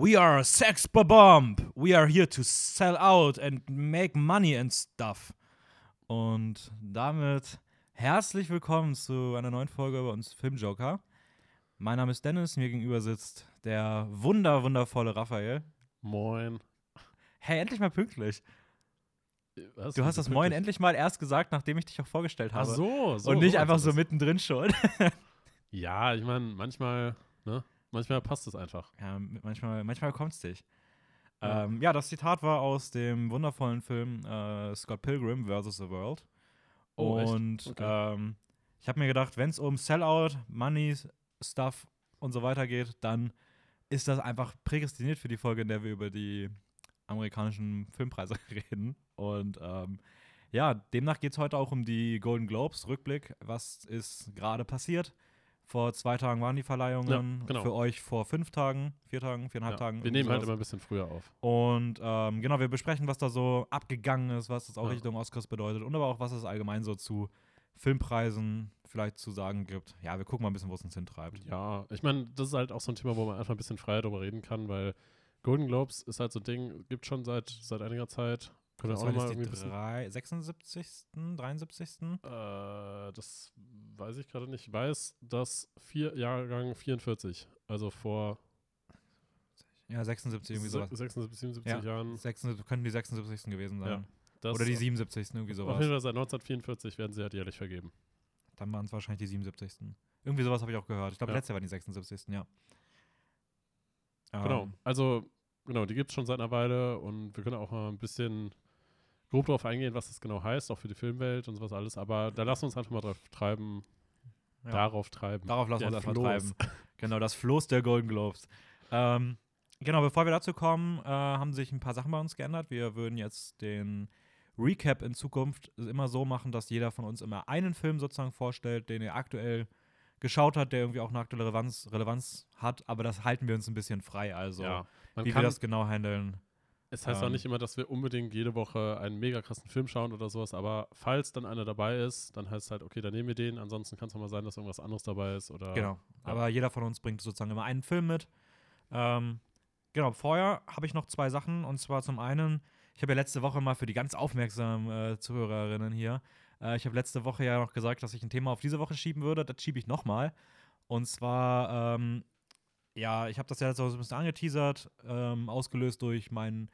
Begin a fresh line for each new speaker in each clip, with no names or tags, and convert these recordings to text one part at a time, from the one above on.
We are a sex bomb. We are here to sell out and make money and stuff. Und damit herzlich willkommen zu einer neuen Folge bei uns Filmjoker. Mein Name ist Dennis, mir gegenüber sitzt der wunder wundervolle Raphael.
Moin.
Hey, endlich mal pünktlich.
Was?
Du hast das Moin endlich mal erst gesagt, nachdem ich dich auch vorgestellt
Ach
habe.
so, so.
Und nicht
so
einfach so mittendrin schon.
Ja, ich meine, manchmal, ne? Manchmal passt es einfach.
Ja, manchmal, manchmal kommt's dich.
Ja.
Ähm, ja, das Zitat war aus dem wundervollen Film äh, Scott Pilgrim vs. The World.
Oh?
Und
Okay.
ähm, ich habe mir gedacht, wenn es um Sellout, Money, Stuff und so weiter geht, dann ist das einfach prädestiniert für die Folge, in der wir über die amerikanischen Filmpreise reden. Und ähm, ja, demnach geht es heute auch um die Golden Globes, Rückblick. Was ist gerade passiert? Vor zwei Tagen waren die Verleihungen.
Ja, genau.
Für euch vor fünf Tagen, vier Tagen, viereinhalb
Ja,
Tagen.
wir nehmen halt
sowas.
immer ein bisschen früher auf.
Und ähm, genau, wir besprechen, was da so abgegangen ist, was das auch
Ja.
Richtung Oscars bedeutet und aber auch, was es allgemein so zu Filmpreisen vielleicht zu sagen gibt. Ja, wir gucken mal ein bisschen, wo es uns hintreibt.
Ja, ich meine, das ist halt auch so ein Thema, wo man einfach ein bisschen freier darüber reden kann, weil Golden Globes ist halt so ein Ding, gibt schon seit, seit einiger Zeit. Können wir
Das
auch nochmal irgendwie
drei, 76., 73.
Äh, das weiß ich gerade nicht. Ich weiß, dass vier Jahrgang 44, also vor
Ja, 76, irgendwie sowas.
76, 77
Ja.
Jahren.
76, könnten die 76. gewesen sein.
Ja, Das
Oder die 77. irgendwie
Auf jeden
sowas.
Fall seit 1944 werden sie halt jährlich vergeben.
Dann waren es wahrscheinlich die 77. Irgendwie sowas habe ich auch gehört. Ich glaube,
Ja.
letztes Jahr waren die 76. Ja.
Genau.
Ähm,
Also, genau, die gibt es schon seit einer Weile und wir können auch mal ein bisschen grob darauf eingehen, was das genau heißt, auch für die Filmwelt und sowas alles. Aber da lassen wir uns einfach mal drauf treiben,
ja.
darauf treiben.
Darauf lassen wir uns einfach treiben. Genau, das Floß der Golden Globes. Ähm, genau, bevor wir dazu kommen, äh, haben sich ein paar Sachen bei uns geändert. Wir würden jetzt den Recap in Zukunft immer so machen, dass jeder von uns immer einen Film sozusagen vorstellt, den er aktuell geschaut hat, der irgendwie auch eine aktuelle Relevanz, Relevanz hat. Aber das halten wir uns ein bisschen frei. Also,
ja.
Wie
kann,
wir das genau handeln.
Es heißt auch
ähm,
nicht immer, dass wir unbedingt jede Woche einen mega krassen Film schauen oder sowas, aber falls dann einer dabei ist, dann heißt es halt, okay, dann nehmen wir den. Ansonsten kann es auch mal sein, dass irgendwas anderes dabei ist oder.
Genau.
ja.
Aber jeder von uns bringt sozusagen immer einen Film mit. Ähm, genau, vorher habe ich noch zwei Sachen. Und zwar zum einen, ich habe ja letzte Woche mal für die ganz aufmerksamen äh, Zuhörerinnen hier, äh, ich habe letzte Woche ja noch gesagt, dass ich ein Thema auf diese Woche schieben würde. Das schiebe ich nochmal. Und zwar, ähm, ja, ich habe das ja jetzt so ein bisschen angeteasert, ähm, ausgelöst durch mein,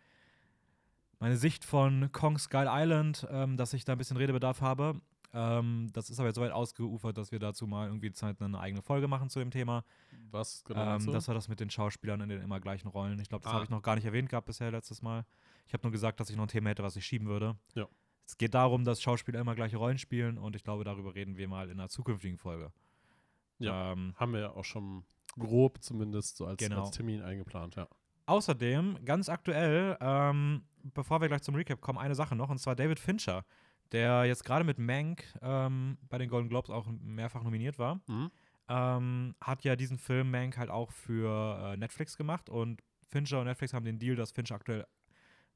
meine Sicht von Kong Skull Island, ähm, dass ich da ein bisschen Redebedarf habe. Ähm, das ist aber jetzt so weit ausgeufert, dass wir dazu mal irgendwie Zeit eine eigene Folge machen zu dem Thema.
Was genau?
ähm, das war das mit den Schauspielern in den immer gleichen Rollen. Ich glaube, das
Ah.
habe ich noch gar nicht erwähnt gehabt bisher letztes Mal. Ich habe nur gesagt, dass ich noch ein Thema hätte, was ich schieben würde.
Ja.
Es geht darum, dass Schauspieler immer gleiche Rollen spielen und ich glaube, darüber reden wir mal in einer zukünftigen Folge.
Ja.
Ähm,
Haben wir ja auch schon grob zumindest so als,
Genau.
als Termin eingeplant, ja.
Außerdem, ganz aktuell, ähm, bevor wir gleich zum Recap kommen, eine Sache noch, und zwar David Fincher, der jetzt gerade mit Mank ähm, bei den Golden Globes auch mehrfach nominiert war,
Mhm.
ähm, hat ja diesen Film Mank halt auch für äh, Netflix gemacht und Fincher und Netflix haben den Deal, dass Fincher aktuell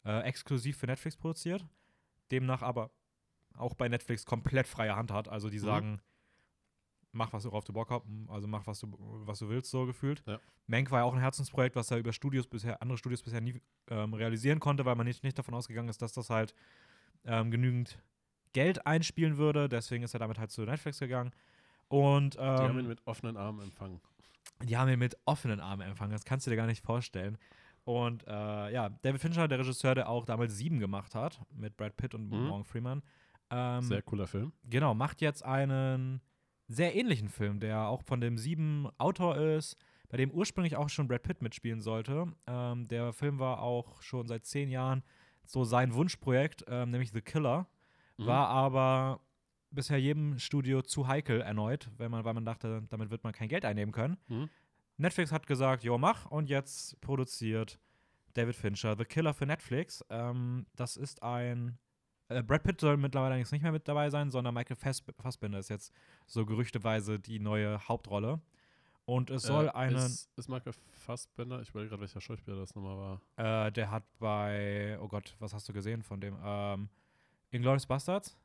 äh, exklusiv für Netflix produziert, demnach aber auch bei Netflix komplett freie Hand hat. Also die
Mhm.
Mach was worauf du Bock hast, also mach was du was du willst so gefühlt.
Ja.
Mank war ja auch ein Herzensprojekt, was er über Studios bisher andere Studios bisher nie ähm, realisieren konnte, weil man nicht, nicht davon ausgegangen ist, dass das halt ähm, genügend Geld einspielen würde. Deswegen ist er damit halt zu Netflix gegangen. Und
Die haben
ähm,
ihn mit offenen Armen empfangen.
die haben ihn mit offenen Armen empfangen. Das kannst du dir gar nicht vorstellen. Und äh, ja, David Fincher, der Regisseur, der auch damals Sieben gemacht hat, mit Brad Pitt und
Mhm.
Morgan Freeman, ähm,
Sehr cooler Film.
genau, macht jetzt einen sehr ähnlichen Film, der auch von dem Sieben Autor ist, bei dem ursprünglich auch schon Brad Pitt mitspielen sollte. Ähm, der Film war auch schon seit zehn Jahren so sein Wunschprojekt, ähm, nämlich The Killer.
Mhm.
War aber bisher jedem Studio zu heikel erneut, wenn man, weil man dachte, damit wird man kein Geld einnehmen können.
Mhm.
Netflix hat gesagt, jo, mach. Und jetzt produziert David Fincher The Killer für Netflix. Ähm, das ist ein. Äh, Brad Pitt soll mittlerweile eigentlich nicht mehr mit dabei sein, sondern Michael Fass Fassbender ist jetzt so gerüchteweise die neue Hauptrolle. Und es soll
äh,
einen.
Ist, ist Michael Fassbender? Ich überlege gerade, welcher Schauspieler das nochmal war.
Äh, der hat bei. Oh Gott, was hast du gesehen von dem? Ähm, Inglourious Bastards?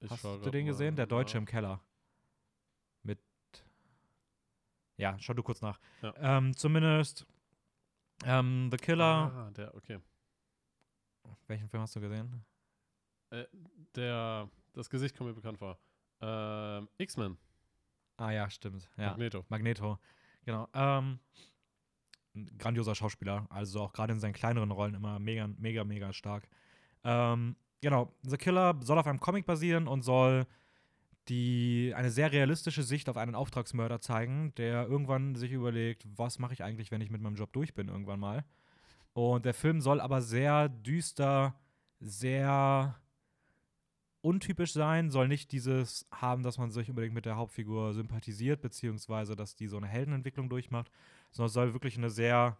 Ich
Hast du den gesehen? Der Deutsche im. Keller. Mit. Ja, schau du kurz nach.
Ja.
Ähm, zumindest Ähm, The Killer.
Ah, der, okay.
Welchen Film hast du gesehen?
Äh, der, das Gesicht kommt mir bekannt vor. Ähm, X-Men,
Ah ja, stimmt. Ja.
Magneto.
Magneto. Genau. Ähm, ein grandioser Schauspieler, also auch gerade in seinen kleineren Rollen immer mega, mega, mega stark. Ähm, genau, The Killer soll auf einem Comic basieren und soll die eine sehr realistische Sicht auf einen Auftragsmörder zeigen, der irgendwann sich überlegt, was mache ich eigentlich, wenn ich mit meinem Job durch bin, irgendwann mal. Und der Film soll aber sehr düster, sehr untypisch sein, soll nicht dieses haben, dass man sich unbedingt mit der Hauptfigur sympathisiert, beziehungsweise dass die so eine Heldenentwicklung durchmacht, sondern es soll wirklich eine sehr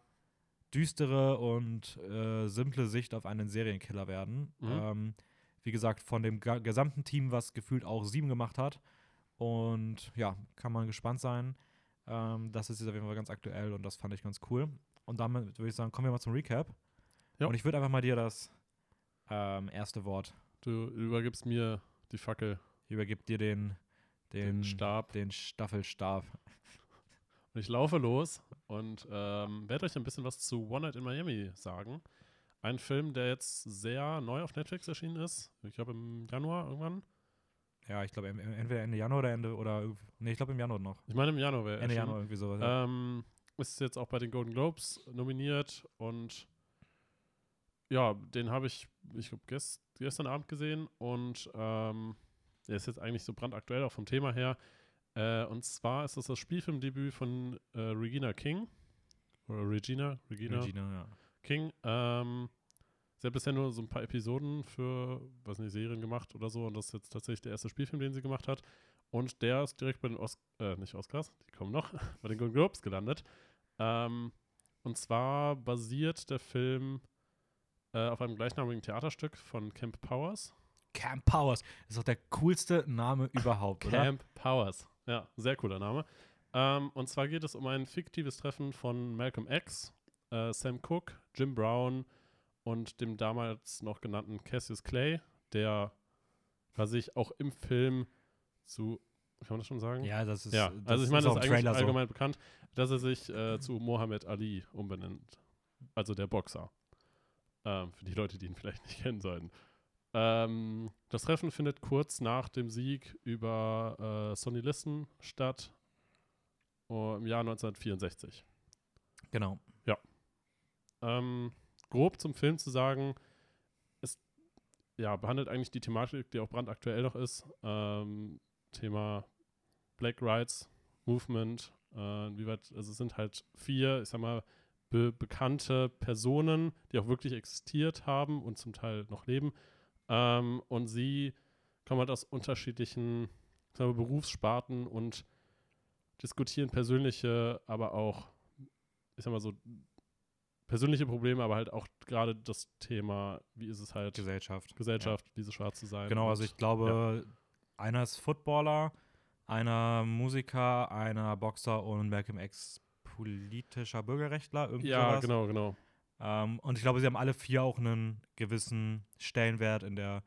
düstere und äh, simple Sicht auf einen Serienkiller werden.
Mhm.
Ähm, wie gesagt, von dem gesamten Team, was gefühlt auch sieben gemacht hat. Und ja, kann man gespannt sein. Ähm, das ist jetzt auf jeden Fall ganz aktuell und das fand ich ganz cool. Und damit würde ich sagen, kommen wir mal zum Recap.
Ja.
Und ich würde einfach mal dir das ähm, erste Wort
Du übergibst mir die Fackel,
ich übergebe dir den, den,
den Stab.
den Staffelstab.
Und ich laufe los und ähm, werde euch ein bisschen was zu One Night in Miami sagen. Ein Film, der jetzt sehr neu auf Netflix erschienen ist. Ich glaube im Januar irgendwann.
Ja, ich glaube, entweder Ende Januar oder Ende, oder, nee, ich glaube im Januar noch.
Ich meine im Januar wäre
Ende. Januar irgendwie sowas. ja.
Ähm, ist jetzt auch bei den Golden Globes nominiert und ja, den habe ich, ich glaube, gest, gestern Abend gesehen und ähm, der ist jetzt eigentlich so brandaktuell, auch vom Thema her. Äh, und zwar ist das das Spielfilmdebüt von äh, Regina King. Oder Regina, Regina,
Regina, ja.
King. Ähm, sie hat bisher nur so ein paar Episoden für, weiß nicht, Serien gemacht oder so. Und das ist jetzt tatsächlich der erste Spielfilm, den sie gemacht hat. Und der ist direkt bei den Os äh, nicht Oscars, die kommen noch, bei den Golden Globes gelandet. Ähm, und zwar basiert der Film äh, auf einem gleichnamigen Theaterstück von Camp Powers.
Camp Powers ist doch der coolste Name überhaupt, oder?
Camp Powers. Ja, sehr cooler Name. Ähm, und zwar geht es um ein fiktives Treffen von Malcolm X, äh, Sam Cooke, Jim Brown und dem damals noch genannten Cassius Clay, der quasi sich auch im Film zu, kann man das schon sagen?
Ja, das ist.
Ja,
das
also ich meine, das ist eigentlich
Trailer so.
allgemein bekannt, dass er sich äh, zu Mohammed Ali umbenennt. Also der Boxer. Ähm, für die Leute, die ihn vielleicht nicht kennen sollten. Ähm, das Treffen findet kurz nach dem Sieg über äh, Sonny Liston statt. oh, Im Jahr 1964.
Genau.
Ähm, grob zum Film zu sagen, es ja, behandelt eigentlich die Thematik, die auch brandaktuell noch ist. Ähm, Thema Black Rights Movement. Äh, inwieweit, also es sind halt vier, ich sag mal, be bekannte Personen, die auch wirklich existiert haben und zum Teil noch leben. Ähm, und sie kommen halt aus unterschiedlichen wir, Berufssparten und diskutieren persönliche, aber auch, ich sag mal so, persönliche Probleme, aber halt auch gerade das Thema, wie ist es halt
Gesellschaft.
Gesellschaft, diese schwarz zu sein.
Genau, also ich glaube, einer ist Footballer, einer Musiker, einer Boxer und Malcolm X politischer Bürgerrechtler, irgendwie
Ja,
sowas.
genau, genau.
Ähm, und ich glaube, sie haben alle vier auch einen gewissen Stellenwert in der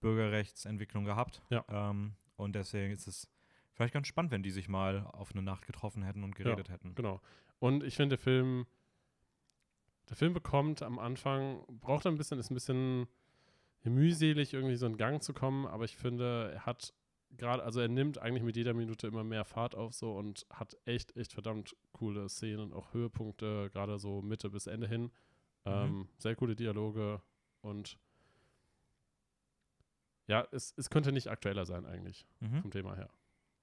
Bürgerrechtsentwicklung gehabt.
Ja.
Ähm, und deswegen ist es vielleicht ganz spannend, wenn die sich mal auf eine Nacht getroffen hätten und geredet hätten.
Genau. Und ich finde, der Film, der Film bekommt am Anfang, braucht ein bisschen, ist ein bisschen mühselig, irgendwie so in Gang zu kommen, aber ich finde, er hat gerade, also er nimmt eigentlich mit jeder Minute immer mehr Fahrt auf so und hat echt, echt verdammt coole Szenen, auch Höhepunkte, gerade so Mitte bis Ende hin. Ähm, sehr coole Dialoge und ja, es, es könnte nicht aktueller sein eigentlich
Mhm.
vom Thema her.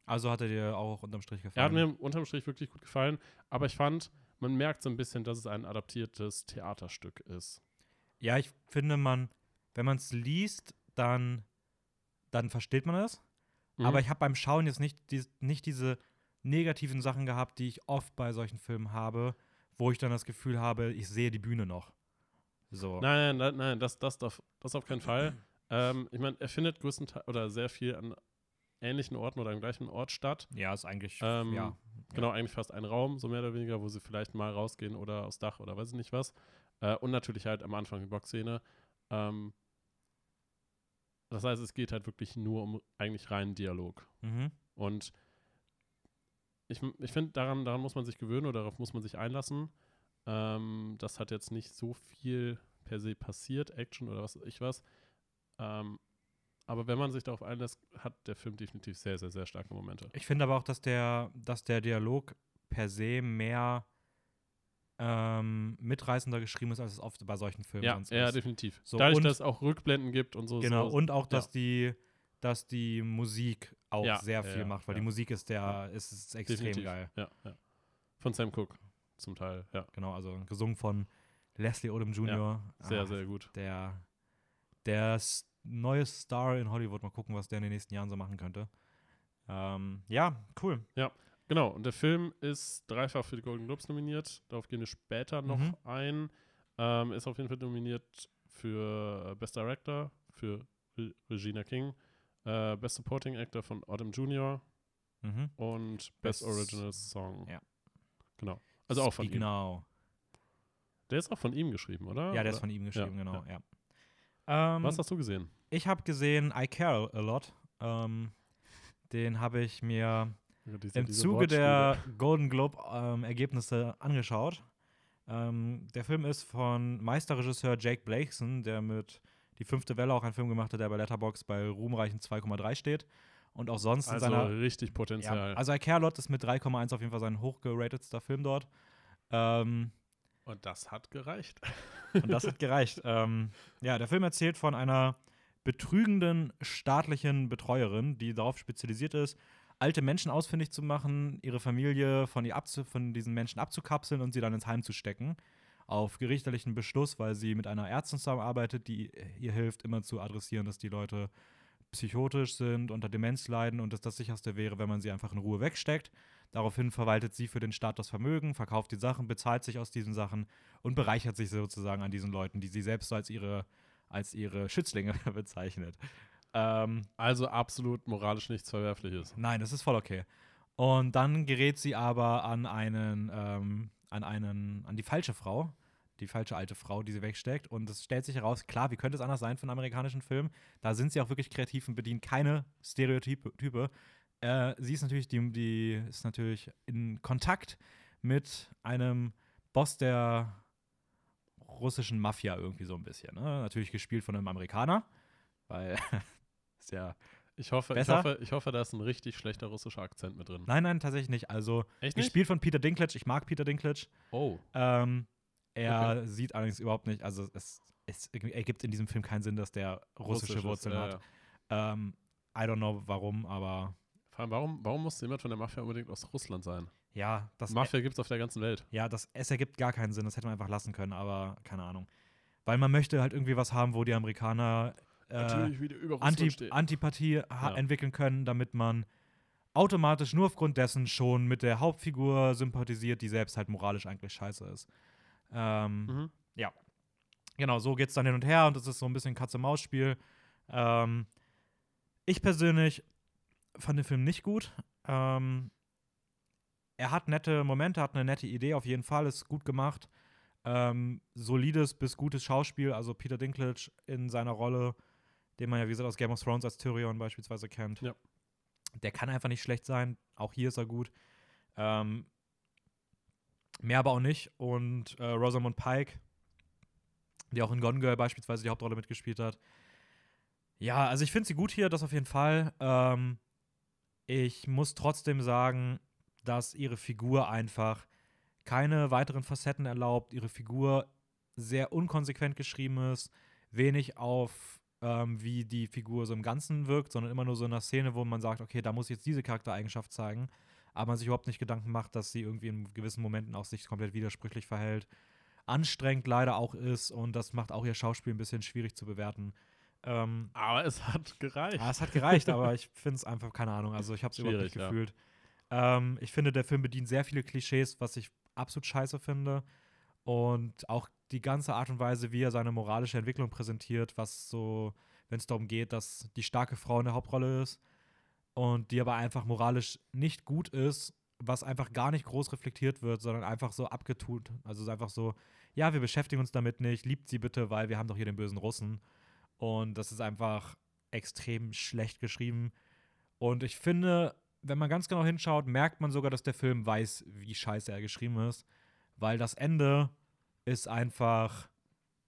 Also hat er dir auch unterm Strich
Er
gefallen?
hat mir unterm Strich wirklich gut gefallen, aber ich fand, man merkt so ein bisschen, dass es ein adaptiertes Theaterstück ist.
Ja, ich finde, man, wenn man es liest, dann, dann versteht man es.
Mhm.
Aber ich habe beim Schauen jetzt nicht, dies, nicht diese negativen Sachen gehabt, die ich oft bei solchen Filmen habe, wo ich dann das Gefühl habe, ich sehe die Bühne noch. So.
Nein, nein, nein, nein das, das, darf, das auf keinen Fall. ähm, ich meine, er findet größtenteils oder sehr viel an ähnlichen Orten oder am gleichen Ort statt.
Ja, ist eigentlich,
Ähm,
ja.
Genau, eigentlich fast ein Raum, so mehr oder weniger, wo sie vielleicht mal rausgehen oder aufs Dach oder weiß ich nicht was. Äh, und natürlich halt am Anfang die Boxszene. Ähm, das heißt, es geht halt wirklich nur um eigentlich reinen Dialog.
Mhm.
Und ich, ich finde, daran, daran muss man sich gewöhnen oder darauf muss man sich einlassen. Ähm, das hat jetzt nicht so viel per se passiert, Action oder was weiß ich was. Ähm, aber wenn man sich darauf einlässt, hat der Film definitiv sehr, sehr, sehr starke Momente.
Ich finde aber auch, dass der, dass der Dialog per se mehr ähm, mitreißender geschrieben ist, als es oft bei solchen Filmen
Ja,
sonst
ja,
ist.
definitiv.
So,
Dadurch,
und-
dass es auch Rückblenden gibt und so.
Genau,
so,
und auch, dass
ja.
die, dass die Musik auch
Ja,
sehr
ja,
viel
ja,
macht, weil
ja.
die Musik ist der, ist, ist extrem
definitiv.
geil.
Ja, ja. Von Sam Cooke zum Teil, ja.
Genau, also gesungen von Leslie Odom Jr.
Sehr,
Ah,
sehr gut.
Der, der neue Star in Hollywood. Mal gucken, was der in den nächsten Jahren so machen könnte. Ähm, ja, cool.
Genau, und der Film ist dreifach für die Golden Globes nominiert. Darauf gehen wir später noch
Mhm.
ein. Ähm, ist auf jeden Fall nominiert für äh, Best Director, für Re Regina King, äh, Best Supporting Actor von Autumn Jr.
Mhm.
und Best
Best-
Original Song.
ja.
Genau. Also auch von ihm.
Now.
Der ist auch von ihm geschrieben, oder?
Ja, der ist
Oder?
von ihm geschrieben,
Ja,
genau, ja. Ähm,
Was hast du gesehen?
ich habe gesehen I Care a Lot. Ähm, den habe ich mir
Diese-
im
diese
Zuge der. Golden Globe ähm, Ergebnisse angeschaut. Ähm, der Film ist von Meisterregisseur Jake Blakeson, der mit Die fünfte Welle auch einen Film gemacht hat, der bei Letterboxd bei ruhmreichen 2,3 steht. Und auch sonst in
Also
seiner.
richtig
Ja,
Potenzial.
also I Care a Lot ist mit 3,1 auf jeden Fall sein hochgeratetster Film dort. Ähm,
und das hat gereicht.
und das hat gereicht. ähm, ja, der Film erzählt von einer betrügenden staatlichen Betreuerin, die darauf spezialisiert ist, alte Menschen ausfindig zu machen, ihre Familie von, ihr abzu von diesen Menschen abzukapseln und sie dann ins Heim zu stecken. Auf gerichtlichen Beschluss, weil sie mit einer Ärztin zusammenarbeitet, die ihr hilft, immer zu adressieren, dass die Leute psychotisch sind, unter Demenz leiden und dass das sicherste wäre, wenn man sie einfach in Ruhe wegsteckt. Daraufhin verwaltet sie für den Staat das Vermögen, verkauft die Sachen, bezahlt sich aus diesen Sachen und bereichert sich sozusagen an diesen Leuten, die sie selbst als ihre, als ihre Schützlinge bezeichnet. Ähm,
Also absolut moralisch nichts Verwerfliches.
nein, das ist voll okay. Und dann gerät sie aber an einen, ähm, an einen, an die falsche Frau, die falsche alte Frau, die sie wegsteckt. Und es stellt sich heraus, klar, wie könnte es anders sein für einen amerikanischen Film? Da sind sie auch wirklich kreativ und bedienen keine Stereotype. Type. Äh, sie ist natürlich, die, die ist natürlich in Kontakt mit einem Boss der russischen Mafia irgendwie so ein bisschen. Ne? Natürlich gespielt von einem Amerikaner, weil ist ja.
Ich hoffe, ich hoffe, ich hoffe, da ist ein richtig schlechter russischer Akzent mit drin.
Nein, nein, tatsächlich nicht. Also
Echt nicht?
gespielt von Peter Dinklage. Ich mag Peter Dinklage.
Oh.
Ähm, er sieht allerdings überhaupt nicht, also es, es ergibt in diesem Film keinen Sinn, dass der russische
Russisch ist,
Wurzeln
ja,
hat.
ja.
Ähm, I don't know warum, aber
Vor allem, warum, warum muss jemand von der Mafia unbedingt aus Russland sein?
ja, das,
Mafia gibt es auf der ganzen Welt.
ja, das, es ergibt gar keinen Sinn. Das hätte man einfach lassen können, aber keine Ahnung. Weil man möchte halt irgendwie was haben, wo die Amerikaner äh, Anti Antipathie
Ja.
entwickeln können, damit man automatisch nur aufgrund dessen schon mit der Hauptfigur sympathisiert, die selbst halt moralisch eigentlich scheiße ist. Ähm,
Mhm.
Genau, so geht's dann hin und her und es ist so ein bisschen Katze-Maus-Spiel. Ähm, ich persönlich fand den Film nicht gut. Ähm, er hat nette Momente, hat eine nette Idee auf jeden Fall, ist gut gemacht. Ähm, solides bis gutes Schauspiel, also Peter Dinklage in seiner Rolle, den man ja wie gesagt aus Game of Thrones als Tyrion beispielsweise kennt.
Ja.
Der kann einfach nicht schlecht sein. Auch hier ist er gut. Ähm, mehr aber auch nicht. Und äh, Rosamund Pike, die auch in Gone Girl beispielsweise die Hauptrolle mitgespielt hat. Ja, also ich finde sie gut hier, das auf jeden Fall. Ähm, ich muss trotzdem sagen, dass ihre Figur einfach keine weiteren Facetten erlaubt, ihre Figur sehr unkonsequent geschrieben ist, wenig auf ähm, wie die Figur so im Ganzen wirkt, sondern immer nur so in einer Szene, wo man sagt, okay, da muss ich jetzt diese Charaktereigenschaft zeigen, aber man sich überhaupt nicht Gedanken macht, dass sie irgendwie in gewissen Momenten auch sich komplett widersprüchlich verhält, anstrengend leider auch ist und das macht auch ihr Schauspiel ein bisschen schwierig zu bewerten. Ähm,
Aber es hat gereicht.
ja, es hat gereicht, aber ich finde es einfach, keine Ahnung, also ich habe es überhaupt nicht
ja.
gefühlt. Ähm, ich finde, der Film bedient sehr viele Klischees, was ich absolut scheiße finde. Und auch die ganze Art und Weise, wie er seine moralische Entwicklung präsentiert, was so, wenn es darum geht, dass die starke Frau in der Hauptrolle ist und die aber einfach moralisch nicht gut ist, was einfach gar nicht groß reflektiert wird, sondern einfach so abgetut. Also es ist einfach so, ja, wir beschäftigen uns damit nicht, liebt sie bitte, weil wir haben doch hier den bösen Russen. Und das ist einfach extrem schlecht geschrieben. Und ich finde, wenn man ganz genau hinschaut, merkt man sogar, dass der Film weiß, wie scheiße er geschrieben ist. weil das Ende ist einfach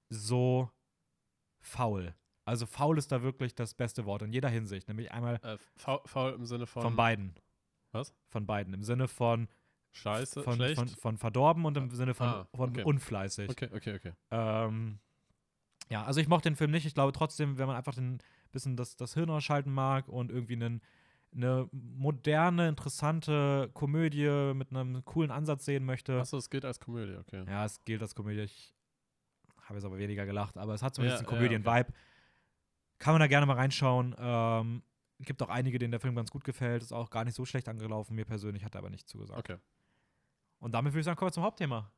so faul. Also faul ist da wirklich das beste Wort in jeder Hinsicht, nämlich einmal
Äh, faul, faul im Sinne von,
von beiden.
Was?
Von beiden. Im Sinne von,
Scheiße,
von,
schlecht.
von, von verdorben und im Sinne von,
Ah,
von
okay.
unfleißig.
okay, okay, okay.
Ähm, ja, also ich mochte den Film nicht. Ich glaube trotzdem, wenn man einfach ein bisschen das, das Hirn ausschalten mag und irgendwie einen, eine moderne, interessante Komödie mit einem coolen Ansatz sehen möchte.
Achso, es gilt als Komödie, okay.
Ja, es gilt als Komödie. Ich habe jetzt aber weniger gelacht, aber es hat zumindest
Ja,
einen
ja,
Komödien-Vibe. Kann man da gerne mal reinschauen. Ähm, gibt auch einige, denen der Film ganz gut gefällt. Ist auch gar nicht so schlecht angelaufen. Mir persönlich hat er aber nicht zugesagt.
Okay.
Und damit würde ich sagen, kommen wir zum Hauptthema.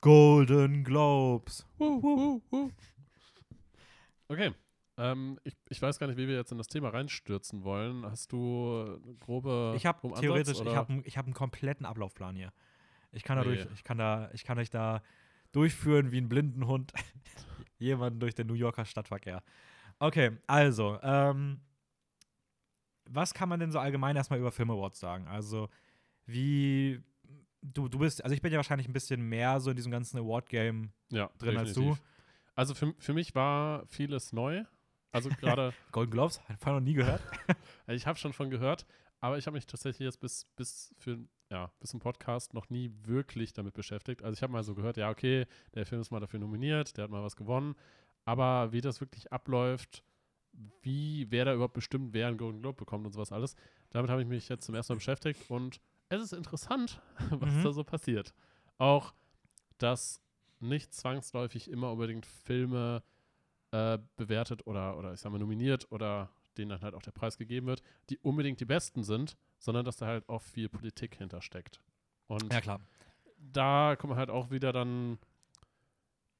Golden Globes.
Okay. Ähm, ich, ich weiß gar nicht, wie wir jetzt in das Thema reinstürzen wollen. Hast du eine grobe
Ich habe theoretisch,
Ansatz,
ich habe ich hab einen kompletten Ablaufplan hier. Ich kann,
Oh
durch,
je.
ich kann da, ich kann euch da durchführen wie ein blinden Hund jemanden durch den New Yorker Stadtverkehr. Okay, also, ähm, was kann man denn so allgemein erstmal über Film Awards sagen? Also, wie du, du bist, also ich bin ja wahrscheinlich ein bisschen mehr so in diesem ganzen Award-Game
ja,
drin als du.
definitiv. Also für, für mich war vieles neu. Also gerade,
Golden Globes, hab ich noch nie gehört.
ich habe schon von gehört, aber ich habe mich tatsächlich jetzt bis, bis für ja, bis zum Podcast noch nie wirklich damit beschäftigt. Also ich habe mal so gehört, ja, okay, der Film ist mal dafür nominiert, der hat mal was gewonnen. Aber wie das wirklich abläuft, wie, wer da überhaupt bestimmt, wer einen Golden Globe bekommt und sowas alles, damit habe ich mich jetzt zum ersten Mal beschäftigt und es ist interessant, was
Mhm.
da so passiert. Auch, dass nicht zwangsläufig immer unbedingt Filme äh, bewertet oder, oder ich sag mal nominiert oder denen dann halt auch der Preis gegeben wird, die unbedingt die besten sind, sondern dass da halt auch viel Politik hintersteckt. Und
ja, klar.
da kommen wir halt auch wieder dann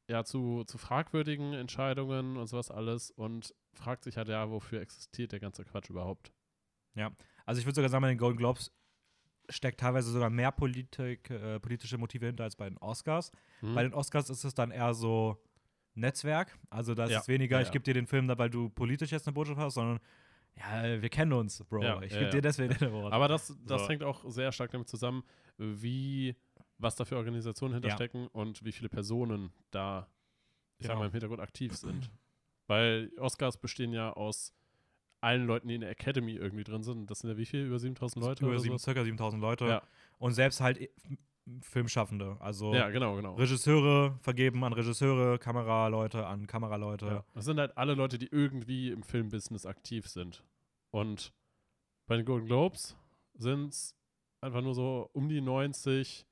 ja zu, zu fragwürdigen Entscheidungen und sowas alles und fragt sich halt ja, wofür existiert der ganze Quatsch überhaupt?
Also ich würde sogar sagen, bei den Golden Globes steckt teilweise sogar mehr Politik, äh, politische Motive hinter als bei den Oscars.
Hm?
Bei den Oscars ist es dann eher so Netzwerk. Also da ist
Ja,
es weniger,
ja,
ich
ja.
gebe dir den Film da, weil du politisch jetzt eine Botschaft hast, sondern ja, wir kennen uns, Bro.
Ja,
ich
ja,
gebe
ja.
dir deswegen den Award.
Aber das, das
So.
hängt auch sehr stark damit zusammen, wie, was da für Organisationen hinterstecken und wie viele Personen da, ich sag
Genau.
mal, im Hintergrund aktiv sind. Weil Oscars bestehen ja aus allen Leuten, die in der Academy irgendwie drin sind. Das sind ja wie viel? Über 7000 Leute?
Über
oder
sieben,
so?
circa 7000 Leute.
Ja.
Und selbst halt Filmschaffende. Also
Ja, genau, genau.
Regisseure vergeben an Regisseure, Kameraleute an Kameraleute.
Ja. Das sind halt alle Leute, die irgendwie im Filmbusiness aktiv sind. Und bei den Golden Globes sind es einfach nur so um die 90,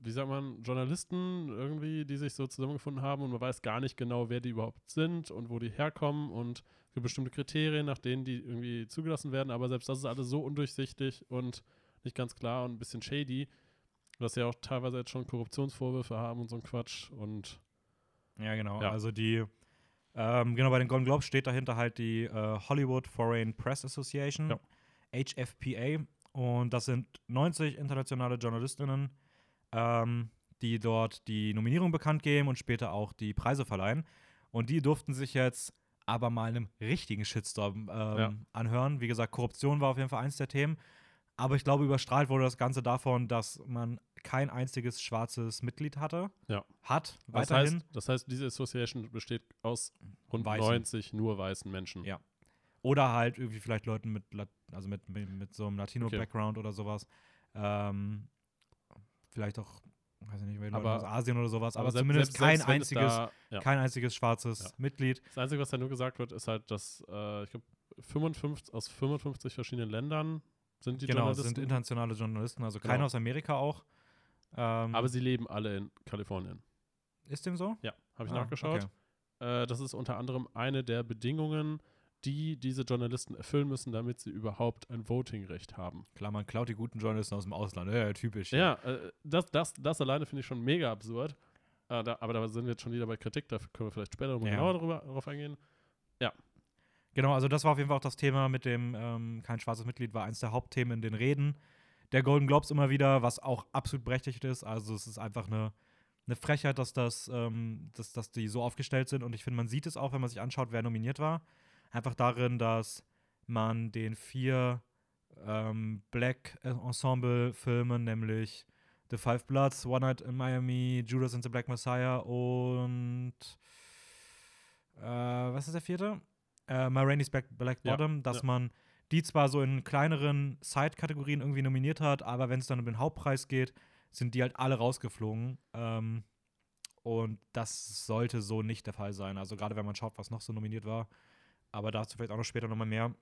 wie sagt man, Journalisten irgendwie, die sich so zusammengefunden haben und man weiß gar nicht genau, wer die überhaupt sind und wo die herkommen und es gibt bestimmte Kriterien, nach denen die irgendwie zugelassen werden, aber selbst das ist alles so undurchsichtig und nicht ganz klar und ein bisschen shady, dass sie auch teilweise jetzt schon Korruptionsvorwürfe haben und so ein Quatsch und
Ja, genau.
Ja.
Also die, ähm, genau, bei den Golden Globes steht dahinter halt die äh, Hollywood Foreign Press Association,
Ja.
HFPA. Und das sind 90 internationale JournalistInnen, ähm, die dort die Nominierung bekannt geben und später auch die Preise verleihen. Und die durften sich jetzt aber mal einem richtigen Shitstorm ähm,
Ja.
anhören. Wie gesagt, Korruption war auf jeden Fall eins der Themen. Aber ich glaube, überstrahlt wurde das Ganze davon, dass man kein einziges schwarzes Mitglied hatte.
Ja.
Hat,
Das
weiterhin.
heißt, das heißt, diese Association besteht aus rund
Weißen.
90 nur weißen Menschen.
Ja. Oder halt irgendwie vielleicht Leuten mit, Lat also mit, mit, mit so einem Latino-Background oder sowas. Ähm, vielleicht auch, weiß ich nicht, Leute
Aber-
aus Asien oder sowas, aber,
selbst-
zumindest
selbst-
kein einziges,
Da, ja.
kein einziges schwarzes
Ja.
Mitglied.
Das Einzige, was da nur gesagt wird, ist halt, dass, äh, ich glaube, 55, aus 55 verschiedenen Ländern sind die
genau,
Journalisten.
sind internationale Journalisten, also keiner
Genau.
aus Amerika auch. Ähm,
aber sie leben alle in Kalifornien.
ist dem so?
Ja, habe ich
Ah,
nachgeschaut.
okay.
Äh, das ist unter anderem eine der Bedingungen, die diese Journalisten erfüllen müssen, damit sie überhaupt ein Votingrecht haben.
Klar, man klaut die guten Journalisten aus dem Ausland. Ja, typisch.
Ja, äh, das, das, das alleine finde ich schon mega absurd. Äh, da, aber da sind wir jetzt schon wieder bei Kritik, da können wir vielleicht später nochmal
Ja.
genauer drüber, darauf eingehen.
Genau, also das war auf jeden Fall auch das Thema mit dem ähm, kein schwarzes Mitglied, war eins der Hauptthemen in den Reden der Golden Globes immer wieder, was auch absolut berechtigt ist. Also es ist einfach eine, eine Frechheit, dass, das, ähm, dass, dass die so aufgestellt sind. Und ich finde, man sieht es auch, wenn man sich anschaut, wer nominiert war. Einfach darin, dass man den vier ähm, Black Ensemble-Filmen, nämlich The Five Bloods, One Night in Miami, Judas and the Black Messiah und äh, was ist der vierte? Äh, My Rainey's Black, Black
Ja,
Bottom, dass
ja.
man die zwar so in kleineren Side-Kategorien irgendwie nominiert hat, aber wenn es dann um den Hauptpreis geht, sind die halt alle rausgeflogen. Ähm, und das sollte so nicht der Fall sein. Also gerade wenn man schaut, was noch so nominiert war. Aber dazu vielleicht auch noch später nochmal mehr.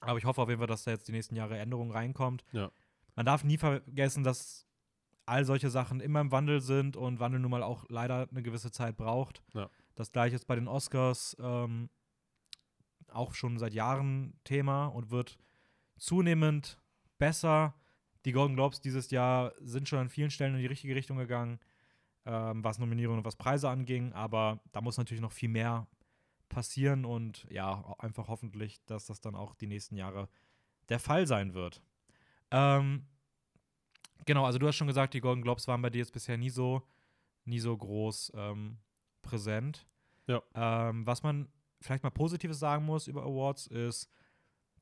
Aber ich hoffe auf jeden Fall, dass da jetzt die nächsten Jahre Änderungen reinkommt.
Ja.
Man darf nie vergessen, dass all solche Sachen immer im Wandel sind und Wandel nun mal auch leider eine gewisse Zeit braucht.
Ja.
Das gleiche ist bei den Oscars ähm, auch schon seit Jahren Thema und wird zunehmend besser. Die Golden Globes dieses Jahr sind schon an vielen Stellen in die richtige Richtung gegangen, ähm, was Nominierungen und was Preise anging, aber da muss natürlich noch viel mehr passieren und ja, einfach hoffentlich, dass das dann auch die nächsten Jahre der Fall sein wird. Ähm, genau, also du hast schon gesagt, die Golden Globes waren bei dir jetzt bisher nie so, nie so groß ähm, präsent.
Ja.
Ähm, was man vielleicht mal Positives sagen muss über Awards ist,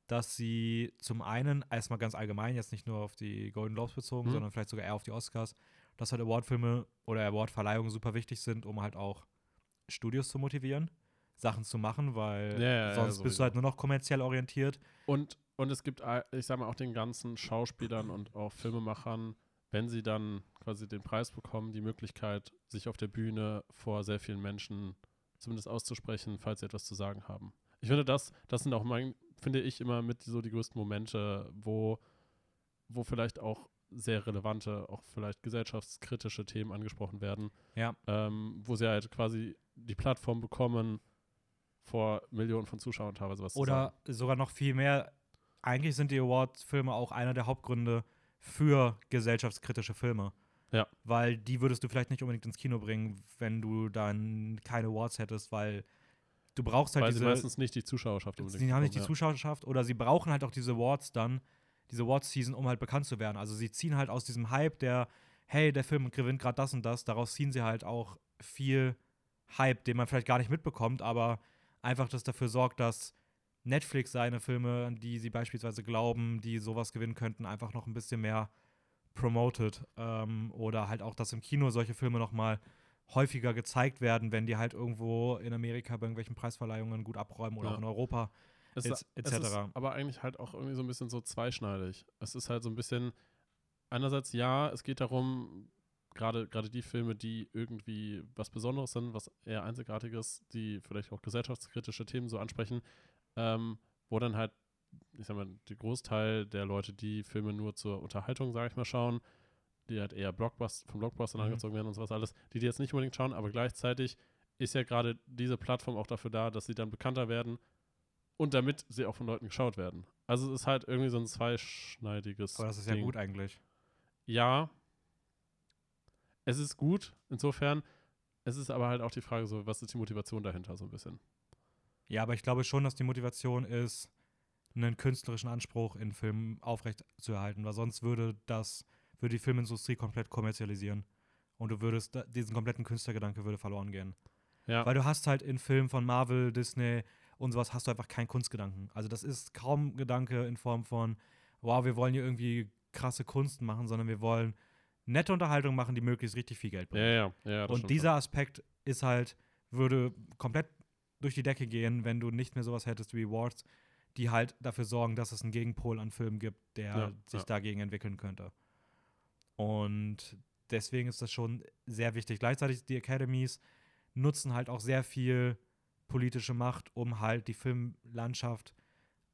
dass sie zum einen erstmal ganz allgemein, jetzt nicht nur auf die Golden Globes bezogen,
Mhm.
sondern vielleicht sogar eher auf die Oscars, dass halt Awardfilme oder Awardverleihungen super wichtig sind, um halt auch Studios zu motivieren, Sachen zu machen, weil
Ja, ja, ja,
sonst bist
sowieso.
du halt nur noch kommerziell orientiert.
Und, und es gibt, ich sag mal, auch den ganzen Schauspielern und auch Filmemachern, wenn sie dann quasi den Preis bekommen, die Möglichkeit, sich auf der Bühne vor sehr vielen Menschen zumindest auszusprechen, falls sie etwas zu sagen haben. Ich finde, das, das sind auch mein, finde ich, immer mit so die größten Momente, wo, wo vielleicht auch sehr relevante, auch vielleicht gesellschaftskritische Themen angesprochen werden,
Ja.
ähm, wo sie halt quasi die Plattform bekommen, vor Millionen von Zuschauern teilweise was zu sagen.
Oder sogar noch viel mehr. Eigentlich sind die Award-Filme auch einer der Hauptgründe für gesellschaftskritische Filme.
Ja.
Weil die würdest du vielleicht nicht unbedingt ins Kino bringen, wenn du dann keine Awards hättest, weil du brauchst halt
Weil sie
diese.
meistens nicht die Zuschauerschaft unbedingt
Sie haben nicht die
bekommen,
Zuschauerschaft oder sie brauchen halt auch diese Awards dann, diese Awards-Season, um halt bekannt zu werden. Also sie ziehen halt aus diesem Hype, der, hey, der Film gewinnt gerade das und das, daraus ziehen sie halt auch viel Hype, den man vielleicht gar nicht mitbekommt, aber einfach das dafür sorgt, dass Netflix seine Filme, an die sie beispielsweise glauben, die sowas gewinnen könnten, einfach noch ein bisschen mehr promoted. Ähm, oder halt auch, dass im Kino solche Filme noch mal häufiger gezeigt werden, wenn die halt irgendwo in Amerika bei irgendwelchen Preisverleihungen gut abräumen oder
Ja.
auch in Europa. Et- etc..
ist aber eigentlich halt auch irgendwie so ein bisschen so zweischneidig. Es ist halt so ein bisschen, einerseits ja, es geht darum, gerade gerade die Filme, die irgendwie was Besonderes sind, was eher Einzigartiges, die vielleicht auch gesellschaftskritische Themen so ansprechen, ähm, wo dann halt, ich sag mal, der Großteil der Leute, die Filme nur zur Unterhaltung, sage ich mal, schauen, die halt eher Blockbust von Blockbustern
Mhm.
angezogen werden und sowas alles, die die jetzt nicht unbedingt schauen, aber gleichzeitig ist ja gerade diese Plattform auch dafür da, dass sie dann bekannter werden und damit sie auch von Leuten geschaut werden. Also es ist halt irgendwie so ein zweischneidiges
Aber das ist ja
Ding.
gut eigentlich.
Ja, es ist gut, insofern. Es ist aber halt auch die Frage, so, was ist die Motivation dahinter, so ein bisschen.
Ja, aber ich glaube schon, dass die Motivation ist, einen künstlerischen Anspruch in Filmen aufrecht zu erhalten, weil sonst würde das, würde die Filmindustrie komplett kommerzialisieren. Und du würdest, diesen kompletten Künstlergedanke würde verloren gehen.
Ja,
Weil du hast halt in Filmen von Marvel, Disney und sowas hast du einfach keinen Kunstgedanken. Also das ist kaum Gedanke in Form von, wow, wir wollen hier irgendwie krasse Kunst machen, sondern wir wollen nette Unterhaltung machen, die möglichst richtig viel Geld bringt.
ja. ja
und dieser Aspekt ist halt, würde komplett durch die Decke gehen, wenn du nicht mehr sowas hättest wie Awards, die halt dafür sorgen, dass es einen Gegenpol an Filmen gibt, der
Ja,
sich
ja.
dagegen entwickeln könnte. Und deswegen ist das schon sehr wichtig. Gleichzeitig die Academies nutzen halt auch sehr viel politische Macht, um halt die Filmlandschaft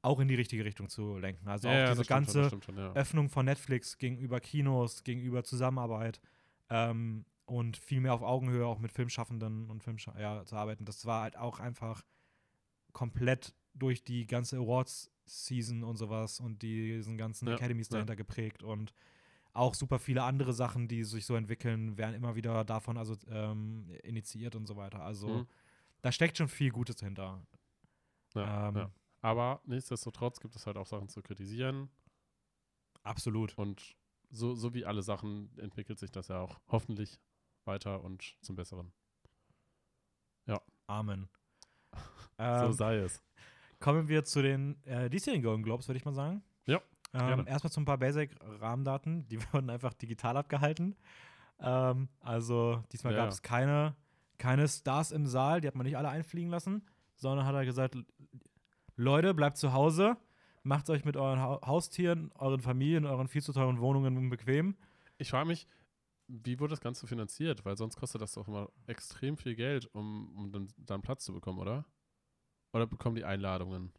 auch in die richtige Richtung zu lenken. Also
ja,
auch diese ganze
schon, schon.
Öffnung von Netflix gegenüber Kinos, gegenüber Zusammenarbeit ähm, und viel mehr auf Augenhöhe auch mit Filmschaffenden und Filmscha ja, zu arbeiten. Das war halt auch einfach komplett durch die ganze Awards-Season und sowas und diesen ganzen
Ja,
Academies
ja.
dahinter geprägt und auch super viele andere Sachen, die sich so entwickeln, werden immer wieder davon also ähm, initiiert und so weiter. Also
Mhm.
da steckt schon viel Gutes hinter.
Ja,
ähm,
ja. Aber nichtsdestotrotz gibt es halt auch Sachen zu kritisieren
Absolut.
und so, so wie alle Sachen entwickelt sich das ja auch hoffentlich weiter und zum Besseren.
Amen.
so
Ähm,
sei es.
Kommen wir zu den äh, diesjährigen Golden Globes, würde ich mal sagen.
Ja.
Ähm, erstmal zu ein paar Basic-Rahmendaten. Die wurden einfach digital abgehalten. Ähm, also diesmal
Ja,
gab es keine, keine Stars im Saal, die hat man nicht alle einfliegen lassen, sondern hat er gesagt, Leute, bleibt zu Hause, macht euch mit euren ha Haustieren, euren Familien, euren viel zu teuren Wohnungen bequem.
Ich frage mich, wie wurde das Ganze finanziert? Weil sonst kostet das doch immer extrem viel Geld, um, um dann, dann Platz zu bekommen, oder? Oder bekommen die Einladungen?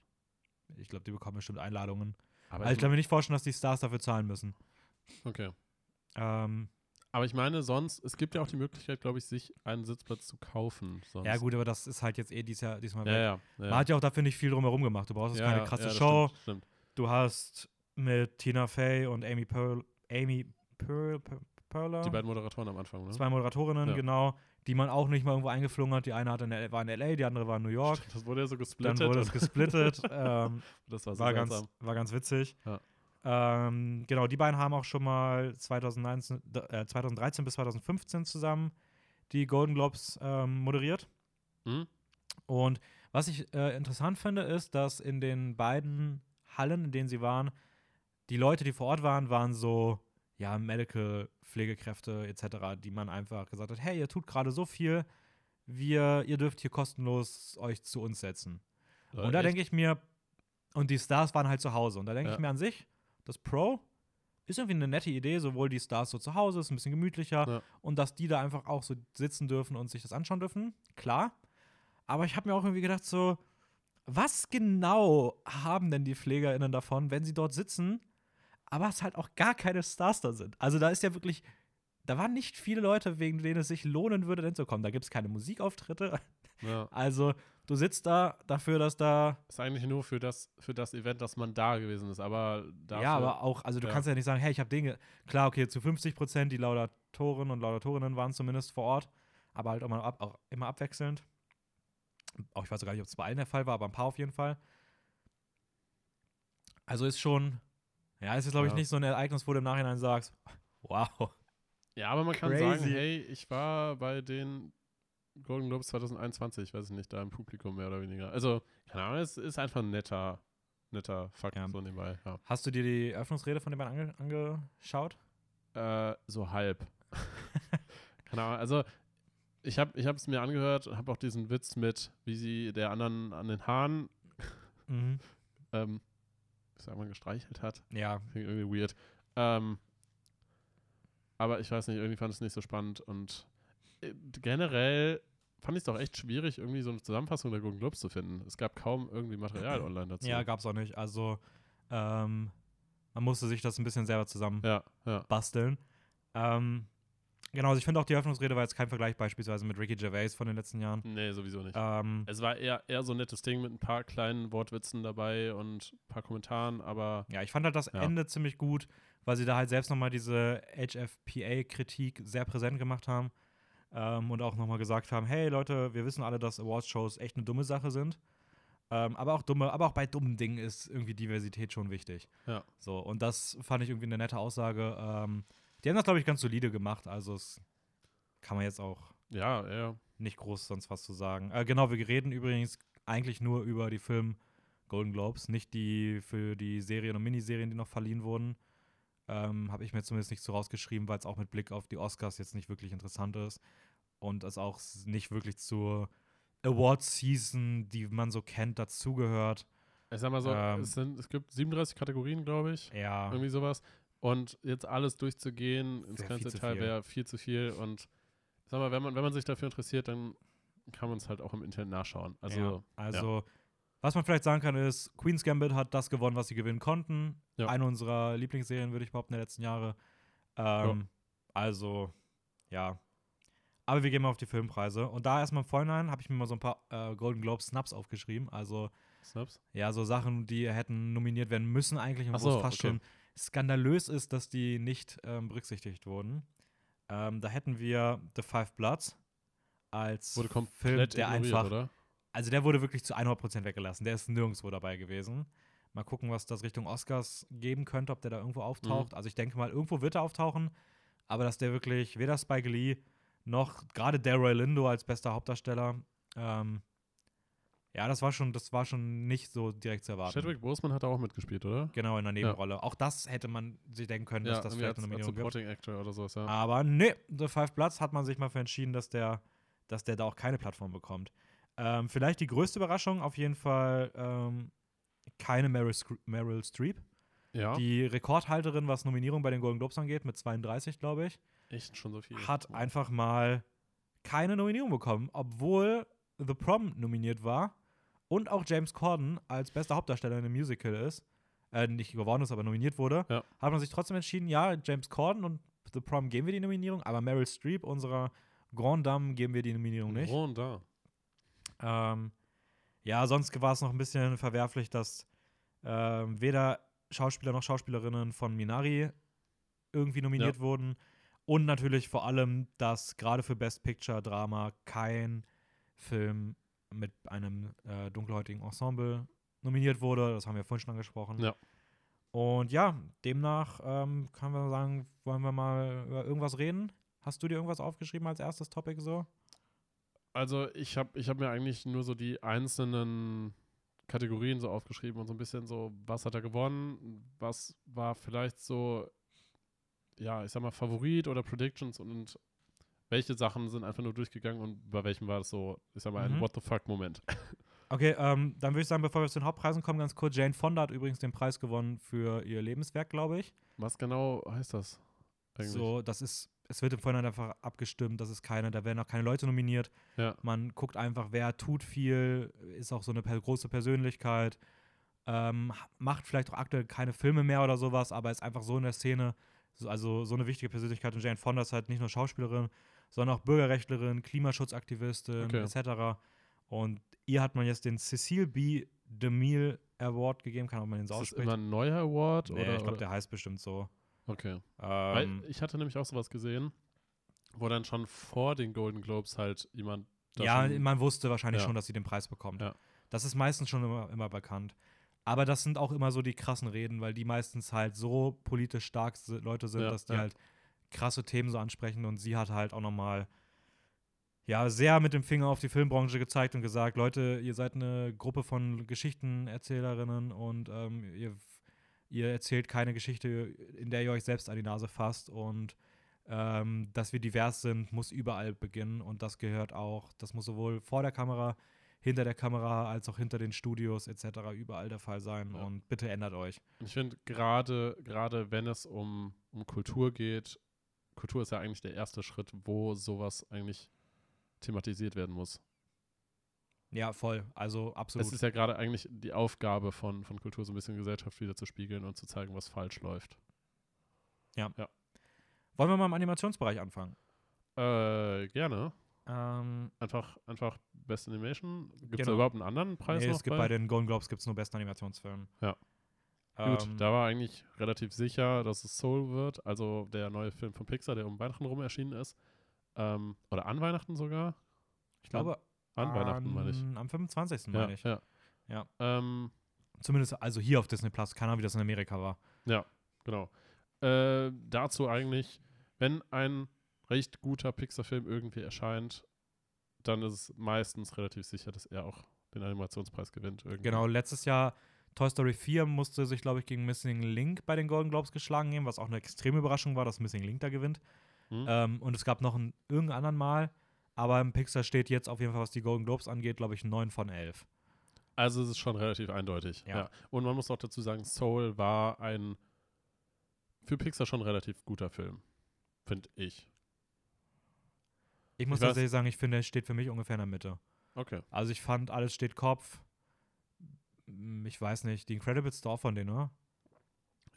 Ich glaube, die bekommen bestimmt Einladungen.
Aber
Also ich kann mir nicht vorstellen, dass die Stars dafür zahlen müssen.
okay.
Ähm,
Aber ich meine, sonst, es gibt ja auch die Möglichkeit, glaube ich, sich einen Sitzplatz zu kaufen. Sonst.
ja gut, aber das ist halt jetzt eh dies Jahr, diesmal
Ja,
weg.
ja. ja.
Man hat ja auch dafür nicht viel drumherum gemacht. Du brauchst jetzt
ja,
keine
ja,
krasse
ja,
Show.
Stimmt, stimmt.
Du hast mit Tina Fey und Amy Pearl, Amy Pearl, Pearl, Perler,
Die beiden Moderatoren am Anfang, ne?
zwei Moderatorinnen,
Ja.
genau, die man auch nicht mal irgendwo eingeflogen hat. Die eine hat in, war in LA, die andere war in New York.
Das wurde ja so
Dann
gesplittet.
wurde es gesplittet. ähm,
das war so
war, ganz, war ganz witzig.
Ja.
Ähm, genau, die beiden haben auch schon mal 2019, d- äh, 2013 bis 2015 zusammen die Golden Globes ähm, moderiert.
Hm?
Und was ich äh, interessant finde, ist, dass in den beiden Hallen, in denen sie waren, die Leute, die vor Ort waren, waren so, ja, Medical, Pflegekräfte etc., die man einfach gesagt hat, hey, ihr tut gerade so viel, wir, ihr dürft hier kostenlos euch zu uns setzen. und da denke ich mir, und die Stars waren halt zu Hause. Und da denke
Ja.
ich mir an sich, das Pro ist irgendwie eine nette Idee, sowohl die Stars so zu Hause, ist ein bisschen gemütlicher
Ja.
und dass die da einfach auch so sitzen dürfen und sich das anschauen dürfen. Klar. Aber ich habe mir auch irgendwie gedacht, so, was genau haben denn die PflegerInnen davon, wenn sie dort sitzen, aber es halt auch gar keine Stars da sind? Also da ist ja wirklich, da waren nicht viele Leute, wegen denen es sich lohnen würde, hinzukommen. Da gibt es keine Musikauftritte.
Ja.
Also du sitzt da dafür, dass da
Ist eigentlich nur für das, für das Event, dass man da gewesen ist, aber dafür,
ja, aber auch, also du
ja.
kannst ja nicht sagen, hey, ich habe Dinge. Klar, okay, zu 50 Prozent die Laudatoren und Laudatorinnen waren zumindest vor Ort, aber halt auch, mal ab, auch immer abwechselnd. Auch ich weiß gar nicht, ob es bei allen der Fall war, aber ein paar auf jeden Fall. Also ist schon, ja, es ist, glaube ich,
Ja.
nicht so ein Ereignis, wo du im Nachhinein sagst, wow.
Ja, aber man kann sagen, hey, ich war bei den Golden Globes 2021, weiß ich nicht, da im Publikum mehr oder weniger. Also, keine Ahnung, es ist einfach ein netter, netter Fakt
Ja.
so nebenbei. Ja.
Hast du dir die Eröffnungsrede von beiden ange angeschaut?
Äh, so halb. keine Ahnung, also ich habe ich es mir angehört, habe auch diesen Witz mit, wie sie der anderen an den Haaren,
Mhm.
ähm, sagt man, gestreichelt hat.
Ja,
Klingt irgendwie weird. Ähm, aber ich weiß nicht, irgendwie fand ich es nicht so spannend und äh, generell fand ich es doch echt schwierig, irgendwie so eine Zusammenfassung der Golden Globes zu finden. Es gab kaum irgendwie Material online dazu.
ja, gab's auch nicht. Also, ähm, man musste sich das ein bisschen selber zusammen
ja, ja.
basteln. Ähm, genau, also ich finde auch die Eröffnungsrede war jetzt kein Vergleich beispielsweise mit Ricky Gervais von den letzten Jahren.
Nee, sowieso nicht.
Ähm,
Es war eher, eher so ein nettes Ding mit ein paar kleinen Wortwitzen dabei und ein paar Kommentaren, aber
ja, ich fand halt das
Ja.
Ende ziemlich gut, weil sie da halt selbst nochmal diese HFPA-Kritik sehr präsent gemacht haben ähm, und auch nochmal gesagt haben, hey Leute, wir wissen alle, dass Awards-Shows echt eine dumme Sache sind. Ähm, aber auch dumme, aber auch bei dummen Dingen ist irgendwie Diversität schon wichtig.
Ja.
So, und das fand ich irgendwie eine nette Aussage. Ähm, die haben das, glaube ich, ganz solide gemacht. Also es kann man jetzt auch
ja, ja.
nicht groß sonst was zu sagen. Äh, genau, wir reden übrigens eigentlich nur über die Film Golden Globes, nicht die für die Serien und Miniserien, die noch verliehen wurden. Ähm, Habe ich mir zumindest nicht so rausgeschrieben, weil es auch mit Blick auf die Oscars jetzt nicht wirklich interessant ist und es auch nicht wirklich zur Award-Season, die man so kennt, dazugehört.
Ich sag mal so,
Ähm.
es, sind, es gibt 37 Kategorien, glaube ich.
Ja,
Irgendwie sowas. Und jetzt alles durchzugehen ins ganze
viel.
wäre viel zu viel. Und sag mal, wenn man, wenn man sich dafür interessiert, dann kann man es halt auch im Internet nachschauen. Also,
ja. also was man vielleicht sagen kann, ist, Queen's Gambit hat das gewonnen, was sie gewinnen konnten.
Ja.
Eine unserer Lieblingsserien, würde ich behaupten, der letzten Jahre. Ähm, Also, ja. Aber wir gehen mal auf die Filmpreise. Und da erstmal im Vorhinein habe ich mir mal so ein paar äh, Golden Globe Snaps aufgeschrieben. Also,
Snaps.
ja, so Sachen, die hätten nominiert werden müssen eigentlich und
Ach
wo es fast
okay.
schon skandalös ist, dass die nicht ähm, berücksichtigt wurden. Ähm, da hätten wir The Five Bloods als
Wurde
Film, der einfach
oder?
also der wurde wirklich zu 100% weggelassen. Der ist nirgendwo dabei gewesen. Mal gucken, was das Richtung Oscars geben könnte, ob der da irgendwo auftaucht.
Mhm.
Also ich denke mal, irgendwo wird er auftauchen. Aber dass der wirklich weder Spike Lee noch gerade Delroy Lindo als bester Hauptdarsteller, ähm, Ja, das war schon, das war schon nicht so direkt zu erwarten.
Chadwick Boseman hat da auch mitgespielt, oder?
Genau, in der Nebenrolle. Auch das hätte man sich denken können, dass das
irgendwie
vielleicht
als,
eine
als
Nominierung gibt.
Supporting Actor oder sowas, ja.
Aber nee, The Five Bloods hat man sich mal für entschieden, dass der, dass der da auch keine Plattform bekommt. Ähm, vielleicht die größte Überraschung, auf jeden Fall ähm, keine Meryl, Meryl Streep.
ja,
Die Rekordhalterin, was Nominierung bei den Golden Globes angeht, mit 32, glaube ich,
echt schon so viel.
hat einfach mal keine Nominierung bekommen, obwohl The Prom nominiert war und auch James Corden als bester Hauptdarsteller in einem Musical ist, äh, nicht geworden ist, aber nominiert wurde,
Ja.
hat man sich trotzdem entschieden, ja, James Corden und The Prom geben wir die Nominierung, aber Meryl Streep, unserer Grand Dame, geben wir die Nominierung nicht.
Und da.
Ähm, ja, sonst war es noch ein bisschen verwerflich, dass ähm, weder Schauspieler noch Schauspielerinnen von Minari irgendwie nominiert wurden. Und natürlich vor allem, dass gerade für Best Picture Drama kein Film mit einem äh, dunkelhäutigen Ensemble nominiert wurde. Das haben wir vorhin schon angesprochen.
Ja.
Und ja, demnach ähm, können wir sagen, wollen wir mal über irgendwas reden? Hast du dir irgendwas aufgeschrieben als erstes Topic so?
Also ich habe ich hab mir eigentlich nur so die einzelnen Kategorien so aufgeschrieben und so ein bisschen so, was hat er gewonnen, was war vielleicht so, ja, ich sag mal, Favorit oder Predictions und, und welche Sachen sind einfach nur durchgegangen und bei welchem war das so, ich sag mal, ein
Mhm.
What the fuck-Moment.
Okay, ähm, dann würde ich sagen, bevor wir zu den Hauptpreisen kommen, ganz kurz. Jane Fonda hat übrigens den Preis gewonnen für ihr Lebenswerk, glaube ich.
Was genau heißt das eigentlich?
So, das ist, es wird im Vorhinein einfach abgestimmt, das ist keine, da werden auch keine Leute nominiert.
Ja,
Man guckt einfach, wer tut viel, ist auch so eine große Persönlichkeit, ähm, macht vielleicht auch aktuell keine Filme mehr oder sowas, aber ist einfach so in der Szene, so, also so eine wichtige Persönlichkeit. Und Jane Fonda ist halt nicht nur Schauspielerin, sondern auch Bürgerrechtlerin, Klimaschutzaktivistin
Okay.
etc. Und ihr hat man jetzt den Cecile B. DeMille Award gegeben, kann auch man den so
ist das
aussprechen.
immer ein neuer Award?
Nee,
oder,
ich glaube, der heißt bestimmt so.
Okay. Weil
Ähm,
ich hatte nämlich auch sowas gesehen, wo dann schon vor den Golden Globes halt jemand
ja, man wusste wahrscheinlich
Ja.
schon, dass sie den Preis bekommt.
Ja.
Das ist meistens schon immer, immer bekannt. Aber das sind auch immer so die krassen Reden, weil die meistens halt so politisch stark Leute sind,
Ja,
dass die
ja.
halt krasse Themen so ansprechen und sie hat halt auch nochmal ja, sehr mit dem Finger auf die Filmbranche gezeigt und gesagt, Leute, ihr seid eine Gruppe von Geschichtenerzählerinnen und ähm, ihr, ihr erzählt keine Geschichte, in der ihr euch selbst an die Nase fasst und ähm, dass wir divers sind, muss überall beginnen und das gehört auch, das muss sowohl vor der Kamera, hinter der Kamera als auch hinter den Studios etc. überall der Fall sein
Ja.
und bitte ändert euch.
Ich finde, gerade gerade wenn es um, um Kultur geht, Kultur ist ja eigentlich der erste Schritt, wo sowas eigentlich thematisiert werden muss.
Ja, voll, also absolut.
Es ist ja gerade eigentlich die Aufgabe von, von Kultur, so ein bisschen Gesellschaft wieder zu spiegeln und zu zeigen, was falsch läuft.
Wollen wir mal im Animationsbereich anfangen?
Äh, gerne.
Ähm,
Einfach, einfach Best Animation. Gibt es
Genau.
da überhaupt einen anderen Preis
nee, es gibt bei den Golden Globes gibt's nur besten Animationsfilm.
Ja.
Ähm,
Gut, da war eigentlich relativ sicher, dass es Soul wird, also der neue Film von Pixar, der um Weihnachten rum erschienen ist. Ähm, oder an Weihnachten sogar?
ich glaube,
An Weihnachten, meine ich.
Am 25.
Ja,
meine ich.
ja.
Ja.
Ähm,
Zumindest also hier auf Disney Plus. Keine Ahnung, wie das in Amerika war.
genau. Äh, dazu eigentlich, wenn ein recht guter Pixar-Film irgendwie erscheint, dann ist es meistens relativ sicher, dass er auch den Animationspreis gewinnt. Irgendwie.
Genau, letztes Jahr Toy Story 4 musste sich, glaube ich, gegen Missing Link bei den Golden Globes geschlagen geben, was auch eine extreme Überraschung war, dass Missing Link da gewinnt.
Hm?
Ähm, und es gab noch ein irgendein anderen Mal, aber im Pixar steht jetzt auf jeden Fall, was die Golden Globes angeht, glaube ich, 9 von 11.
Also es ist schon relativ eindeutig.
Ja.
Ja. Und man muss auch dazu sagen, Soul war ein für Pixar schon relativ guter Film, finde ich.
Ich muss
Ich
tatsächlich sagen, ich finde, es steht für mich ungefähr in der Mitte.
Okay.
Also ich fand, alles steht Kopf. Mm, Ich weiß nicht, die Incredibles ist auch von denen, oder?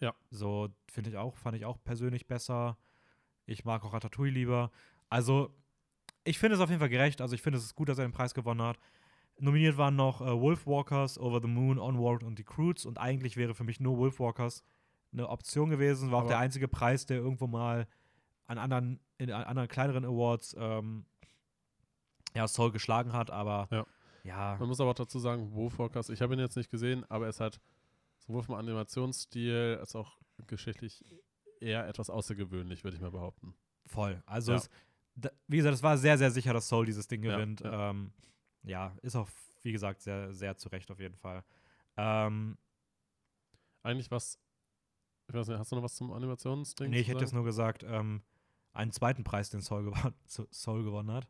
Ja.
So finde ich auch, fand ich auch persönlich besser. Ich mag auch Ratatouille lieber. Also, ich finde es auf jeden Fall gerecht. Also, ich finde es ist gut, dass er den Preis gewonnen hat. Nominiert waren noch äh, Wolfwalkers, Over the Moon, Onward und The Croods. Und eigentlich wäre für mich nur Wolfwalkers eine Option gewesen. War auch
Aber-
der einzige Preis, der irgendwo mal an anderen, in an anderen kleineren Awards ähm, ja, Soul geschlagen hat. Aber
Ja.
Ja
Man muss aber auch dazu sagen, Wo Forecast, ich habe ihn jetzt nicht gesehen, aber es hat sowohl vom Animationsstil als auch geschichtlich eher etwas außergewöhnlich, würde ich mal behaupten.
Voll. Also,
Ja.
es, da, wie gesagt, es war sehr, sehr sicher, dass Soul dieses Ding gewinnt.
ja.
Ja, ähm, ja ist auch, wie gesagt, sehr, sehr zu Recht auf jeden Fall. Ähm,
Eigentlich was, ich weiß nicht, hast du noch was zum Animationsding?
nee, ich hätte jetzt nur gesagt, ähm, einen zweiten Preis, den Soul, gewon Soul gewonnen hat.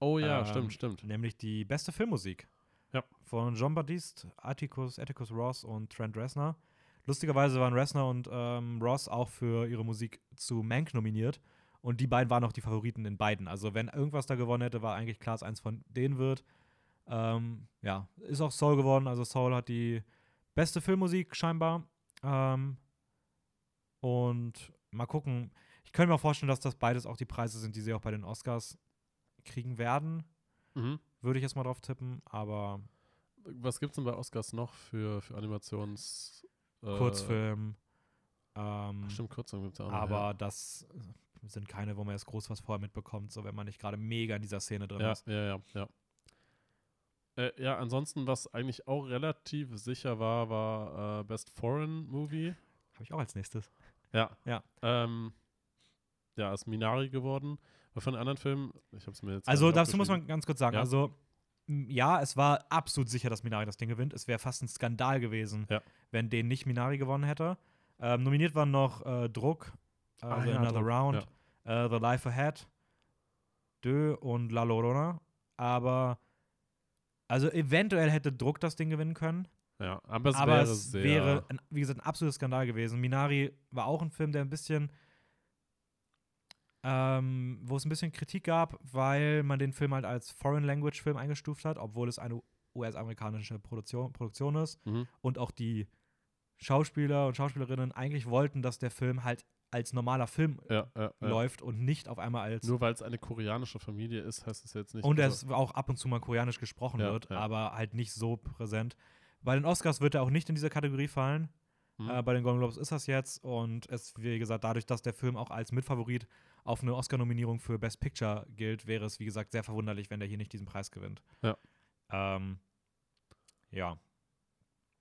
Oh ja,
ähm,
stimmt, stimmt.
Nämlich die beste Filmmusik.
Ja.
Von John Baptiste, Atticus, Atticus Ross und Trent Reznor. Lustigerweise waren Reznor und ähm, Ross auch für ihre Musik zu Mank nominiert. Und die beiden waren auch die Favoriten in beiden. Also, wenn irgendwas da gewonnen hätte, war eigentlich klar, dass eins von denen wird. Ähm, ja, ist auch Soul geworden. Also, Soul hat die beste Filmmusik scheinbar. Ähm, und mal gucken. Ich könnte mir auch vorstellen, dass das beides auch die Preise sind, die sie auch bei den Oscars kriegen werden.
Mhm.
Würde ich jetzt mal drauf tippen, aber
Was gibt's denn bei Oscars noch für, für Animations... Äh,
Kurzfilm. Ähm,
ach, Stimmt, Kurzfilm gibt's auch noch.
aber
ja.
das sind keine, wo man jetzt groß was vorher mitbekommt, so wenn man nicht gerade mega in dieser Szene drin
Ja,
ist.
ja, ja, ja. Äh, ja, ansonsten, was eigentlich auch relativ sicher war, war äh, Best Foreign Movie.
Habe ich auch als nächstes.
Ja.
Ja.
Ähm, ja, ist Minari geworden. Aber von anderen Filmen, ich habe es mir jetzt.
Also dazu muss man ganz kurz sagen,
Ja.
also ja, es war absolut sicher, dass Minari das Ding gewinnt. Es wäre fast ein Skandal gewesen,
Ja.
wenn den nicht Minari gewonnen hätte. Ähm, nominiert waren noch äh, Druck, äh,
Ah,
The
ja,
Another
Druck,
Round, äh, The Life Ahead, Deux und La Llorona. Aber also eventuell hätte Druck das Ding gewinnen können.
Ja, aber es
aber
wäre
es wäre, ein, wie gesagt, ein absoluter Skandal gewesen. Minari war auch ein Film, der ein bisschen, ähm, wo es ein bisschen Kritik gab, weil man den Film halt als Foreign Language Film eingestuft hat, obwohl es eine US-amerikanische Produktion, Produktion ist
Mhm.
und auch die Schauspieler und Schauspielerinnen eigentlich wollten, dass der Film halt als normaler Film
Ja, ja, ja.
läuft und nicht auf einmal als
Nur weil es eine koreanische Familie ist, heißt es jetzt nicht.
und
also-
es auch ab und zu mal koreanisch gesprochen wird, aber halt nicht so präsent. Bei den Oscars wird er auch nicht in diese Kategorie fallen.
Mhm.
Äh, bei den Golden Globes ist das jetzt und es, wie gesagt, dadurch, dass der Film auch als Mitfavorit auf eine Oscar-Nominierung für Best Picture gilt, wäre es, wie gesagt, sehr verwunderlich, wenn der hier nicht diesen Preis gewinnt.
Ja.
Ähm, ja.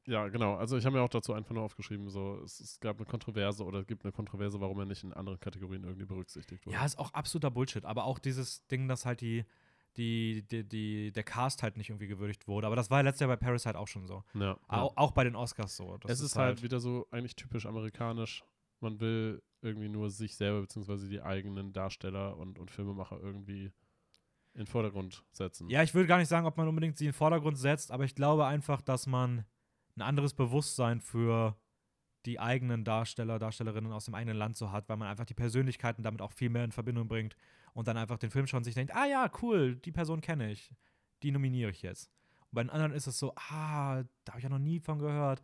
Ja, genau. Also ich habe mir auch dazu einfach nur aufgeschrieben, so es, es gab eine Kontroverse oder es gibt eine Kontroverse, warum er nicht in anderen Kategorien irgendwie berücksichtigt wurde.
Ja, ist auch absoluter Bullshit. Aber auch dieses Ding, dass halt die, die, die, die, der Cast halt nicht irgendwie gewürdigt wurde. Aber das war ja letztes Jahr bei Parasite auch schon so.
ja, ja.
Auch, bei den Oscars so. Das
es ist halt wieder so eigentlich typisch amerikanisch. Man will irgendwie nur sich selber beziehungsweise die eigenen Darsteller und, und Filmemacher irgendwie in den Vordergrund setzen.
Ja, ich würde gar nicht sagen, ob man unbedingt sie in den Vordergrund setzt, aber ich glaube einfach, dass man ein anderes Bewusstsein für die eigenen Darsteller, Darstellerinnen aus dem eigenen Land so hat, weil man einfach die Persönlichkeiten damit auch viel mehr in Verbindung bringt und dann einfach den Film und sich denkt, ah ja, cool, die Person kenne ich, die nominiere ich jetzt. Und bei den anderen ist es so, ah, da habe ich ja noch nie von gehört.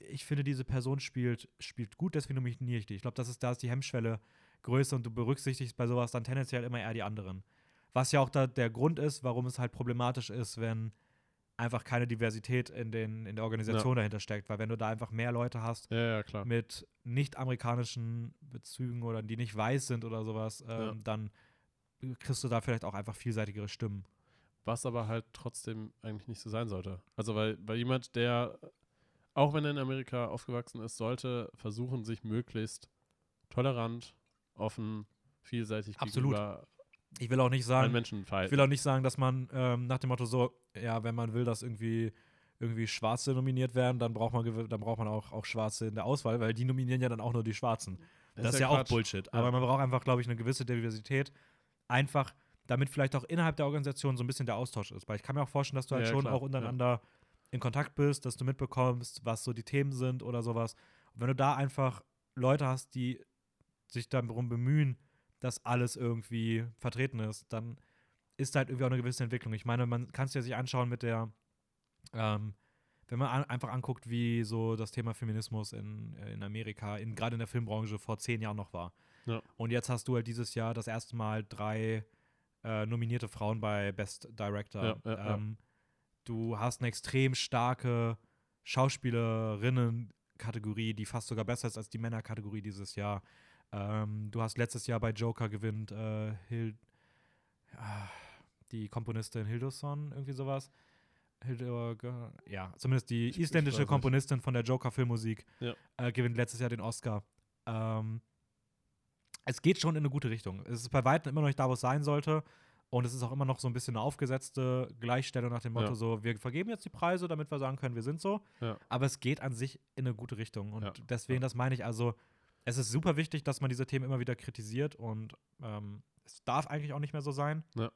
Ich finde, diese Person spielt, spielt gut, deswegen nominiere ich die. Ich glaube, das ist, da ist die Hemmschwelle größer und du berücksichtigst bei sowas dann tendenziell immer eher die anderen. Was ja auch da der Grund ist, warum es halt problematisch ist, wenn einfach keine Diversität in, den, in der Organisation dahinter steckt. Weil wenn du da einfach mehr Leute hast
ja, ja,
mit nicht-amerikanischen Bezügen oder die nicht weiß sind oder sowas, ähm,
Ja.
dann kriegst du da vielleicht auch einfach vielseitigere Stimmen.
Was aber halt trotzdem eigentlich nicht so sein sollte. Also weil, weil jemand, der, auch wenn er in Amerika aufgewachsen ist, sollte versuchen, sich möglichst tolerant, offen, vielseitig
Absolut.
gegenüber
Ich will auch nicht sagen, ich will auch nicht sagen, dass man ähm, nach dem Motto so, ja, wenn man will, dass irgendwie irgendwie Schwarze nominiert werden, dann braucht man, dann braucht man auch, auch Schwarze in der Auswahl, weil die nominieren ja dann auch nur die Schwarzen. Das, ist ja, auch
Quatsch.
Bullshit.
Ja.
Aber man braucht einfach, glaube ich, eine gewisse Diversität. Einfach, damit vielleicht auch innerhalb der Organisation so ein bisschen der Austausch ist. Weil ich kann mir auch vorstellen, dass du halt
Ja,
schon
klar.
auch untereinander in Kontakt bist, dass du mitbekommst, was so die Themen sind oder sowas. Und wenn du da einfach Leute hast, die sich darum bemühen, dass alles irgendwie vertreten ist, dann ist halt irgendwie auch eine gewisse Entwicklung. Ich meine, man kann es ja sich anschauen mit der, ähm, wenn man an, einfach anguckt, wie so das Thema Feminismus in, in Amerika, in, gerade in der Filmbranche vor zehn Jahren noch war.
Ja.
Und jetzt hast du halt dieses Jahr das erste Mal drei äh, nominierte Frauen bei Best Director.
Ja, ja, ja.
ähm, Du hast eine extrem starke Schauspielerinnen-Kategorie, die fast sogar besser ist als die Männerkategorie dieses Jahr. Ähm, du hast letztes Jahr bei Joker gewinnt äh, Hil ah, die Komponistin Hildesson, irgendwie sowas. Ja, zumindest die
Ich- ich
isländische
nicht.
Komponistin von der Joker-Filmmusik
Ja.
äh, gewinnt letztes Jahr den Oscar. Ähm, es geht schon in eine gute Richtung. Es ist bei weitem immer noch nicht da, wo es sein sollte. Und es ist auch immer noch so ein bisschen eine aufgesetzte Gleichstellung nach dem Motto:
Ja.
so, wir vergeben jetzt die Preise, damit wir sagen können, wir sind so.
Ja.
Aber es geht an sich in eine gute Richtung. Und
Ja.
deswegen, das meine ich, also, es ist super wichtig, dass man diese Themen immer wieder kritisiert und ähm, es darf eigentlich auch nicht mehr so sein.
Aber,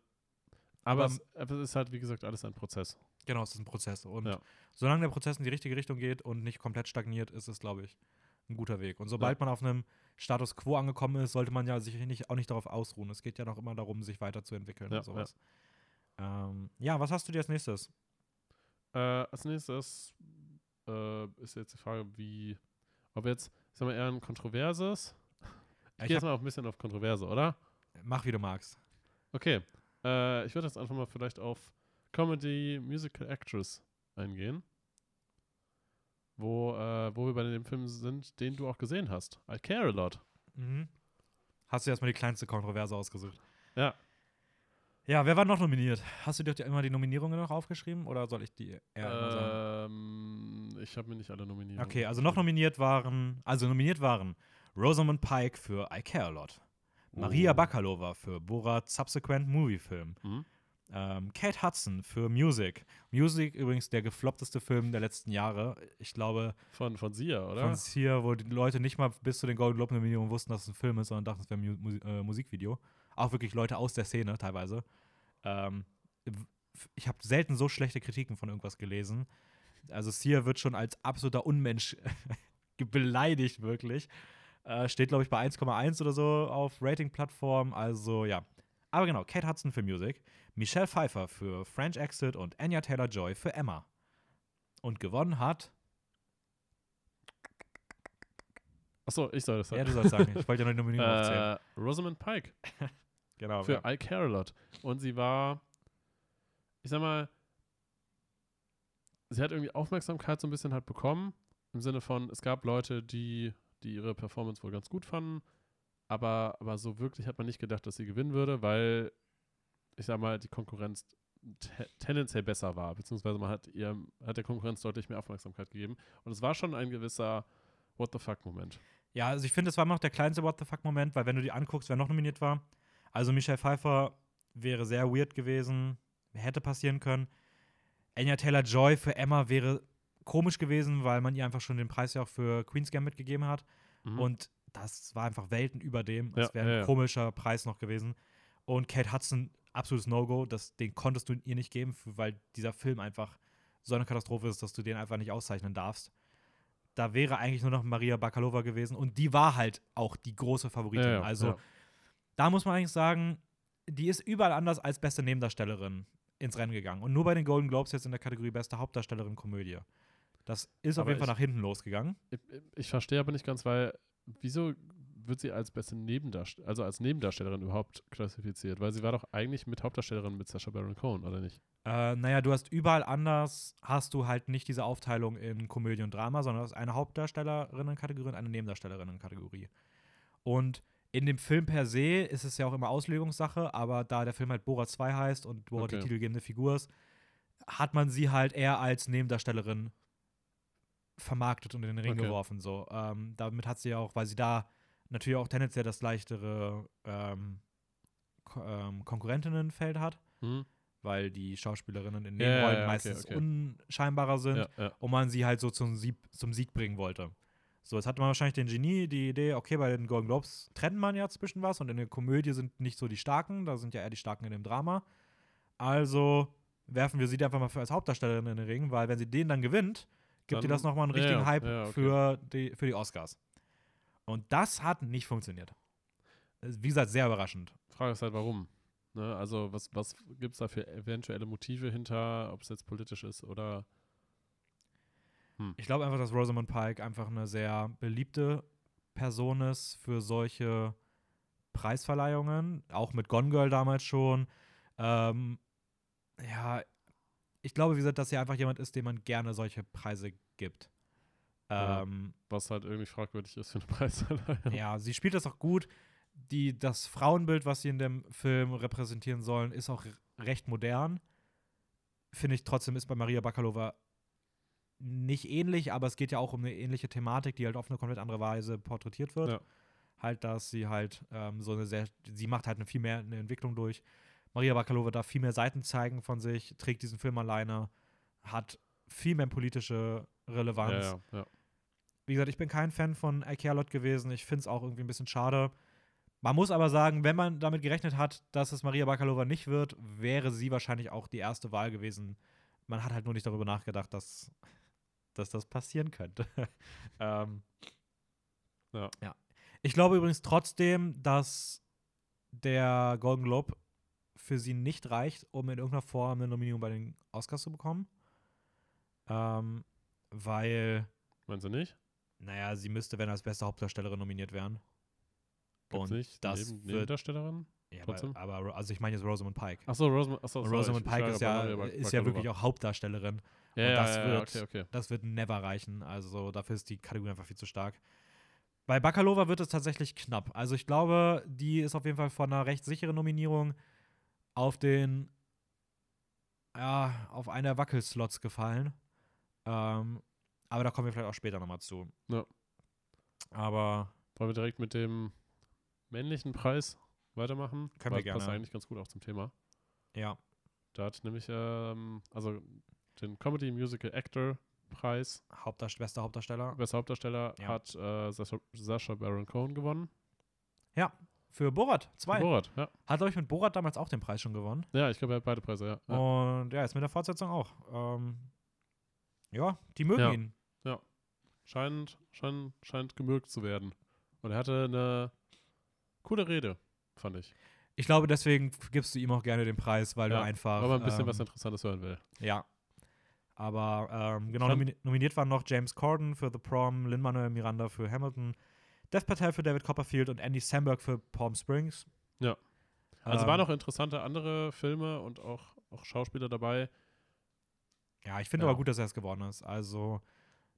Aber-
es, es ist halt, wie gesagt, alles ein Prozess.
Genau, es ist ein Prozess. Und solange der Prozess in die richtige Richtung geht und nicht komplett stagniert, ist es, glaube ich, ein guter Weg. Und sobald man auf einem Status quo angekommen ist, sollte man ja sich nicht, auch nicht darauf ausruhen. Es geht ja noch immer darum, sich weiterzuentwickeln
Ja,
und sowas. Ja. Ähm, ja, was hast du dir als nächstes?
Äh, als nächstes äh, ist jetzt die Frage, wie, ob jetzt, ich sag mal, eher ein kontroverses. Ich
Ich
gehe jetzt mal auch ein bisschen auf Kontroverse, oder?
Mach, wie du magst.
Okay. Äh, ich würde jetzt einfach mal vielleicht auf Comedy Musical Actress eingehen. Wo, äh, wo wir bei dem Film sind, den du auch gesehen hast. I Care a Lot.
Mhm. Hast du erstmal die kleinste Kontroverse ausgesucht?
Ja.
Ja, wer war noch nominiert? Hast du dir immer die Nominierungen noch aufgeschrieben oder soll ich die eher?
Ähm, ich habe mir nicht alle nominiert.
Okay, also noch nominiert waren, also nominiert waren Rosamund Pike für I Care a Lot, Maria
Oh.
Bakalova für Borat Subsequent Movie Film,
Mhm.
Ähm, Kate Hudson für Music. Music übrigens der gefloppteste Film der letzten Jahre. Ich glaube,
Von, von Sia, oder?
von hier, wo die Leute nicht mal bis zu den Golden Globe Nominierungen wussten, dass es ein Film ist, sondern dachten, es wäre ein Mu äh, Musikvideo. Auch wirklich Leute aus der Szene teilweise. Ähm, ich habe selten so schlechte Kritiken von irgendwas gelesen. Also Sia wird schon als absoluter Unmensch beleidigt, wirklich. Äh, steht, glaube ich, bei 1,1 oder so auf Rating-Plattformen. Also ja. Aber genau, Kate Hudson für Music, Michelle Pfeiffer für French Exit und Anya Taylor-Joy für Emma. Und gewonnen hat
Achso, ich soll das
Ja,
sagen.
du sollst sagen. Ich wollte ja noch die Nominierung aufzählen.
äh, Rosamund Pike
Genau.
für
ja.
I Care a Lot. Und sie war, ich sag mal, sie hat irgendwie Aufmerksamkeit so ein bisschen halt bekommen. Im Sinne von, es gab Leute, die, die ihre Performance wohl ganz gut fanden. Aber, aber so wirklich hat man nicht gedacht, dass sie gewinnen würde, weil, ich sag mal, die Konkurrenz te tendenziell besser war. Beziehungsweise man hat, ihr, hat der Konkurrenz deutlich mehr Aufmerksamkeit gegeben. Und es war schon ein gewisser What the fuck-Moment.
Ja, also ich finde, es war immer noch der kleinste What the fuck-Moment, weil wenn du die anguckst, wer noch nominiert war, also Michelle Pfeiffer wäre sehr weird gewesen, hätte passieren können. Anya Taylor-Joy für Emma wäre komisch gewesen, weil man ihr einfach schon den Preis ja auch für Queen's Gambit gegeben hat.
Mhm.
Und das war einfach Welten über dem.
Ja,
Es wäre ein
ja, ja.
komischer Preis noch gewesen. Und Kate Hudson, absolutes No-Go. Den konntest du ihr nicht geben, weil dieser Film einfach so eine Katastrophe ist, dass du den einfach nicht auszeichnen darfst. Da wäre eigentlich nur noch Maria Bakalova gewesen. Und die war halt auch die große Favoritin.
Ja, ja,
also
ja.
da muss man eigentlich sagen, die ist überall anders als beste Nebendarstellerin ins Rennen gegangen. Und nur bei den Golden Globes jetzt in der Kategorie beste Hauptdarstellerin Komödie. Das ist auf
Aber
jeden Fall
ich-
nach hinten losgegangen.
Ich, ich verstehe aber nicht ganz, weil wieso wird sie als beste Nebendarstellerin, also als Nebendarstellerin überhaupt klassifiziert? Weil sie war doch eigentlich mit Hauptdarstellerin mit Sacha Baron Cohen, oder nicht?
Äh, naja, du hast überall anders, hast du halt nicht diese Aufteilung in Komödie und Drama, sondern du hast eine Hauptdarstellerinnen-Kategorie und eine Nebendarstellerinnen-Kategorie. Und in dem Film per se ist es ja auch immer Auslegungssache, aber da der Film halt Borat 2 heißt und Borat die
Okay.
titelgebende Figur ist, hat man sie halt eher als Nebendarstellerin vermarktet und in den Ring
Okay.
geworfen. So. Ähm, damit hat sie ja auch, weil sie da natürlich auch tendenziell das leichtere ähm, Ko ähm, Konkurrentinnenfeld hat
Hm?
weil die Schauspielerinnen in
Ja, ja,
Nebenrollen
ja, okay,
meistens
okay.
unscheinbarer sind
Ja, ja.
und man sie halt so zum Sieg, zum Sieg bringen wollte. So, jetzt hatte man wahrscheinlich den Genie, die Idee, okay, bei den Golden Globes trennt man ja zwischen was und in der Komödie sind nicht so die Starken, da sind ja eher die Starken in dem Drama. Also werfen wir sie einfach mal für als Hauptdarstellerin in den Ring, weil wenn sie den dann gewinnt, gibt ihr
Dann-
das nochmal einen
ja,
richtigen
ja,
Hype
ja, okay.
für, die, für die Oscars. Und das hat nicht funktioniert. Wie gesagt, sehr überraschend.
Frage ist halt, warum? Ne? Also, was, was gibt es da für eventuelle Motive hinter, ob es jetzt politisch ist oder.
Ich glaube einfach, dass Rosamund Pike einfach eine sehr beliebte Person ist für solche Preisverleihungen. Auch mit Gone Girl damals schon. Ähm, ja, ich glaube, wie gesagt, dass sie einfach jemand ist, dem man gerne solche Preise gibt.
Ja.
Ähm,
Was halt irgendwie fragwürdig ist für eine Preisverleihung.
ja, sie spielt das auch gut. Die, das Frauenbild, was sie in dem Film repräsentieren sollen, ist auch recht modern. Finde ich trotzdem ist bei Maria Bakalova nicht ähnlich, aber es geht ja auch um eine ähnliche Thematik, die halt auf eine komplett andere Weise porträtiert wird.
Ja.
Halt, dass sie halt ähm, so eine sehr, sie macht halt eine viel mehr eine Entwicklung durch. Maria Bakalova darf viel mehr Seiten zeigen von sich, trägt diesen Film alleine, hat viel mehr politische Relevanz.
Ja, ja.
Wie gesagt, ich bin kein Fan von Ikea Lot gewesen. Ich finde es auch irgendwie ein bisschen schade. Man muss aber sagen, wenn man damit gerechnet hat, dass es Maria Bakalova nicht wird, wäre sie wahrscheinlich auch die erste Wahl gewesen. Man hat halt nur nicht darüber nachgedacht, dass, dass das passieren könnte. ähm,
Ja.
ja. Ich glaube übrigens trotzdem, dass der Golden Globe für sie nicht reicht, um in irgendeiner Form eine Nominierung bei den Oscars zu bekommen. Ähm, weil,
Meinst du nicht?
Naja, sie müsste, wenn als beste Hauptdarstellerin nominiert werden.
Gibt's
Und
nicht
das
neben, Nebendarstellerin?
Ja,
Trotzdem?
aber, aber also ich meine jetzt Rosamund Pike.
Achso, Rosamund, achso, sorry,
Rosamund Pike ist ja, ist ja wirklich auch Hauptdarstellerin.
Ja,
und
ja,
das
ja,
wird-
okay, okay.
Das wird never reichen. Also dafür ist die Kategorie einfach viel zu stark. Bei Bakalova wird es tatsächlich knapp. Also ich glaube, die ist auf jeden Fall von einer recht sicheren Nominierung auf den, ja, auf einen der Wackelslots gefallen. Ähm, aber da kommen wir vielleicht auch später nochmal zu.
Ja.
Aber
Wollen wir direkt mit dem männlichen Preis weitermachen?
Können wir
Weil-
gerne.
Passt eigentlich ganz gut auch zum Thema.
ja,
Da hat nämlich, ähm, also den Comedy Musical Actor Preis,
Hauptdarst bester Hauptdarsteller.
bester Hauptdarsteller,
Ja.
hat äh, Sascha, Baron Cohen gewonnen.
Ja, für Borat 2.
Borat, ja.
Hat, glaube ich, mit Borat damals auch den Preis schon gewonnen.
Ja, ich glaube, er hat beide Preise, ja. ja.
Und ja, jetzt mit der Fortsetzung auch. Ähm, ja, die mögen
Ja.
ihn.
Scheint, scheint, scheint gemögt zu werden. Und er hatte eine coole Rede, fand ich.
Ich glaube, deswegen gibst du ihm auch gerne den Preis, weil
Ja,
du einfach.
Weil man ein bisschen
ähm,
was Interessantes hören will.
Ja. Aber ähm, genau, nomini nominiert waren noch James Corden für The Prom, Lin-Manuel Miranda für Hamilton, Dev Patel für David Copperfield und Andy Samberg für Palm Springs.
Ja. Also
ähm,
waren noch interessante andere Filme und auch, auch Schauspieler dabei.
Ja, ich finde
Ja.
aber gut, dass er es geworden ist. Also,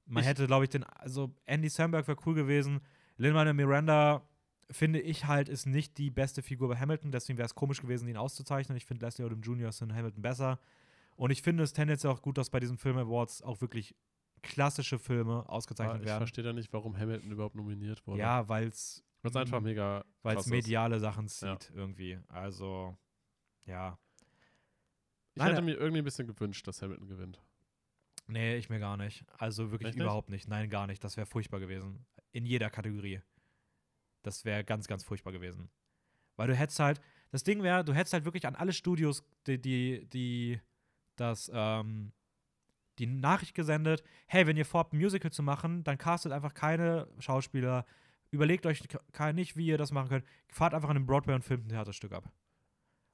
man
Ich-
hätte, glaube ich, den. Also, Andy Samberg wäre cool gewesen. Lin-Manuel Miranda, finde ich halt, ist nicht die beste Figur bei Hamilton. Deswegen wäre es komisch gewesen, ihn auszuzeichnen. Ich finde Leslie Odom Jr. ist in Hamilton besser. Und ich finde es tendenziell auch gut, dass bei diesen Film Awards auch wirklich klassische Filme ausgezeichnet
ich
werden.
verstehe da nicht, warum Hamilton überhaupt nominiert wurde.
Ja, weil es
Weil es einfach mega
weil es mediale Sachen
Ja.
zieht irgendwie. Also, ja.
Ich
Nein,
hätte
äh,
mir irgendwie ein bisschen gewünscht, dass Hamilton gewinnt.
Nee, ich mir gar nicht. Also wirklich
Echt
überhaupt nicht. Nein, gar nicht. Das wäre furchtbar gewesen. In jeder Kategorie. Das wäre ganz, ganz furchtbar gewesen. Weil du hättest halt, das Ding wäre, du hättest halt wirklich an alle Studios, die, die, die das, ähm, die Nachricht gesendet, hey, wenn ihr vorhabt, ein Musical zu machen, dann castet einfach keine Schauspieler, überlegt euch nicht, wie ihr das machen könnt, fahrt einfach an den Broadway und filmt ein Theaterstück ab.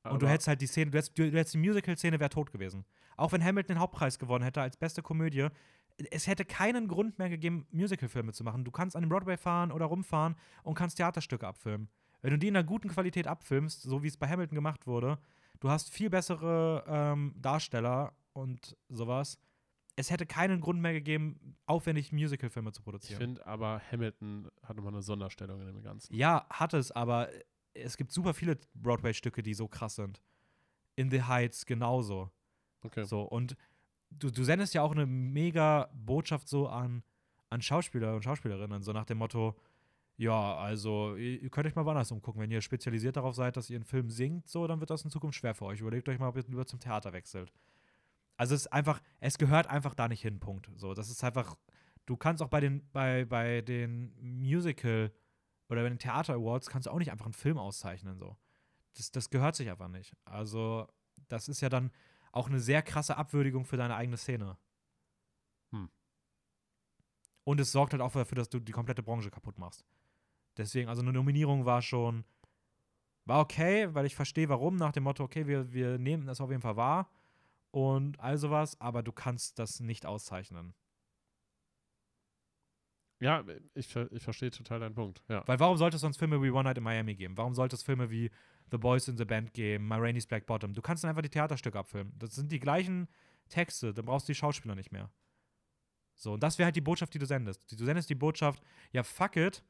und du
Aber-
hättest halt die Szene, du hättest, du hättest die Musical-Szene wäre tot gewesen. Auch wenn Hamilton den Hauptpreis gewonnen hätte als beste Komödie, es hätte keinen Grund mehr gegeben, Musical-Filme zu machen. Du kannst an den Broadway fahren oder rumfahren und kannst Theaterstücke abfilmen. Wenn du die in einer guten Qualität abfilmst, so wie es bei Hamilton gemacht wurde, du hast viel bessere ähm, Darsteller und sowas. Es hätte keinen Grund mehr gegeben, aufwendig Musical-Filme zu
Ich
produzieren.
finde aber, Hamilton hat nochmal eine Sonderstellung in dem Ganzen.
Ja, hat es, aber es gibt super viele Broadway-Stücke, die so krass sind. In the Heights genauso.
Okay.
So, und du, du sendest ja auch eine mega Botschaft so an, an Schauspieler und Schauspielerinnen, so nach dem Motto, ja, also ihr, könnt euch mal woanders umgucken. Wenn ihr spezialisiert darauf seid, dass ihr einen Film singt, so, dann wird das in Zukunft schwer für euch. Überlegt euch mal, ob ihr lieber zum Theater wechselt. Also es ist einfach, es gehört einfach da nicht hin, Punkt. So, das ist einfach, du kannst auch bei den, bei, bei den Musical oder bei den Theater Awards kannst du auch nicht einfach einen Film auszeichnen, so. Das, das gehört sich einfach nicht. Also, das ist ja dann auch eine sehr krasse Abwürdigung für deine eigene Szene.
Hm.
Und es sorgt halt auch dafür, dass du die komplette Branche kaputt machst. Deswegen, also eine Nominierung war schon, war okay, weil ich verstehe, warum, nach dem Motto, okay, wir, wir nehmen das auf jeden Fall wahr und all sowas, aber du kannst das nicht auszeichnen.
Ja, ich, ich verstehe total deinen Punkt. Ja.
Weil warum sollte es sonst Filme wie One Night in Miami geben? Warum sollte es Filme wie The Boys in the Band geben, My Rainey's Black Bottom? Du kannst dann einfach die Theaterstücke abfilmen. Das sind die gleichen Texte, dann brauchst du die Schauspieler nicht mehr. So, und das wäre halt die Botschaft, die du sendest. Du sendest die Botschaft, ja, fuck it,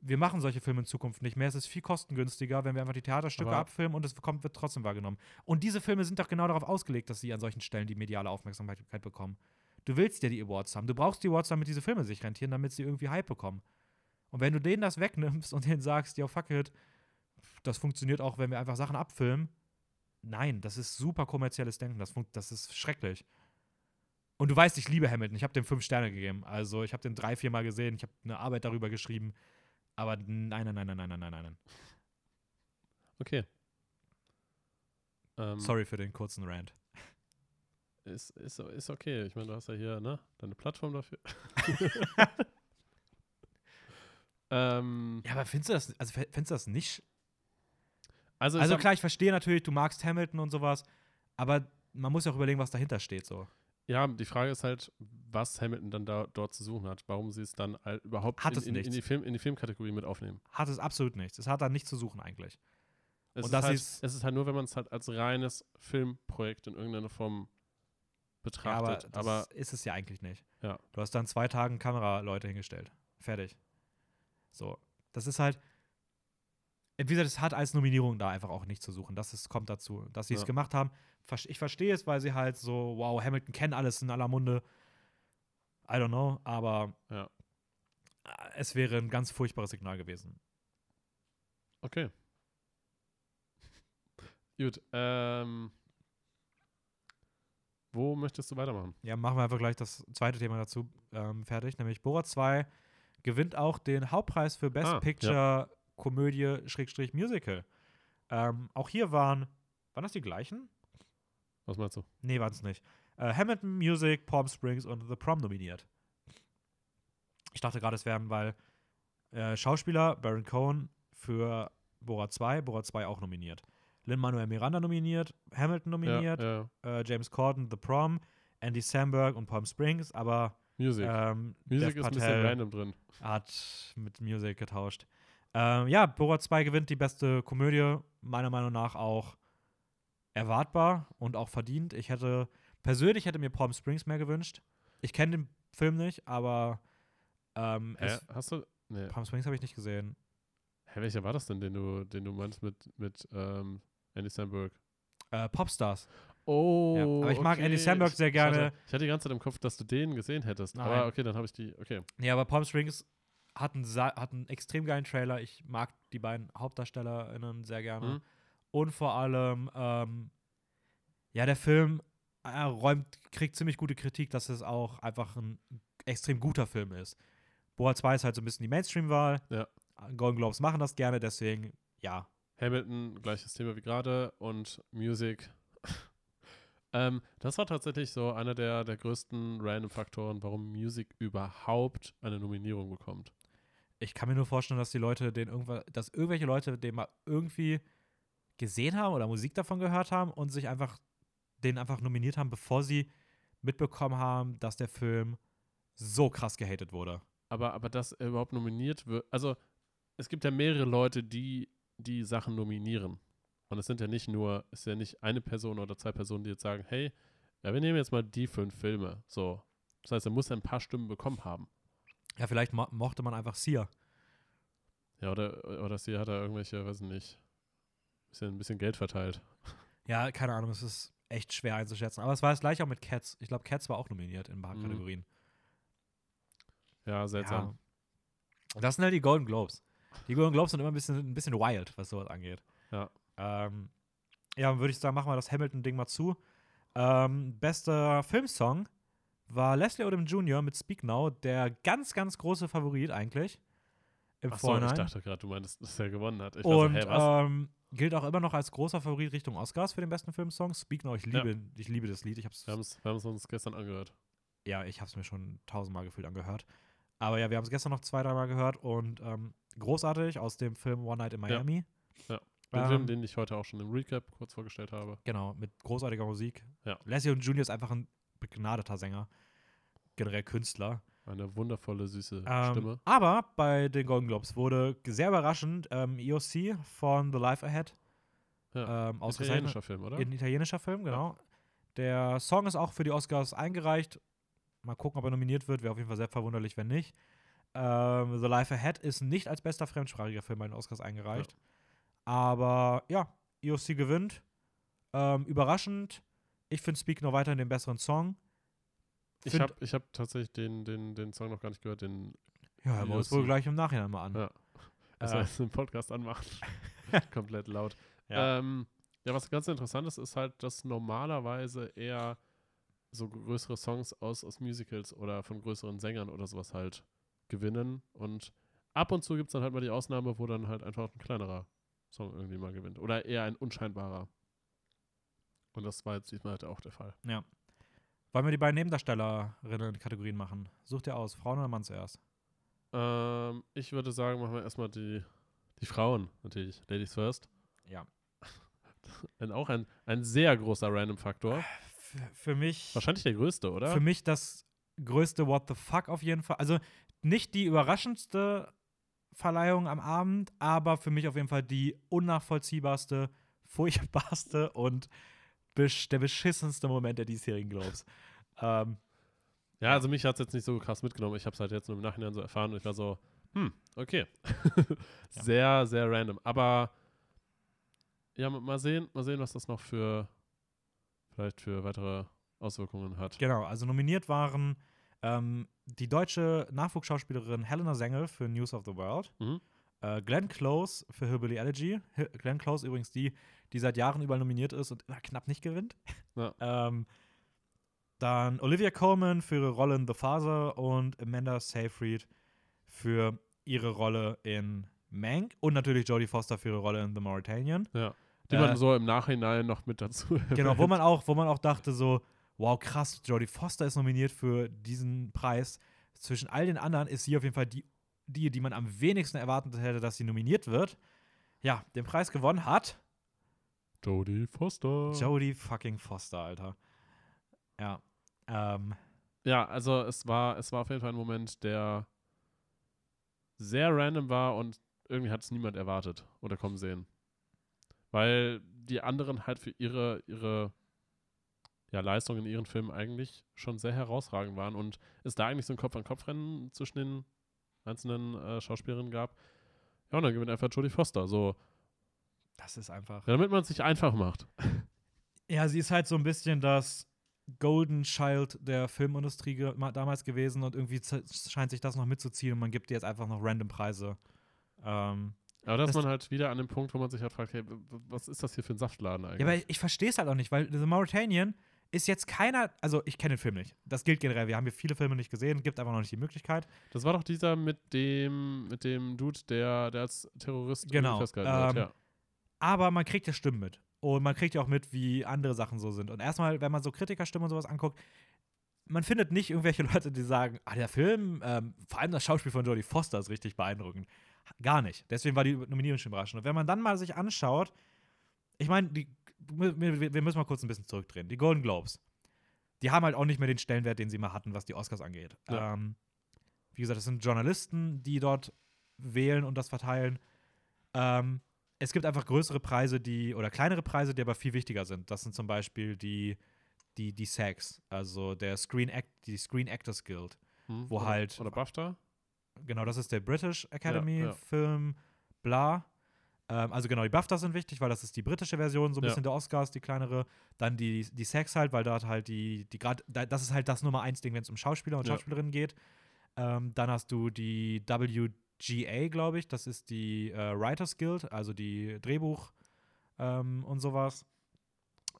wir machen solche Filme in Zukunft nicht mehr. Es ist viel kostengünstiger, wenn wir einfach die Theaterstücke
Aber-
abfilmen und es kommt, wird trotzdem wahrgenommen. Und diese Filme sind doch genau darauf ausgelegt, dass sie an solchen Stellen die mediale Aufmerksamkeit bekommen. Du willst ja die Awards haben. Du brauchst die Awards, damit diese Filme sich rentieren, damit sie irgendwie Hype bekommen. Und wenn du denen das wegnimmst und denen sagst, yo, fuck it, das funktioniert auch, wenn wir einfach Sachen abfilmen. Nein, das ist super kommerzielles Denken. Das, das ist schrecklich. Und du weißt, ich liebe Hamilton. Ich habe dem fünf Sterne gegeben. Also ich habe den drei, vier Mal gesehen. Ich habe eine Arbeit darüber geschrieben. Aber nein, nein, nein, nein, nein, nein, nein, nein.
Okay. Ähm,
Sorry für den kurzen Rant.
Ist, ist, ist okay. Ich meine, du hast ja hier ne, deine Plattform dafür. ähm,
Ja, aber findest du das, also findest du das nicht?
also,
Also klar, ich verstehe natürlich, du magst Hamilton und sowas, aber man muss ja auch überlegen, was dahinter steht so.
Ja, die Frage ist halt, was Hamilton dann da, dort zu suchen hat. Warum sie es dann halt überhaupt in, in, in, die Film, in die Filmkategorie mit aufnehmen.
Hat es absolut nichts. Es hat da nichts zu suchen eigentlich.
Es,
Und
ist,
das
halt,
ist-
es ist halt nur, wenn man es halt als reines Filmprojekt in irgendeiner Form
Ja, aber,
betrachtet.
das
aber
ist es ja eigentlich nicht.
Ja.
Du hast dann zwei Tagen Kameraleute hingestellt. Fertig. So. Das ist halt. Wie gesagt, es hat als Nominierung da einfach auch nichts zu suchen. Das ist, kommt dazu. Dass sie es
Ja.
gemacht haben. Ich verstehe es, weil sie halt so, wow, Hamilton kennt alles in aller Munde. I don't know, aber
Ja.
äh, es wäre ein ganz furchtbares Signal gewesen.
Okay. Gut. Ähm, wo möchtest du weitermachen?
Ja, machen wir einfach gleich das zweite Thema dazu ähm, fertig, nämlich Borat 2 gewinnt auch den Hauptpreis für Best
Ah, ja.
Picture Komödie Schrägstrich Musical. Ähm, auch hier waren, waren das die gleichen?
Was meinst du?
Nee, waren es nicht. Äh, Hamilton, Music, Palm Springs und The Prom nominiert. Ich dachte gerade, es wären, weil äh, Schauspieler Baron Cohen für Borat 2, Borat 2 auch nominiert. Lin-Manuel Miranda nominiert, Hamilton nominiert,
Ja, ja.
äh, James Corden, The Prom, Andy Samberg und Palm Springs, aber
Music.
ähm,
Music
Dev
ist ein bisschen
Patel
random drin.
hat mit Music getauscht. Ähm, ja, Borat 2 gewinnt die beste Komödie, meiner Meinung nach auch erwartbar und auch verdient. Ich hätte, persönlich hätte mir Palm Springs mehr gewünscht. Ich kenne den Film nicht, aber ähm,
Hä?
es,
Hast du. Nee.
Palm Springs habe ich nicht gesehen.
Hä, welcher war das denn, den du, den du meinst mit, mit ähm, Andy Samberg?
Äh, Popstars.
Oh,
Ja, aber ich mag
okay.
Andy Samberg
Ich-
sehr
ich
gerne.
hatte, ich hatte die ganze Zeit im Kopf, dass du den gesehen hättest.
Nein.
Aber okay, dann habe ich die. Okay.
Nee, aber Palm Springs hat einen, hat einen extrem geilen Trailer. Ich mag die beiden HauptdarstellerInnen sehr gerne.
Mhm.
Und vor allem, ähm, ja, der Film äh, räumt, kriegt ziemlich gute Kritik, dass es auch einfach ein extrem guter Film ist. Borat 2 ist halt so ein bisschen die Mainstream-Wahl.
Ja.
Golden Globes machen das gerne, deswegen, ja.
Hamilton, gleiches Thema wie gerade. Und Music. ähm, das war tatsächlich so einer der, der größten random Faktoren, warum Music überhaupt eine Nominierung bekommt.
Ich kann mir nur vorstellen, dass die Leute den irgendwann, dass irgendwelche Leute den mal irgendwie gesehen haben oder Musik davon gehört haben und sich einfach den einfach nominiert haben, bevor sie mitbekommen haben, dass der Film so krass gehatet wurde.
Aber, aber dass er überhaupt nominiert wird, also es gibt ja mehrere Leute, die die Sachen nominieren. Und es sind ja nicht nur, es ist ja nicht eine Person oder zwei Personen, die jetzt sagen, hey, ja, wir nehmen jetzt mal die fünf Filme. So. Das heißt, er muss ein paar Stimmen bekommen haben.
Ja, vielleicht mo mochte man einfach Sia.
Ja, oder, oder sie hat da irgendwelche, weiß ich nicht, bisschen, ein bisschen Geld verteilt.
Ja, keine Ahnung, es ist echt schwer einzuschätzen. Aber es war das gleiche auch mit Cats. Ich glaube, Cats war auch nominiert in ein paar
Mhm.
Kategorien.
Ja, seltsam.
Ja. Das sind halt die Golden Globes. Die Golden Globes sind immer ein bisschen, ein bisschen wild, was sowas angeht.
Ja.
Ähm, ja, dann würde ich sagen, machen wir das Hamilton-Ding mal zu. Ähm, bester Filmsong war Leslie Odom Jr. mit Speak Now, der ganz, ganz große Favorit eigentlich. Im
Achso, ich
Vorhinein.
dachte gerade, du meintest, dass er gewonnen hat. Ich war so,
Und
hey, was?
ähm, gilt auch immer noch als großer Favorit Richtung Oscars für den besten Filmsong. Speak Now, ich liebe, ich liebe das Lied. Ich hab's,
wir haben es uns gestern angehört.
ja, ich habe es mir schon tausendmal gefühlt angehört. Aber ja, wir haben es gestern noch zwei, dreimal gehört und ähm, großartig aus dem Film One Night in
Ja.
Miami.
Ja. Den
Ähm,
Film, den ich heute auch schon im Recap kurz vorgestellt habe.
Genau, mit großartiger Musik.
Ja.
Leslie und Junior ist einfach ein begnadeter Sänger. Generell Künstler.
Eine wundervolle, süße
Ähm,
Stimme.
aber bei den Golden Globes wurde sehr überraschend ähm, EOC von The Life Ahead
Ja.
ähm, ausgezeichnet.
Italienischer Film, oder?
Ein italienischer Film, genau. Der Song ist auch für die Oscars eingereicht. Mal gucken, ob er nominiert wird. Wäre auf jeden Fall sehr verwunderlich, wenn nicht. Ähm, The Life Ahead ist nicht als bester fremdsprachiger Film bei den Oscars eingereicht. Aber ja, EOC gewinnt. Ähm, überraschend. Ich finde Speak noch weiterhin den besseren Song.
Ich
find-
habe ich hab tatsächlich den, den, den Song noch gar nicht gehört, den
Ja, hören wir uns wohl gleich im Nachhinein mal an.
Ja.
Äh,
also jetzt einen Podcast anmachen. Komplett laut.
ja.
Ähm, Ja, was ganz interessant ist, ist halt, dass normalerweise eher so größere Songs aus, aus Musicals oder von größeren Sängern oder sowas halt gewinnen. Und ab und zu gibt es dann halt mal die Ausnahme, wo dann halt einfach ein kleinerer Song irgendwie mal gewinnt. Oder eher ein unscheinbarer. Und das war jetzt diesmal halt auch der Fall.
Ja. Wollen wir die beiden Nebendarstellerinnen-Kategorien machen? Such dir aus, Frauen oder Mann zuerst?
Ähm, ich würde sagen, machen wir erstmal die, die Frauen, natürlich. Ladies first.
Ja.
Und auch ein, ein sehr großer Random-Faktor.
Für, für mich.
Wahrscheinlich der größte, oder?
Für mich das größte What the fuck auf jeden Fall. Also nicht die überraschendste Verleihung am Abend, aber für mich auf jeden Fall die unnachvollziehbarste, furchtbarste und besch der beschissenste Moment der diesjährigen Globes. ähm,
ja, also mich hat es jetzt nicht so krass mitgenommen. Ich habe es halt jetzt nur im Nachhinein so erfahren und ich war so, hm, okay. Sehr, sehr random. Aber ja, mal sehen, mal sehen, was das noch für vielleicht für weitere Auswirkungen hat.
Genau, also nominiert waren ähm, die deutsche Nachwuchsschauspielerin Helena Sengel für News of the World,
Mhm.
äh, Glenn Close für Hillbilly Elegy. Hi- Glenn Close übrigens die, die seit Jahren überall nominiert ist und immer knapp nicht gewinnt.
Ja.
ähm, dann Olivia Colman für ihre Rolle in The Father und Amanda Seyfried für ihre Rolle in Mank und natürlich Jodie Foster für ihre Rolle in The Mauritanian.
Ja. Die
Äh,
man so im Nachhinein noch mit dazu
Genau, wo man auch, wo man auch dachte so, wow, krass, Jodie Foster ist nominiert für diesen Preis. Zwischen all den anderen ist sie auf jeden Fall die, die, die man am wenigsten erwartet hätte, dass sie nominiert wird. Ja, den Preis gewonnen hat
Jodie Foster.
Jodie fucking Foster, Alter. Ja. Ähm,
Ja, also es war, es war auf jeden Fall ein Moment, der sehr random war und irgendwie hat es niemand erwartet oder kommen sehen. Weil die anderen halt für ihre, ihre ja, Leistung in ihren Filmen eigentlich schon sehr herausragend waren und es da eigentlich so ein Kopf-an-Kopf-Rennen zwischen den einzelnen äh, Schauspielerinnen gab. Ja, und dann gewinnt einfach Jodie Foster. So,
das ist einfach.
ja, damit man es sich einfach macht.
Ja, sie ist halt so ein bisschen das Golden Child der Filmindustrie ge ma- damals gewesen und irgendwie scheint sich das noch mitzuziehen und man gibt ihr jetzt einfach noch random Preise. Ähm,
Aber da ist
Das-
man halt wieder an dem Punkt, wo man sich halt fragt, hey, was ist das hier für ein Saftladen eigentlich?
Ja, aber ich, ich verstehe es halt auch nicht, weil The Mauritanian ist jetzt keiner, also ich kenne den Film nicht. Das gilt generell. Wir haben hier viele Filme nicht gesehen, gibt einfach noch nicht die Möglichkeit.
Das war doch dieser mit dem, mit dem Dude, der, der als Terrorist
Genau,
festgehalten wird.
ähm,
Ja.
Aber man kriegt ja Stimmen mit. Und man kriegt ja auch mit, wie andere Sachen so sind. Und erstmal, wenn man so Kritikerstimmen und sowas anguckt, man findet nicht irgendwelche Leute, die sagen, ah, der Film, ähm, vor allem das Schauspiel von Jodie Foster ist richtig beeindruckend. Gar nicht. Deswegen war die Nominierung schon überraschend. Und wenn man dann mal sich anschaut, ich meine, die- wir müssen mal kurz ein bisschen zurückdrehen. Die Golden Globes, die haben halt auch nicht mehr den Stellenwert, den sie mal hatten, was die Oscars angeht.
Ja.
Ähm, wie gesagt, das sind Journalisten, die dort wählen und das verteilen. Ähm, es gibt einfach größere Preise, die, oder kleinere Preise, die aber viel wichtiger sind. Das sind zum Beispiel die, die, die SAGs, also der Screen Act, die Screen Actors Guild.
Hm?
wo
oder,
halt-
Oder BAFTA?
Genau, das ist der British Academy
ja.
Film, bla. Ähm, also genau, die BAFTA sind wichtig, weil das ist die britische Version, so ein
Ja.
bisschen der Oscars, die kleinere. Dann die, die SAGs halt, weil dort halt die, die gerade, da, das ist halt das Nummer eins Ding, wenn es um Schauspieler und
Ja.
Schauspielerinnen geht. Ähm, dann hast du die WGA, glaube ich, das ist die äh, Writers Guild, also die Drehbuch ähm, und sowas.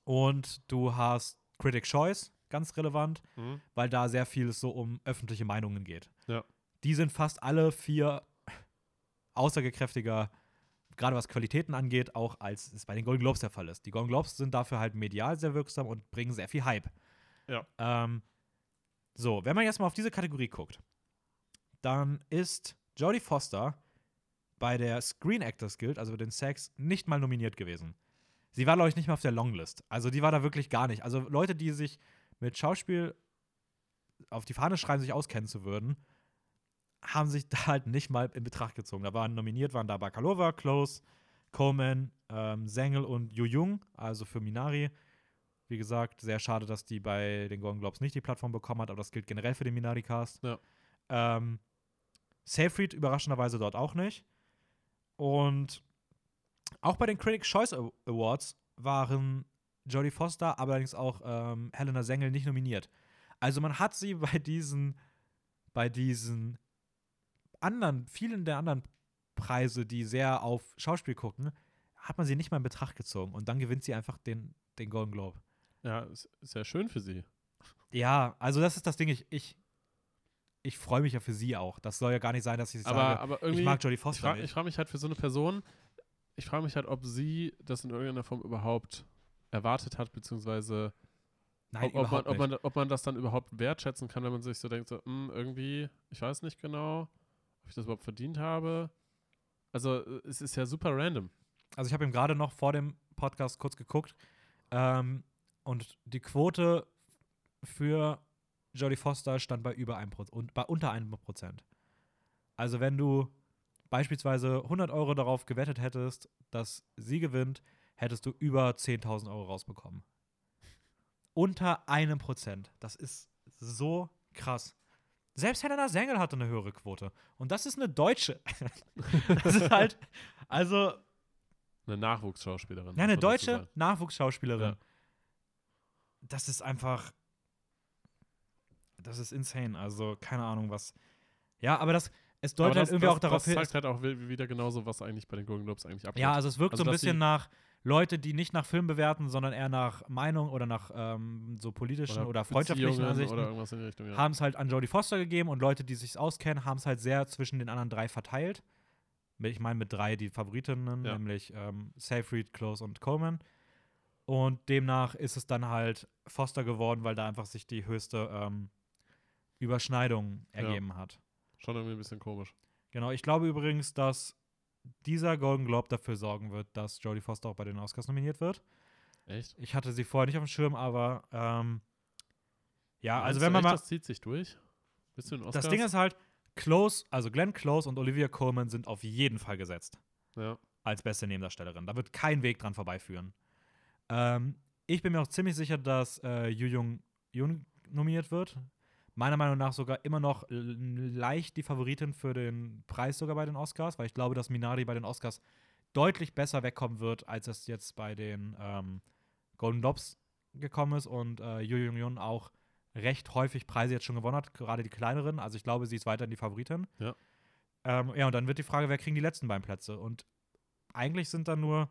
Und du hast Critic Choice, ganz relevant,
Hm?
weil da sehr viel so um öffentliche Meinungen geht.
Ja.
Die sind fast alle vier aussagekräftiger, gerade was Qualitäten angeht, auch als es bei den Golden Globes der Fall ist. Die Golden Globes sind dafür halt medial sehr wirksam und bringen sehr viel Hype.
Ja.
Ähm, so, wenn man jetzt mal auf diese Kategorie guckt, dann ist Jodie Foster bei der Screen Actors Guild, also den SAGs, nicht mal nominiert gewesen. Sie war, glaube ich, nicht mal auf der Longlist. Also die war da wirklich gar nicht. Also Leute, die sich mit Schauspiel auf die Fahne schreiben, sich auskennen zu würden, haben sich da halt nicht mal in Betracht gezogen. Da waren nominiert, waren da Bakalova, Close, Coleman, ähm, Sengel und Yu Jung, also für Minari. Wie gesagt, sehr schade, dass die bei den Golden Globes nicht die Plattform bekommen hat, aber das gilt generell für den Minari-Cast.
Ja.
Ähm, Seyfried überraschenderweise dort auch nicht. Und auch bei den Critics' Choice Aw- Awards waren Jodie Foster, aber allerdings auch ähm, Helena Sengel nicht nominiert. Also man hat sie bei diesen, bei diesen anderen, vielen der anderen Preise, die sehr auf Schauspiel gucken, hat man sie nicht mal in Betracht gezogen. Und dann gewinnt sie einfach den, den Golden Globe.
Ja, ist sehr schön für sie.
Ja, also das ist das Ding. Ich, ich, ich freue mich ja für sie auch. Das soll ja gar nicht sein, dass ich
Aber,
sage,
aber irgendwie,
ich mag Jodie
ich
Foster
frage
nicht.
frag mich halt für so eine Person, ich frage mich halt, ob sie das in irgendeiner Form überhaupt erwartet hat, beziehungsweise
Nein,
ob, ob, man, ob, man, ob man das dann überhaupt wertschätzen kann, wenn man sich so denkt, so, hm, irgendwie, ich weiß nicht genau, ob ich das überhaupt verdient habe. Also äh, es ist ja super random.
Also ich habe ihm gerade noch vor dem Podcast kurz geguckt ähm, und die Quote für Jodie Foster stand bei über 1%, und bei unter 1%. Also wenn du beispielsweise 100 Euro darauf gewettet hättest, dass sie gewinnt, hättest du über 10.000 Euro rausbekommen. Unter einem Prozent. Das ist so krass. Selbst Helena Sengel hatte eine höhere Quote. Und das ist eine Deutsche. das ist halt, also
Eine Nachwuchsschauspielerin.
ja, eine deutsche. Nachwuchsschauspielerin.
Ja.
Das ist einfach. Das ist insane. Also, keine Ahnung, was. Ja, aber das. Es deutet halt
das,
irgendwie
das,
auch darauf
das
hin.
zeigt halt auch wi- wieder genauso, was eigentlich bei den Golden Globes eigentlich abgeht.
Ja, also es wirkt
Also,
so ein bisschen nach Leute, die nicht nach Film bewerten, sondern eher nach Meinung oder nach ähm, so politischen oder, freundschaftlichen Ansichten.
Oder die Richtung, ja.
haben es halt an Jodie Foster gegeben und Leute, die sich auskennen, haben es halt sehr zwischen den anderen drei verteilt. Ich meine mit drei die Favoritinnen,
Ja.
nämlich ähm, Seyfried, Close und Coleman. Und demnach ist es dann halt Foster geworden, weil da einfach sich die höchste ähm, Überschneidung
Ja.
ergeben hat.
Schon irgendwie ein bisschen komisch.
Genau, ich glaube übrigens, dass dieser Golden Globe dafür sorgen wird, dass Jodie Foster auch bei den Oscars nominiert wird.
Echt?
Ich hatte sie vorher nicht auf dem Schirm, aber ähm, ja, also wenn man
echt,
mal
Das zieht sich durch. Bist du in Oscars?
Das Ding ist halt, Close, also Glenn Close und Olivia Colman sind auf jeden Fall gesetzt
Ja.
als beste Nebendarstellerin. Da wird kein Weg dran vorbeiführen. Ähm, ich bin mir auch ziemlich sicher, dass äh, Yu Jung Yoon nominiert wird. Meiner Meinung nach sogar immer noch leicht die Favoritin für den Preis sogar bei den Oscars, weil ich glaube, dass Minari bei den Oscars deutlich besser wegkommen wird, als es jetzt bei den ähm, Golden Globes gekommen ist und äh, Yu Jung Yoon auch recht häufig Preise jetzt schon gewonnen hat, gerade die kleineren. Also ich glaube, sie ist weiterhin die Favoritin.
Ja.
Ähm, ja, und dann wird die Frage, wer kriegen die letzten beiden Plätze? Und eigentlich sind da nur,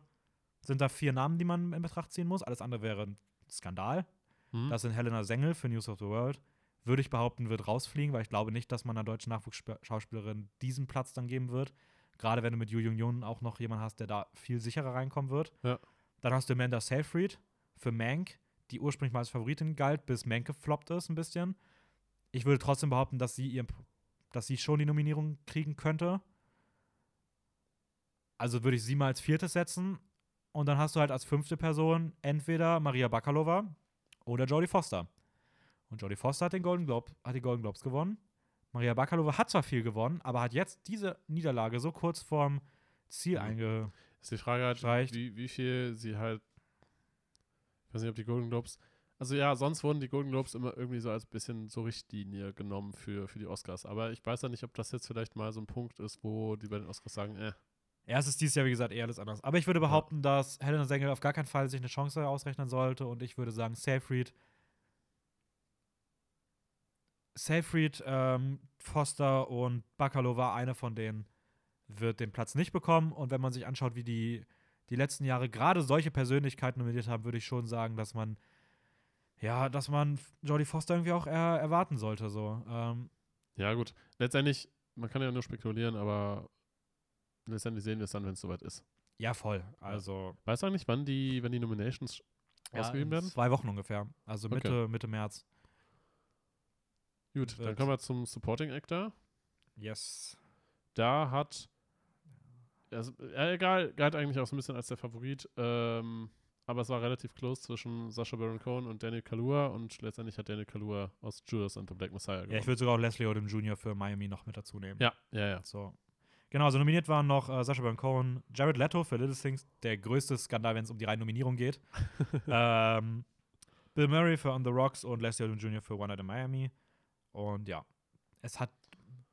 sind da vier Namen, die man in Betracht ziehen muss. Alles andere wäre ein Skandal.
Hm?
Das sind Helena Sengel für News of the World. Würde ich behaupten, wird rausfliegen, weil ich glaube nicht, dass man einer deutschen Nachwuchsschauspielerin diesen Platz dann geben wird. Gerade wenn du mit Yu Jung Yoon auch noch jemanden hast, der da viel sicherer reinkommen wird.
Ja.
Dann hast du Amanda Seyfried für Mank, die ursprünglich mal als Favoritin galt, bis Mank gefloppt ist ein bisschen. Ich würde trotzdem behaupten, dass sie, ihr, dass sie schon die Nominierung kriegen könnte. Also würde ich sie mal als viertes setzen. Und dann hast du halt als fünfte Person entweder Maria Bakalova oder Jodie Foster. Und Jodie Foster hat den Golden Globe, hat die Golden Globes gewonnen. Maria Bakalova hat zwar viel gewonnen, aber hat jetzt diese Niederlage so kurz vorm Ziel
Ja.
einge.
Ist die Frage halt, wie, wie viel sie halt. Ich weiß nicht, ob die Golden Globes. Also ja, sonst wurden die Golden Globes immer irgendwie so als bisschen so Richtlinie genommen für, für die Oscars. Aber ich weiß ja nicht, ob das jetzt vielleicht mal so ein Punkt ist, wo die bei den Oscars sagen, äh,
Ja, es ist dieses Jahr, wie gesagt, eher alles anders. Aber ich würde behaupten, dass Helena Sengel auf gar keinen Fall sich eine Chance ausrechnen sollte. Und ich würde sagen, Seyfried, Seyfried, ähm, Foster und Bakalova, eine von denen wird den Platz nicht bekommen. Und wenn man sich anschaut, wie die, die letzten Jahre gerade solche Persönlichkeiten nominiert haben, würde ich schon sagen, dass man, ja, dass man Jodie Foster irgendwie auch eher erwarten sollte. So. Ähm,
ja gut. Letztendlich, man kann ja nur spekulieren, aber letztendlich sehen wir es dann, wenn es soweit ist.
ja, voll. Also,
Weißt du eigentlich, wann die, wenn die Nominations
ja,
ausgegeben werden?
zwei Wochen ungefähr. Also
Okay.
Mitte, Mitte März.
Gut, dann
wird-
kommen wir zum Supporting Actor.
Yes.
Da hat. Also, ja, egal, galt eigentlich auch so ein bisschen als der Favorit. Ähm, aber es war relativ close zwischen Sacha Baron Cohen und Daniel Kaluuya und letztendlich hat Daniel Kaluuya aus Judas and the Black Messiah gewonnen.
Ja, ich würde sogar auch Leslie Odom Jr. für Miami noch mit dazu nehmen.
ja, ja, ja.
So. Genau, also nominiert waren noch äh, Sacha Baron Cohen, Jared Leto für Little Things, der größte Skandal, wenn es um die reine Nominierung geht. ähm, Bill Murray für On the Rocks und Leslie Odom Jr. für One Night in Miami. Und ja, es hat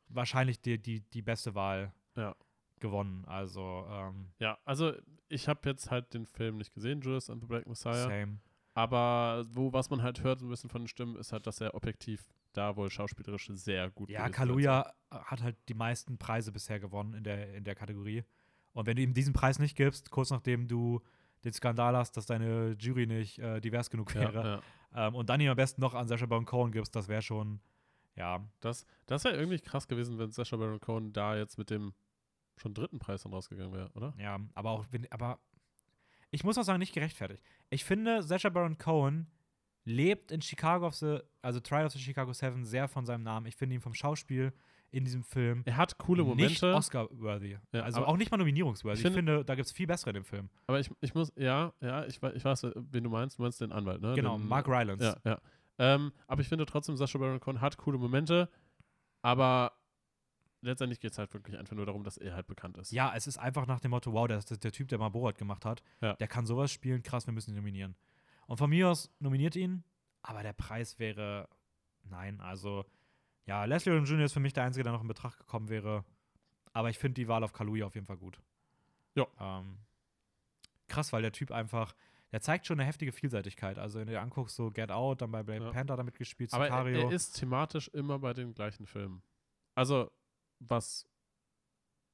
wahrscheinlich die, die, die beste Wahl
Ja.
gewonnen. Also, ähm,
Ja, also ich habe jetzt halt den Film nicht gesehen, Judas and the Black Messiah.
same.
Aber wo, was man halt hört, so ein bisschen von den Stimmen, ist halt, dass er objektiv da wohl schauspielerisch sehr gut
Ja, Kaluuya hat halt die meisten Preise bisher gewonnen in der, in der Kategorie. Und wenn du ihm diesen Preis nicht gibst, kurz nachdem du den Skandal hast, dass deine Jury nicht äh, divers genug wäre,
Ja,
ähm, und dann ihm am besten noch an Sacha Baron Cohen gibst, das wäre schon, ja,
Das, das wäre irgendwie krass gewesen, wenn Sacha Baron Cohen da jetzt mit dem schon dritten Preis dann rausgegangen wäre, oder?
ja, aber auch, wenn, aber ich muss auch sagen, nicht gerechtfertigt. Ich finde, Sacha Baron Cohen lebt in Chicago of the, also Trial of the Chicago Seven sehr von seinem Namen. Ich finde ihn vom Schauspiel in diesem Film
Er hat coole
nicht
Momente,
Oscar-worthy.
Ja,
also auch nicht mal nominierungsworthy.
Ich
Ich
finde-
da gibt es viel bessere in dem Film.
aber ich, ich muss, ja, ja, ich, ich weiß, wen du meinst, du meinst den Anwalt, ne?
Genau,
den,
Mark Rylance.
Ja, ja. Ähm, aber ich finde trotzdem, Sacha Baron Cohen hat coole Momente, aber letztendlich geht es halt wirklich einfach nur darum, dass er halt bekannt ist.
Ja, es ist einfach nach dem Motto, wow, ist der Typ, der mal Borat gemacht hat.
Ja.
Der kann sowas spielen, krass, wir müssen ihn nominieren. Und von mir aus nominiert ihn, aber der Preis wäre, nein, also, ja, Leslie Odom Jr. ist für mich der Einzige, der noch in Betracht gekommen wäre. Aber ich finde die Wahl auf Kaluuya auf jeden Fall gut.
Ja.
Ähm, krass, weil der Typ einfach, der zeigt schon eine heftige Vielseitigkeit. Also, wenn du dir anguckst, so Get Out, dann bei Black
Ja.
Panther damit gespielt,
aber er,
Sicario.
er ist thematisch immer bei den gleichen Filmen. Also, was.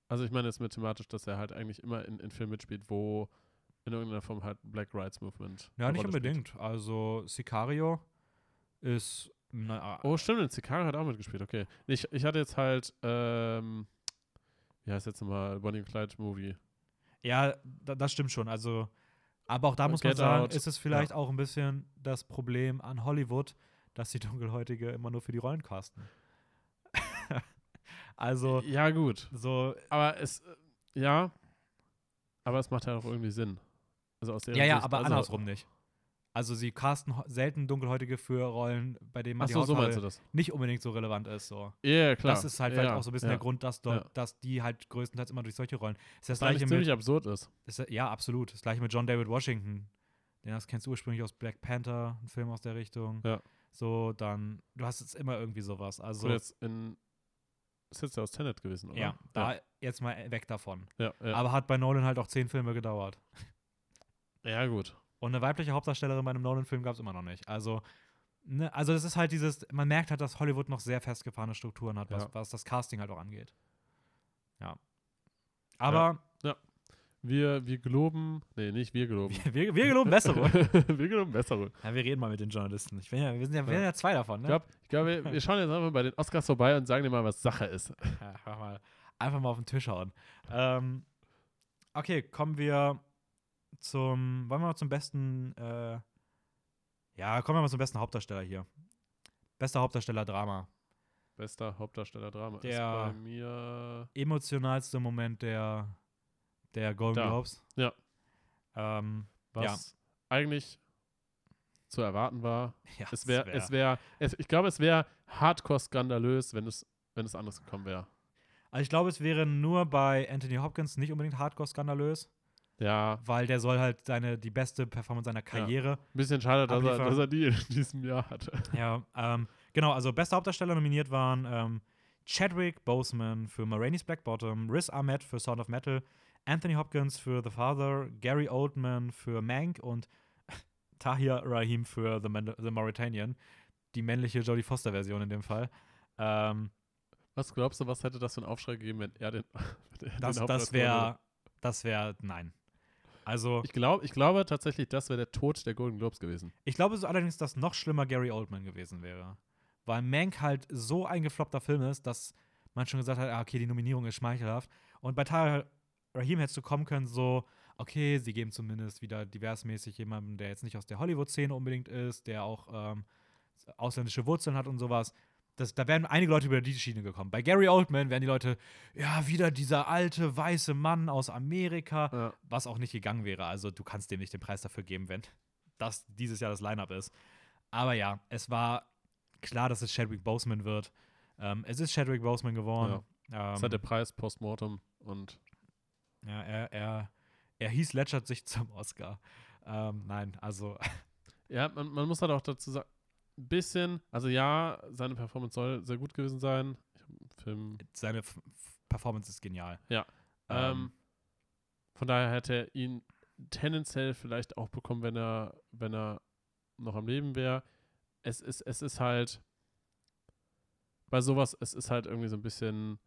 Also, ich meine jetzt mit thematisch, dass er halt eigentlich immer in, in Filmen mitspielt, wo in irgendeiner Form halt Black Rights Movement.
ja, nicht
Rolle spielt.
unbedingt. Also, Sicario ist, na,
Oh, stimmt, Sicario hat er auch mitgespielt, okay. Ich, ich hatte jetzt halt, ähm, wie heißt jetzt nochmal, Bonnie and Clyde Movie.
Ja, da, das stimmt schon. Also, aber auch da muss man sagen,
Out,
ist es vielleicht auch ein bisschen das Problem an Hollywood, dass die Dunkelhäutige immer nur für die Rollen casten. also,
Ja, gut.
so,
Aber es, äh, ja, aber es macht ja auch irgendwie Sinn. Also aus der
ja, ja,
Sicht,
aber
also,
andersrum nicht. Also, sie casten selten Dunkelhäutige für Rollen, bei denen man die
Achso, so
Hautfarbe
das?
nicht unbedingt so relevant ist. So.
Ja, klar.
Das ist halt
ja,
auch so ein bisschen
ja.
der Grund, dass, dort,
Ja.
dass die halt größtenteils immer durch solche Rollen. Ist das
eigentlich
gleiche
ziemlich
mit,
absurd ist.
ist, ja, absolut. Das gleiche mit John David Washington. Den das kennst du ursprünglich aus Black Panther, ein Film aus der Richtung.
Ja.
So, dann, du hast jetzt immer irgendwie sowas. Also,
So jetzt in, ist jetzt ja aus Tenet gewesen, oder?
ja, da jetzt mal weg davon.
ja.
Aber hat bei Nolan halt auch zehn Filme gedauert.
ja, gut.
Und eine weibliche Hauptdarstellerin bei einem Nolan-Film gab es immer noch nicht. Also, ne, also das ist halt dieses, man merkt halt, dass Hollywood noch sehr festgefahrene Strukturen hat, was,
Ja.
was das Casting halt auch angeht. Ja. Aber
Wir, wir geloben, nee, nicht wir geloben.
wir, wir geloben Besserung.
wir geloben Besserung.
ja, wir reden mal mit den Journalisten. Ich bin ja, wir sind ja, wir
Ja.
sind ja zwei davon, ne?
Ich glaube, glaub, wir, wir schauen jetzt einfach bei den Oscars vorbei und sagen dir mal, was Sache ist.
Ja, einfach, mal, einfach mal auf den Tisch hauen. Ähm, okay, kommen wir zum. Wollen wir mal zum besten. Äh, ja, kommen wir mal zum besten Hauptdarsteller hier. Bester Hauptdarsteller Drama.
Bester Hauptdarsteller Drama ist
Der-
bei mir.
Emotionalste Moment der, der Golden
Da.
Globes.
Ja.
Ähm,
was eigentlich zu erwarten war.
ja,
Es wäre, es wäre, es, ich glaube, es wäre hardcore skandalös, wenn es, wenn es anders gekommen wäre.
Also ich glaube, es wäre nur bei Anthony Hopkins nicht unbedingt hardcore skandalös,
Ja,
weil der soll halt seine, die beste Performance seiner Karriere
ein bisschen schade, dass er, dass er die in diesem Jahr hatte.
Ja, ähm, genau, also beste Hauptdarsteller nominiert waren ähm, Chadwick Boseman für Ma Rainey's Black Bottom, Riz Ahmed für Sound of Metal, Anthony Hopkins für The Father, Gary Oldman für Mank und Tahir Rahim für The, Man The Mauritanian, die männliche Jodie Foster-Version in dem Fall. Ähm,
Was glaubst du, was hätte das für einen Aufschrei gegeben, wenn er den. wenn er
das
den
das wäre, das wäre, nein. Also,
Ich, glaub, ich glaube tatsächlich, das wäre der Tod der Golden Globes gewesen.
Ich glaube so allerdings, dass noch schlimmer Gary Oldman gewesen wäre. Weil Mank halt so ein gefloppter Film ist, dass man schon gesagt hat, ah, okay, die Nominierung ist schmeichelhaft. Und bei Tahir Rahim hättest du kommen können, so, okay, sie geben zumindest wieder diversmäßig jemanden, der jetzt nicht aus der Hollywood-Szene unbedingt ist, der auch ähm, ausländische Wurzeln hat und sowas. Das, da wären einige Leute über die Schiene gekommen. Bei Gary Oldman wären die Leute, ja, wieder dieser alte, weiße Mann aus Amerika
Ja.
was auch nicht gegangen wäre. Also du kannst dem nicht den Preis dafür geben, wenn das dieses Jahr das Line-Up ist. Aber ja, es war klar, dass es Chadwick Boseman wird. Ähm, es ist Chadwick Boseman geworden.
Das
Ähm,
hat der Preis postmortem und
ja, er, er, er hieß Ledgert sich zum Oscar. Ähm, nein, also
Ja, man, man muss halt auch dazu sagen, ein bisschen, also ja, seine Performance soll sehr gut gewesen sein. Film.
seine F Performance ist genial.
Ja. Ähm, von daher hätte er ihn tendenziell vielleicht auch bekommen, wenn er, wenn er noch am Leben wäre. Es ist, es ist halt bei sowas, es ist halt irgendwie so ein bisschen,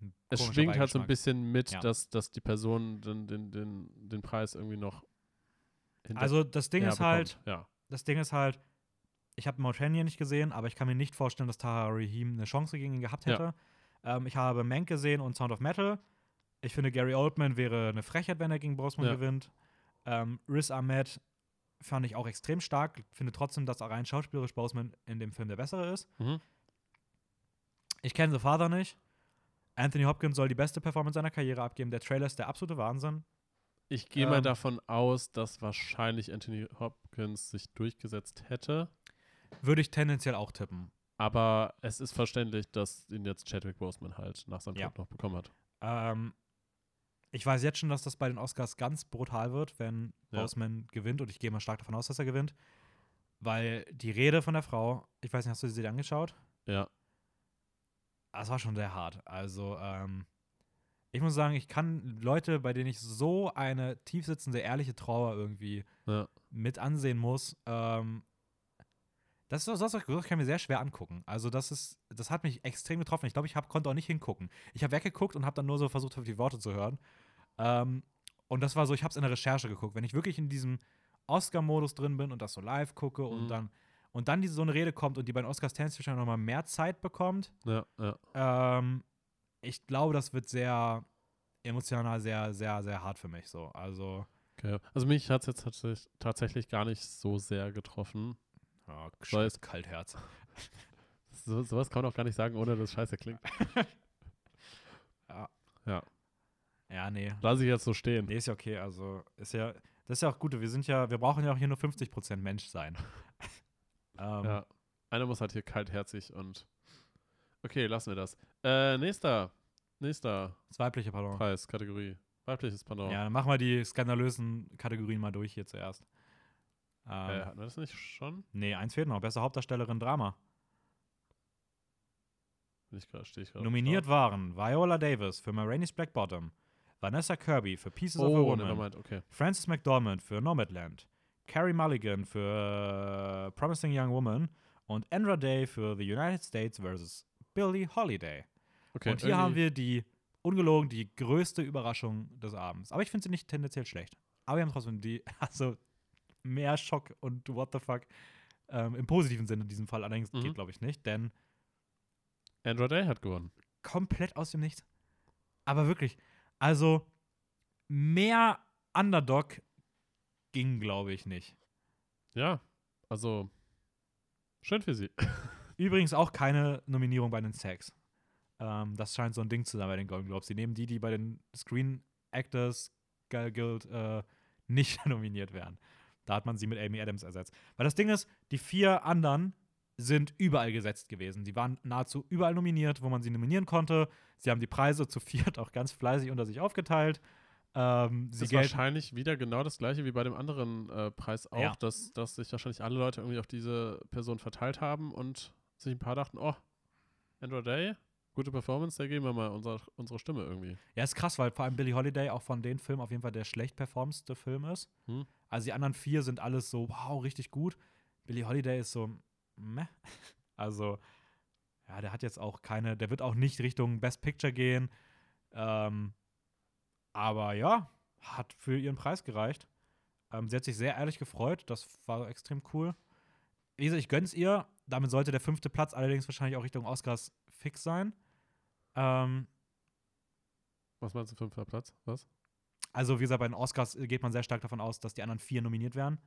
ein
Es schwingt halt so ein bisschen mit,
Ja.
dass, dass die Person den, den, den, den Preis irgendwie noch
Also das Ding ist halt,
bekommt. Ja.
das Ding ist halt, ich habe Mauritania nicht gesehen, aber ich kann mir nicht vorstellen, dass Tahar Rahim eine Chance gegen ihn gehabt
Ja.
hätte. Ähm, ich habe Mank gesehen und Sound of Metal. Ich finde, Gary Oldman wäre eine Frechheit, wenn er gegen Boseman
Ja.
gewinnt. Ähm, Riz Ahmed fand ich auch extrem stark. Ich finde trotzdem, dass auch rein schauspielerisch Boseman in dem Film der bessere ist.
Mhm.
Ich kenne The Father nicht. Anthony Hopkins soll die beste Performance seiner Karriere abgeben. Der Trailer ist der absolute Wahnsinn.
Ich gehe mal
Ähm,
davon aus, dass wahrscheinlich Anthony Hopkins sich durchgesetzt hätte.
Würde ich tendenziell auch tippen.
Aber es ist verständlich, dass ihn jetzt Chadwick Boseman halt nach seinem
Ja.
Tod noch bekommen hat.
Ähm, ich weiß jetzt schon, dass das bei den Oscars ganz brutal wird, wenn
Ja.
Boseman gewinnt. Und ich gehe mal stark davon aus, dass er gewinnt. Weil die Rede von der Frau, ich weiß nicht, hast du sie dir angeschaut?
Ja.
Das war schon sehr hart. Also, ähm, ich muss sagen, ich kann Leute, bei denen ich so eine tiefsitzende, ehrliche Trauer irgendwie
Ja.
mit ansehen muss, ähm, das, ist- das, das kann ich mir sehr schwer angucken. Also, das ist, das hat mich extrem getroffen. Ich glaube, ich hab, konnte auch nicht hingucken. Ich habe weggeguckt und habe dann nur so versucht, auf die Worte zu hören. Ähm, und das war so, ich habe es in der Recherche geguckt. Wenn ich wirklich in diesem Oscar-Modus drin bin und das so live gucke und
Mhm.
dann und dann diese so eine Rede kommt und die bei den Oscars tendenziell wahrscheinlich noch mal mehr Zeit bekommt,
Ja, ja.
ähm, ich glaube, das wird sehr emotional, sehr, sehr, sehr hart für mich. So, also
Okay. Also mich hat es jetzt tatsächlich, tatsächlich gar nicht so sehr getroffen.
Ja, scheiß Kaltherz.
So, sowas kann man auch gar nicht sagen, ohne dass es scheiße klingt.
Ja, nee.
Lass ich jetzt so stehen.
Nee, ist ja okay. Also, ist ja, das ist ja auch gut. Wir sind ja, wir brauchen ja auch hier nur 50% Mensch sein. ähm,
Ja. Einer muss halt hier kaltherzig und. Okay, lassen wir das. Äh, nächster. Nächster
Das weibliche, pardon.
Preis, Kategorie. Weibliches Pendant.
Ja, dann machen wir die skandalösen Kategorien mal durch hier zuerst. Ähm,
Äh, hatten wir das nicht schon?
nee, eins fehlt noch. Beste Hauptdarstellerin Drama.
Ich grad, ich.
Nominiert waren Viola Davis für Ma Rainey's Black Bottom, Vanessa Kirby für Pieces of a
Oh,
Woman,
okay.
Frances McDormand für Nomadland, Carrie Mulligan für äh, Promising Young Woman und Andra Day für The United States vs. Billie Holiday.
okay
und hier haben wir die, ungelogen, die größte Überraschung des Abends. Aber ich finde sie nicht tendenziell schlecht. Aber wir haben trotzdem die, also mehr Schock und what the fuck ähm, im positiven Sinne in diesem Fall allerdings
Mhm.
geht, glaube ich, nicht, denn
Andrew Day hat gewonnen.
komplett aus dem Nichts. Aber wirklich, also mehr Underdog ging, glaube ich, nicht.
Ja, also schön für sie.
Übrigens auch keine Nominierung bei den SAGs. Ähm, das scheint so ein Ding zu sein bei den Golden Globes. Sie nehmen die, die bei den Screen Actors Guild äh, nicht nominiert werden. Da hat man sie mit Amy Adams ersetzt. Weil das Ding ist, die vier anderen sind überall gesetzt gewesen. Sie waren nahezu überall nominiert, wo man sie nominieren konnte. Sie haben die Preise zu viert auch ganz fleißig unter sich aufgeteilt. Ähm, sie
ist wahrscheinlich wieder genau das gleiche wie bei dem anderen äh, Preis auch,
Ja.
dass, dass sich wahrscheinlich alle Leute irgendwie auf diese Person verteilt haben und sich ein paar dachten, oh, Andrew Day, gute Performance, da geben wir mal unser, unsere Stimme irgendwie.
Ja, ist krass, weil vor allem Billie Holiday auch von den Filmen auf jeden Fall der schlecht performste Film ist.
Hm.
Also die anderen vier sind alles so, wow, richtig gut. Billie Holiday ist so, meh. Also, ja, der hat jetzt auch keine, der wird auch nicht Richtung Best Picture gehen. Ähm, aber ja, hat für ihren Preis gereicht. Ähm, sie hat sich sehr ehrlich gefreut, das war extrem cool. Wie gesagt, ich gönn's ihr. Damit sollte der fünfte Platz allerdings wahrscheinlich auch Richtung Oscars fix sein. Ähm,
Was meinst du, fünfter Platz? Was?
Also, wie gesagt, bei den Oscars äh, geht man sehr stark davon aus, dass die anderen vier nominiert werden.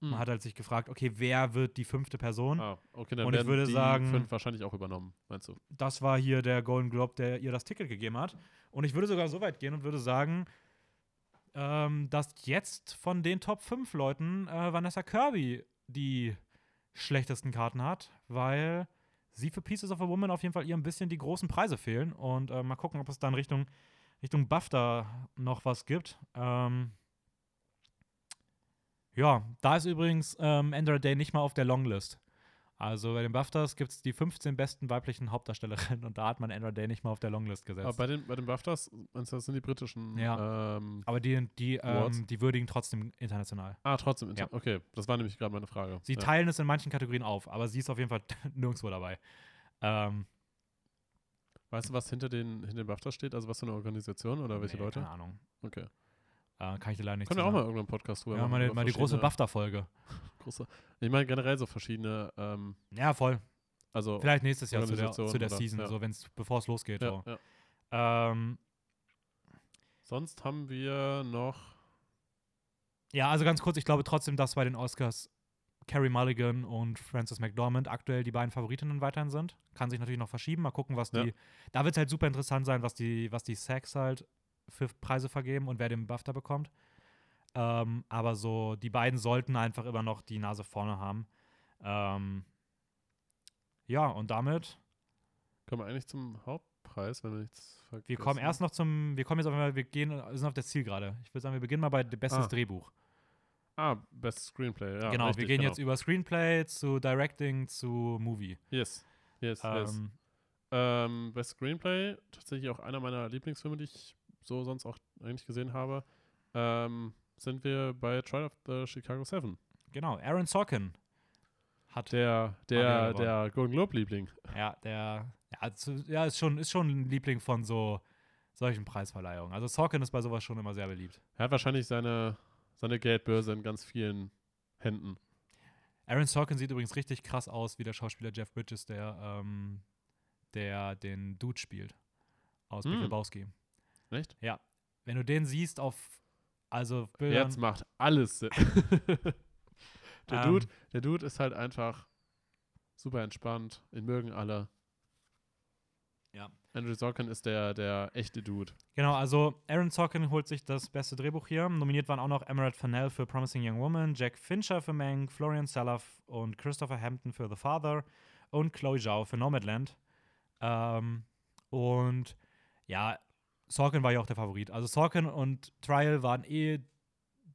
Man hat halt sich gefragt, okay, wer wird die fünfte Person?
ah, okay, dann
Und ich
werden
würde
die
sagen-
fünf wahrscheinlich auch übernommen, meinst du?
Das war hier der Golden Globe, der ihr das Ticket gegeben hat. Und ich würde sogar so weit gehen und würde sagen, ähm, dass jetzt von den Top 5 Leuten äh, Vanessa Kirby die schlechtesten Karten hat, weil sie für Pieces of a Woman auf jeden Fall ihr ein bisschen die großen Preise fehlen. Und äh, mal gucken, ob es dann Richtung, Richtung BAFTA noch was gibt. Ähm, ja, da ist übrigens ähm, Andra Day nicht mal auf der Longlist. Also bei den BAFTAs gibt es die 15 besten weiblichen Hauptdarstellerinnen und da hat man Andra Day nicht mal auf der Longlist gesetzt.
Aber bei den, bei den BAFTAs, meinst du, das sind die britischen.
Ja.
Ähm,
Aber die, die, ähm, die würdigen trotzdem international.
ah, trotzdem.
Ja.
Okay, das war nämlich gerade meine Frage.
Sie
ja.
teilen es in manchen Kategorien auf, aber sie ist auf jeden Fall nirgendwo dabei. Ähm,
Weißt du, was hinter den, hinter den BAFTA steht? Also was für eine Organisation oder welche
Nee,
Leute?
Keine Ahnung.
Okay.
Äh, kann ich dir leider nicht
Können wir auch mal
sagen.
irgendwann einen Podcast drüber
Ja,
machen.
mal, die-
über
mal die große BAFTA-Folge.
große Ich meine generell so verschiedene, ähm,
Ja, voll.
also
Vielleicht nächstes Jahr zu der, zu der
oder-
Season,
ja.
so wenn's, bevor es losgeht.
ja,
so.
ja.
Ähm,
Sonst haben wir noch
ja, also ganz kurz, ich glaube trotzdem, dass bei den Oscars Carrie Mulligan und Frances McDormand aktuell die beiden Favoritinnen weiterhin sind. Kann sich natürlich noch verschieben. Mal gucken, was
Ja.
die. Da wird es halt super interessant sein, was die, was die Sacks halt für Preise vergeben und wer den BAFTA bekommt. Ähm, aber so, die beiden sollten einfach immer noch die Nase vorne haben. Ähm, ja, und damit,
kommen wir eigentlich zum Hauptpreis, wenn wir nichts vergessen.
wir kommen erst noch zum, wir kommen jetzt auf, einmal- wir gehen, wir sind auf der Zielgerade. Ich würde sagen, wir beginnen mal bei bestes
Ah.
Drehbuch.
Ah, Best Screenplay, ja.
genau, wir
richtig,
gehen
genau.
jetzt über Screenplay zu Directing zu Movie.
Yes, yes, yes.
Ähm,
Ähm, Best Screenplay, tatsächlich auch einer meiner Lieblingsfilme, die ich so sonst auch eigentlich gesehen habe. Ähm, sind wir bei Trial of the Chicago Seven.
genau, Aaron Sorkin hat
Der, der, der Golden Globe-Liebling.
Ja, der ja, zu, ja, ist, schon, ist schon ein Liebling von so solchen Preisverleihungen. Also Sorkin ist bei sowas schon immer sehr beliebt.
Er hat wahrscheinlich seine, seine Geldbörse in ganz vielen Händen.
Aaron Sorkin sieht übrigens richtig krass aus wie der Schauspieler Jeff Bridges, der, ähm, der den Dude spielt aus
Hm.
Lebowski.
Echt?
Wenn du den siehst auf also Bildern,
Jetzt macht alles Sinn. der,
Ähm.
Dude, der Dude ist halt einfach super entspannt. Ihn mögen alle.
Ja.
Andrew Sorkin ist der, der echte Dude.
Genau, also Aaron Sorkin holt sich das beste Drehbuch hier. Nominiert waren auch noch Emerald Fennell für Promising Young Woman, Jack Fincher für Mank, Florian Selaf und Christopher Hampton für The Father und Chloe Zhao für Nomadland. Ähm, und ja, Sorkin war ja auch der Favorit. Also Sorkin und Trial waren eh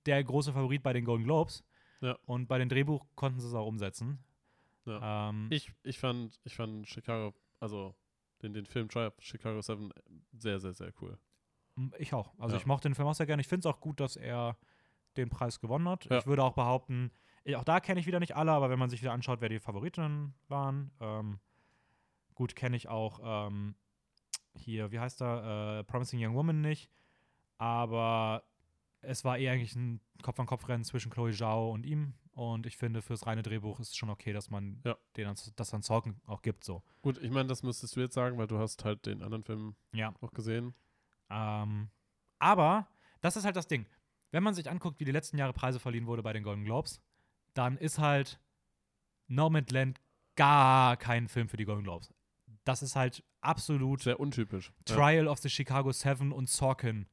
der große Favorit bei den Golden Globes.
Ja.
Und bei den Drehbuch konnten sie es auch umsetzen. Ähm,
Ich, ich, fand, ich fand Chicago, also den, den Film of Chicago 7 sehr, sehr, sehr cool.
Ich auch. Also
Ja.
ich mochte den Film auch sehr gerne. Ich finde es auch gut, dass er den Preis gewonnen hat.
Ja.
Ich würde auch behaupten, eh, auch da kenne ich wieder nicht alle, aber wenn man sich wieder anschaut, wer die Favoritinnen waren, ähm, gut kenne ich auch ähm, hier, wie heißt er, äh, Promising Young Woman nicht, aber es war eher eigentlich ein Kopf-an-Kopf-Rennen zwischen Chloe Zhao und ihm und ich finde, fürs reine Drehbuch ist es schon okay, dass man
Ja.
den das an Sorgen auch gibt, so.
Gut, ich meine, das müsstest du jetzt sagen, weil du hast halt den anderen Film
Ja.
auch gesehen.
Ähm, aber das ist halt das Ding. Wenn man sich anguckt, wie die letzten Jahre Preise verliehen wurde bei den Golden Globes, dann ist halt Nomadland gar kein Film für die Golden Globes. Das ist halt absolut
Sehr untypisch. Ja.
Trial of the Chicago Seven und Sorkin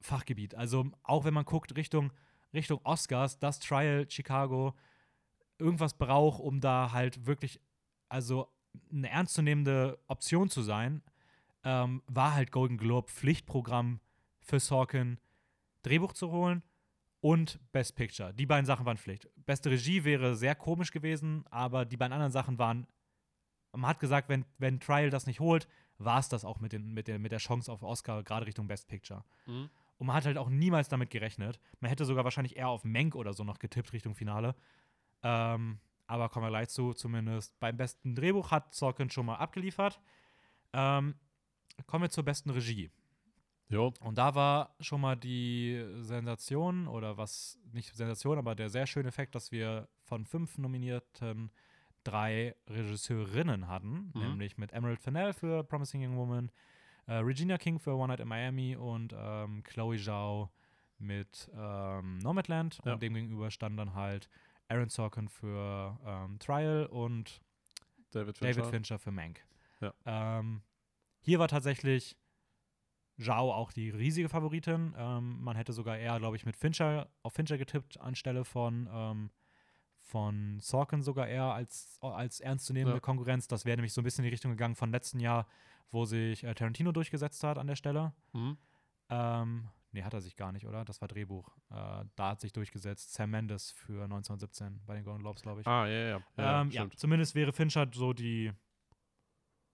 Fachgebiet. Also auch wenn man guckt Richtung, Richtung Oscars, dass Trial Chicago irgendwas braucht, um da halt wirklich, also eine ernstzunehmende Option zu sein, ähm, war halt Golden Globe Pflichtprogramm für Sorkin, Drehbuch zu holen und Best Picture. Die beiden Sachen waren Pflicht. Beste Regie wäre sehr komisch gewesen, aber die beiden anderen Sachen waren man hat gesagt, wenn, wenn Trial das nicht holt, war es das auch mit, den, mit, der, mit der Chance auf Oscar, gerade Richtung Best Picture.
Mhm.
Und man hat halt auch niemals damit gerechnet. Man hätte sogar wahrscheinlich eher auf Menk oder so noch getippt Richtung Finale. Ähm, aber kommen wir gleich zu. Zumindest beim besten Drehbuch hat Sorkin schon mal abgeliefert. Ähm, kommen wir zur besten Regie.
Jo.
Und da war schon mal die Sensation oder was, nicht Sensation, aber der sehr schöne Effekt, dass wir von fünf Nominierten drei Regisseurinnen hatten,
Mhm.
nämlich mit Emerald Fennell für Promising Young Woman, äh, Regina King für One Night in Miami und ähm, Chloe Zhao mit ähm, Nomadland.
Ja.
Und demgegenüber stand dann halt Aaron Sorkin für ähm, Trial und
David Fincher.
David Fincher für Mank.
Ja.
Ähm, hier war tatsächlich Zhao auch die riesige Favoritin. Ähm, man hätte sogar eher, glaube ich, mit Fincher auf Fincher getippt, anstelle von, ähm, von Sorkin sogar eher als, als ernstzunehmende
Ja.
Konkurrenz. Das wäre nämlich so ein bisschen in die Richtung gegangen von letzten Jahr, wo sich äh, Tarantino durchgesetzt hat an der Stelle.
Mhm.
Ähm, nee, hat er sich gar nicht, oder? Das war Drehbuch. Äh, da hat sich durchgesetzt Sam Mendes für 1917 bei den Golden Globes, glaube ich.
Ah, ja, ja. Ja,
ähm, ja, zumindest wäre Fincher so die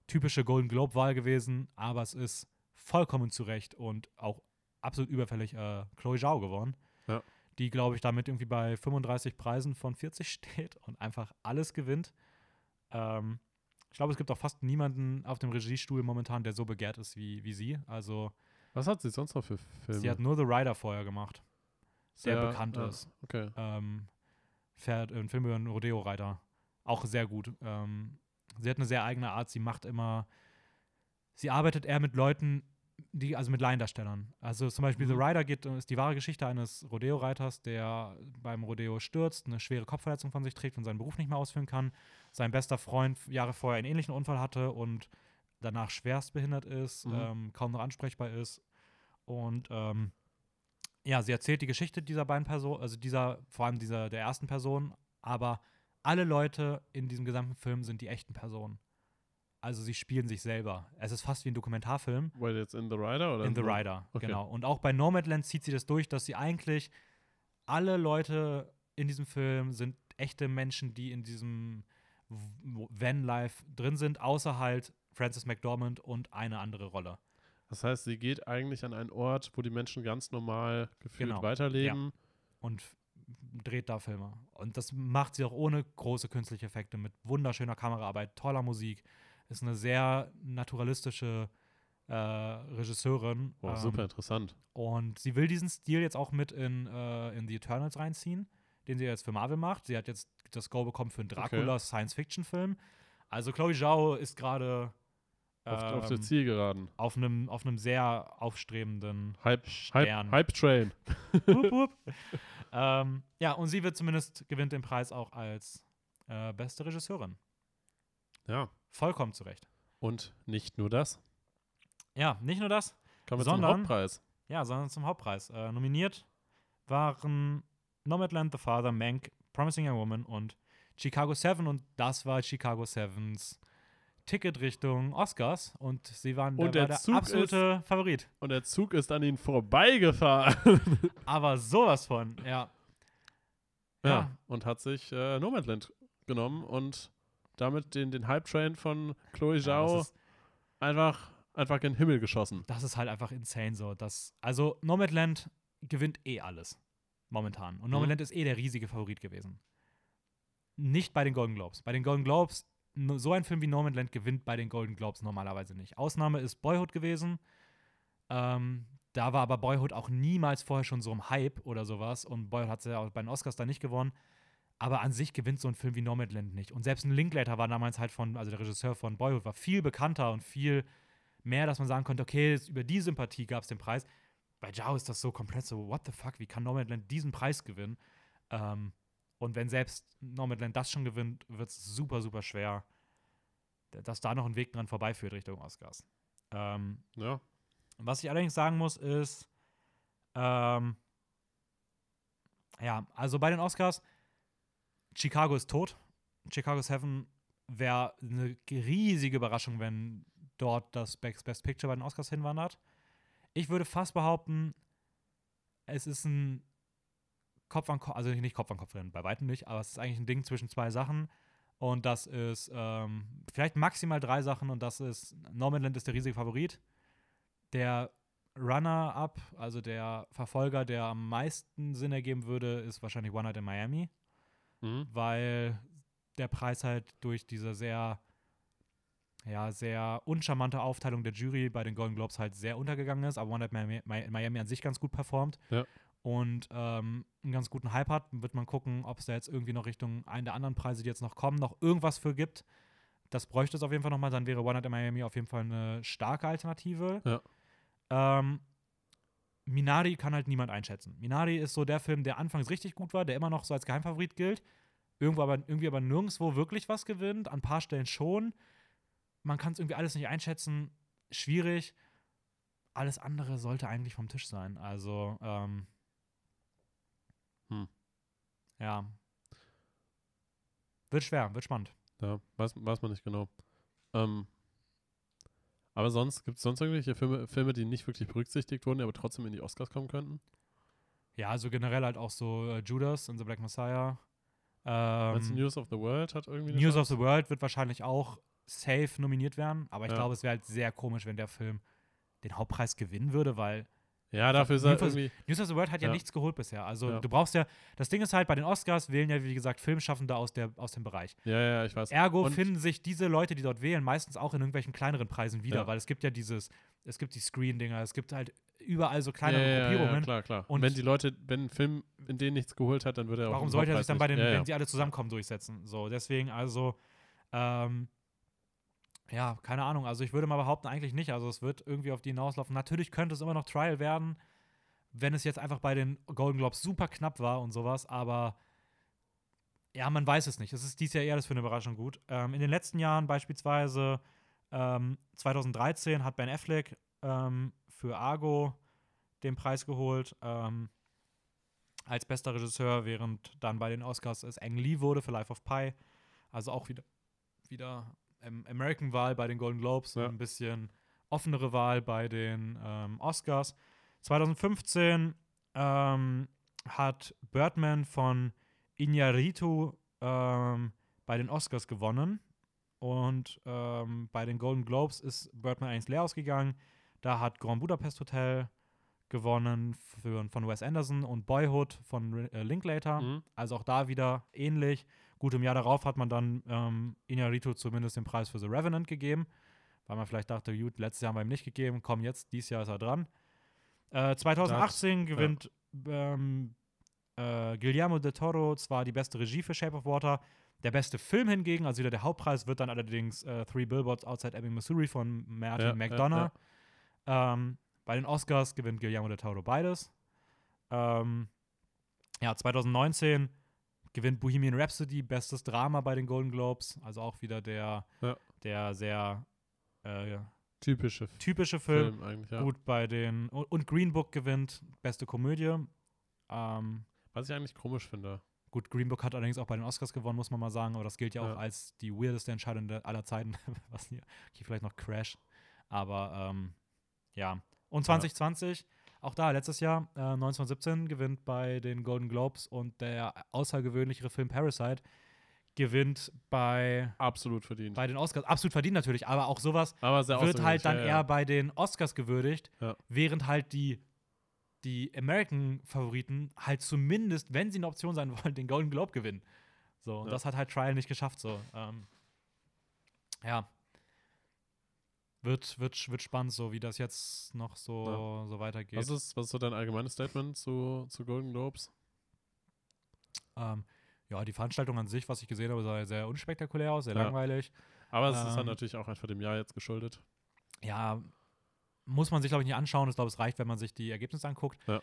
typische Golden Globe-Wahl gewesen, aber es ist vollkommen zurecht und auch absolut überfällig äh, Chloe Zhao geworden.
Ja.
Die, glaube ich, damit irgendwie bei 35 Preisen von 40 steht und einfach alles gewinnt. Ähm, Ich glaube, es gibt auch fast niemanden auf dem Regiestuhl momentan, der so begehrt ist wie, wie sie. Also,
Was hat sie sonst noch für Filme?
sie hat nur The Rider vorher gemacht,
Sehr-
bekannt
ah,
ist.
Okay.
Ähm, fährt einen Film über einen Rodeo-Reiter. Auch sehr gut. Ähm, sie hat eine sehr eigene Art. Sie macht immer, sie arbeitet eher mit Leuten, die, also mit Laiendarstellern. Also zum Beispiel
Mhm.
The Rider geht, ist die wahre Geschichte eines Rodeo-Reiters, der beim Rodeo stürzt, eine schwere Kopfverletzung von sich trägt und seinen Beruf nicht mehr ausführen kann. Sein bester Freund Jahre vorher einen ähnlichen Unfall hatte und danach schwerst behindert ist,
Mhm.
ähm, kaum noch ansprechbar ist. Und ähm, ja, sie erzählt die Geschichte dieser beiden Personen, also dieser, vor allem dieser der ersten Person, aber alle Leute in diesem gesamten Film sind die echten Personen. Also sie spielen sich selber. Es ist fast wie ein Dokumentarfilm.
Weil jetzt in The Rider oder?
In The Rider,
Okay.
genau. Und auch bei Nomadland zieht sie das durch, dass sie eigentlich alle Leute in diesem Film sind echte Menschen, die in diesem Van-Life drin sind, außer halt Frances McDormand und eine andere Rolle.
Das heißt, sie geht eigentlich an einen Ort, wo die Menschen ganz normal gefühlt
Genau.
weiterleben.
und f- dreht da Filme. Und das macht sie auch ohne große künstliche Effekte, mit wunderschöner Kameraarbeit, toller Musik. Ist eine sehr naturalistische äh, Regisseurin.
Boah,
ähm,
super interessant.
Und sie will diesen Stil jetzt auch mit in, äh, in The Eternals reinziehen, den sie jetzt für Marvel macht. Sie hat jetzt das Go bekommen für einen Dracula Science-Fiction-Film. Also Chloe Zhao ist gerade
Auf, auf der
ähm,
Zielgeraden.
auf einem auf einem sehr aufstrebenden
Hype,
Stern.
Hype, Hype Train.
Hup, hup. ähm, ja, und sie wird zumindest gewinnt den Preis auch als äh, beste Regisseurin.
Ja.
Vollkommen zurecht.
Und nicht nur das.
Ja, nicht nur das,
Kommen wir
Sondern-
zum Hauptpreis.
ja, sondern zum Hauptpreis. Äh, nominiert waren Nomadland, The Father, Mank, Promising Young Woman und Chicago 7 und das war Chicago 7s Ticket Richtung Oscars und sie waren
Und
der,
der
der
Zug
absolute Favorit.
Und der Zug ist an ihnen vorbeigefahren.
Aber sowas von, ja.
ja.
Ja.
Und hat sich äh, Nomadland genommen und damit den, den Hype Train von Chloe
Ja,
Zhao
das, ist,
einfach, einfach in den Himmel geschossen.
das ist halt einfach insane so. Dass, also Nomadland gewinnt eh alles momentan. Und Nomadland ist eh der riesige Favorit gewesen. Nicht bei den Golden Globes. Bei den Golden Globes, so ein Film wie Nomadland gewinnt bei den Golden Globes normalerweise nicht. Ausnahme ist Boyhood gewesen. Ähm, da war aber Boyhood auch niemals vorher schon so im Hype oder sowas. Und Boyhood hat ja auch bei den Oscars da nicht gewonnen. Aber an sich gewinnt so ein Film wie Nomadland nicht. Und selbst ein Linklater war damals halt von, also der Regisseur von Boyhood, war viel bekannter und viel mehr, dass man sagen konnte, okay, über die Sympathie gab es den Preis. Bei Zhao ist das so komplett so, what the fuck, wie kann Nomadland diesen Preis gewinnen? Ähm, und wenn selbst Nomadland das schon gewinnt, wird es super, super schwer, dass da noch ein Weg dran vorbeiführt Richtung Oscars. Ähm,
Ja.
was ich allerdings sagen muss, ist, ähm, ja, also bei den Oscars, Chicago ist tot. Chicago 7 wäre eine riesige Überraschung, wenn dort das Best Picture bei den Oscars hinwandert. Ich würde fast behaupten, es ist ein Kopf an Kopf, also nicht Kopf an Kopf Rennen, bei weitem nicht, aber es ist eigentlich ein Ding zwischen zwei Sachen. Und das ist ähm, vielleicht maximal drei Sachen und das ist, Nomadland ist der riesige Favorit. Der Runner-up, also der Verfolger, der am meisten Sinn ergeben würde, ist wahrscheinlich One Night in Miami,
Mhm.
weil der Preis halt durch diese sehr, ja, sehr uncharmante Aufteilung der Jury bei den Golden Globes halt sehr untergegangen ist, aber One Night in Miami, Mi- Miami an sich ganz gut performt
Ja.
und ähm, einen ganz guten Hype hat. Wird man gucken, ob es da jetzt irgendwie noch Richtung einen der anderen Preise, die jetzt noch kommen, noch irgendwas für gibt. Das bräuchte es auf jeden Fall nochmal, dann wäre One Night in Miami auf jeden Fall eine starke Alternative.
Ja.
Ähm, Minari kann halt niemand einschätzen. Minari ist so der Film, der anfangs richtig gut war, der immer noch so als Geheimfavorit gilt, irgendwo aber, irgendwie aber nirgendwo wirklich was gewinnt, an ein paar Stellen schon. Man kann es irgendwie alles nicht einschätzen, schwierig. Alles andere sollte eigentlich vom Tisch sein. Also, ähm,
Hm.
ja. Wird schwer, wird spannend.
Ja, weiß, weiß man nicht genau. Ähm, aber sonst, gibt es sonst irgendwelche Filme, Filme, die nicht wirklich berücksichtigt wurden, die aber trotzdem in die Oscars kommen könnten?
Ja, also generell halt auch so äh, Judas and the Black Messiah. Ähm,
News of the World hat irgendwie
News of the World wird wahrscheinlich auch safe nominiert werden, aber ich
Ja.
glaube, es wäre halt sehr komisch, wenn der Film den Hauptpreis gewinnen würde, weil
Ja, dafür ist er
News of-
irgendwie.
News of the World hat ja,
Ja.
nichts geholt bisher. Also
Ja.
du brauchst ja, das Ding ist halt, bei den Oscars wählen ja, wie gesagt, Filmschaffende aus, der, aus dem Bereich.
Ja, ja, ich weiß.
Ergo
Und-
finden sich diese Leute, die dort wählen, meistens auch in irgendwelchen kleineren Preisen wieder,
Ja.
weil es gibt ja dieses, es gibt die Screen-Dinger, es gibt halt überall so kleinere
ja, ja, ja,
Gruppierungen.
klar, klar.
Und-
wenn die Leute, wenn ein Film in denen nichts geholt hat, dann wird er auch.
Warum sollte er sich dann bei den, wenn sie alle zusammenkommen, durchsetzen? So, deswegen also, ähm, ja, keine Ahnung. Also ich würde mal behaupten, eigentlich nicht. Also es wird irgendwie auf die hinauslaufen. Natürlich könnte es immer noch Trial werden, wenn es jetzt einfach bei den Golden Globes super knapp war und sowas, aber ja, man weiß es nicht. Es ist dieses Jahr eher das für eine Überraschung gut. Ähm, in den letzten Jahren beispielsweise ähm, 2013 hat Ben Affleck ähm, für Argo den Preis geholt ähm, als bester Regisseur, während dann bei den Oscars es Ang Lee wurde für Life of Pi. Also auch wieder, wieder American-Wahl bei den Golden Globes
Ja.
und ein bisschen offenere Wahl bei den ähm, Oscars. 2015 ähm, hat Birdman von Iñárritu ähm, bei den Oscars gewonnen. Und ähm, bei den Golden Globes ist Birdman eigentlich leer ausgegangen. Da hat Grand Budapest Hotel gewonnen für, von Wes Anderson und Boyhood von äh, Linklater.
Mhm.
Also auch da wieder ähnlich. Gut, im Jahr darauf hat man dann ähm, Iñárritu zumindest den Preis für The Revenant gegeben, weil man vielleicht dachte, gut, letztes Jahr haben wir ihm nicht gegeben, komm jetzt, dieses Jahr ist er dran. Äh, 2018 gewinnt ähm, äh, Guillermo del Toro zwar die beste Regie für Shape of Water, der beste Film hingegen, also wieder der Hauptpreis, wird dann allerdings äh, Three Billboards Outside Ebbing, Missouri von Martin
Ja,
McDonough.
ja,
Ähm, bei den Oscars gewinnt Guillermo del Toro beides. Ähm, ja, 2019 gewinnt Bohemian Rhapsody bestes Drama bei den Golden Globes, also auch wieder der,
Ja.
der sehr äh,
Typische
typische Film.
Film ja.
Gut bei den und, Green Book gewinnt beste Komödie. Ähm,
Was ich eigentlich komisch finde.
gut, Green Book hat allerdings auch bei den Oscars gewonnen, muss man mal sagen, aber das gilt ja auch als die weirdeste Entscheidung aller Zeiten. Was hier, okay, vielleicht noch Crash, aber ähm, ja. Und 2020, auch da letztes Jahr, äh, 1917 gewinnt bei den Golden Globes und der außergewöhnlichere Film Parasite gewinnt bei,
Absolut verdient.
bei den Oscars. Absolut verdient natürlich, aber auch sowas
Aber
wird halt dann eher
ja,
bei den Oscars gewürdigt,
Ja.
während halt die, die American-Favoriten halt zumindest, wenn sie eine Option sein wollen, den Golden Globe gewinnen. So, und
Ja.
das hat halt Trial nicht geschafft. So, ähm, ja. Wird, wird, wird spannend, so wie das jetzt noch so, so weitergeht.
Was ist, was ist so dein allgemeines Statement zu, zu Golden Globes?
ähm, ja, die Veranstaltung an sich, was ich gesehen habe, sah sehr unspektakulär aus, sehr
Ja.
langweilig.
Aber es ist halt
Ähm,
natürlich auch einfach dem Jahr jetzt geschuldet.
ja, muss man sich, glaube ich, nicht anschauen. Ich glaube, es reicht, wenn man sich die Ergebnisse anguckt.
Ja.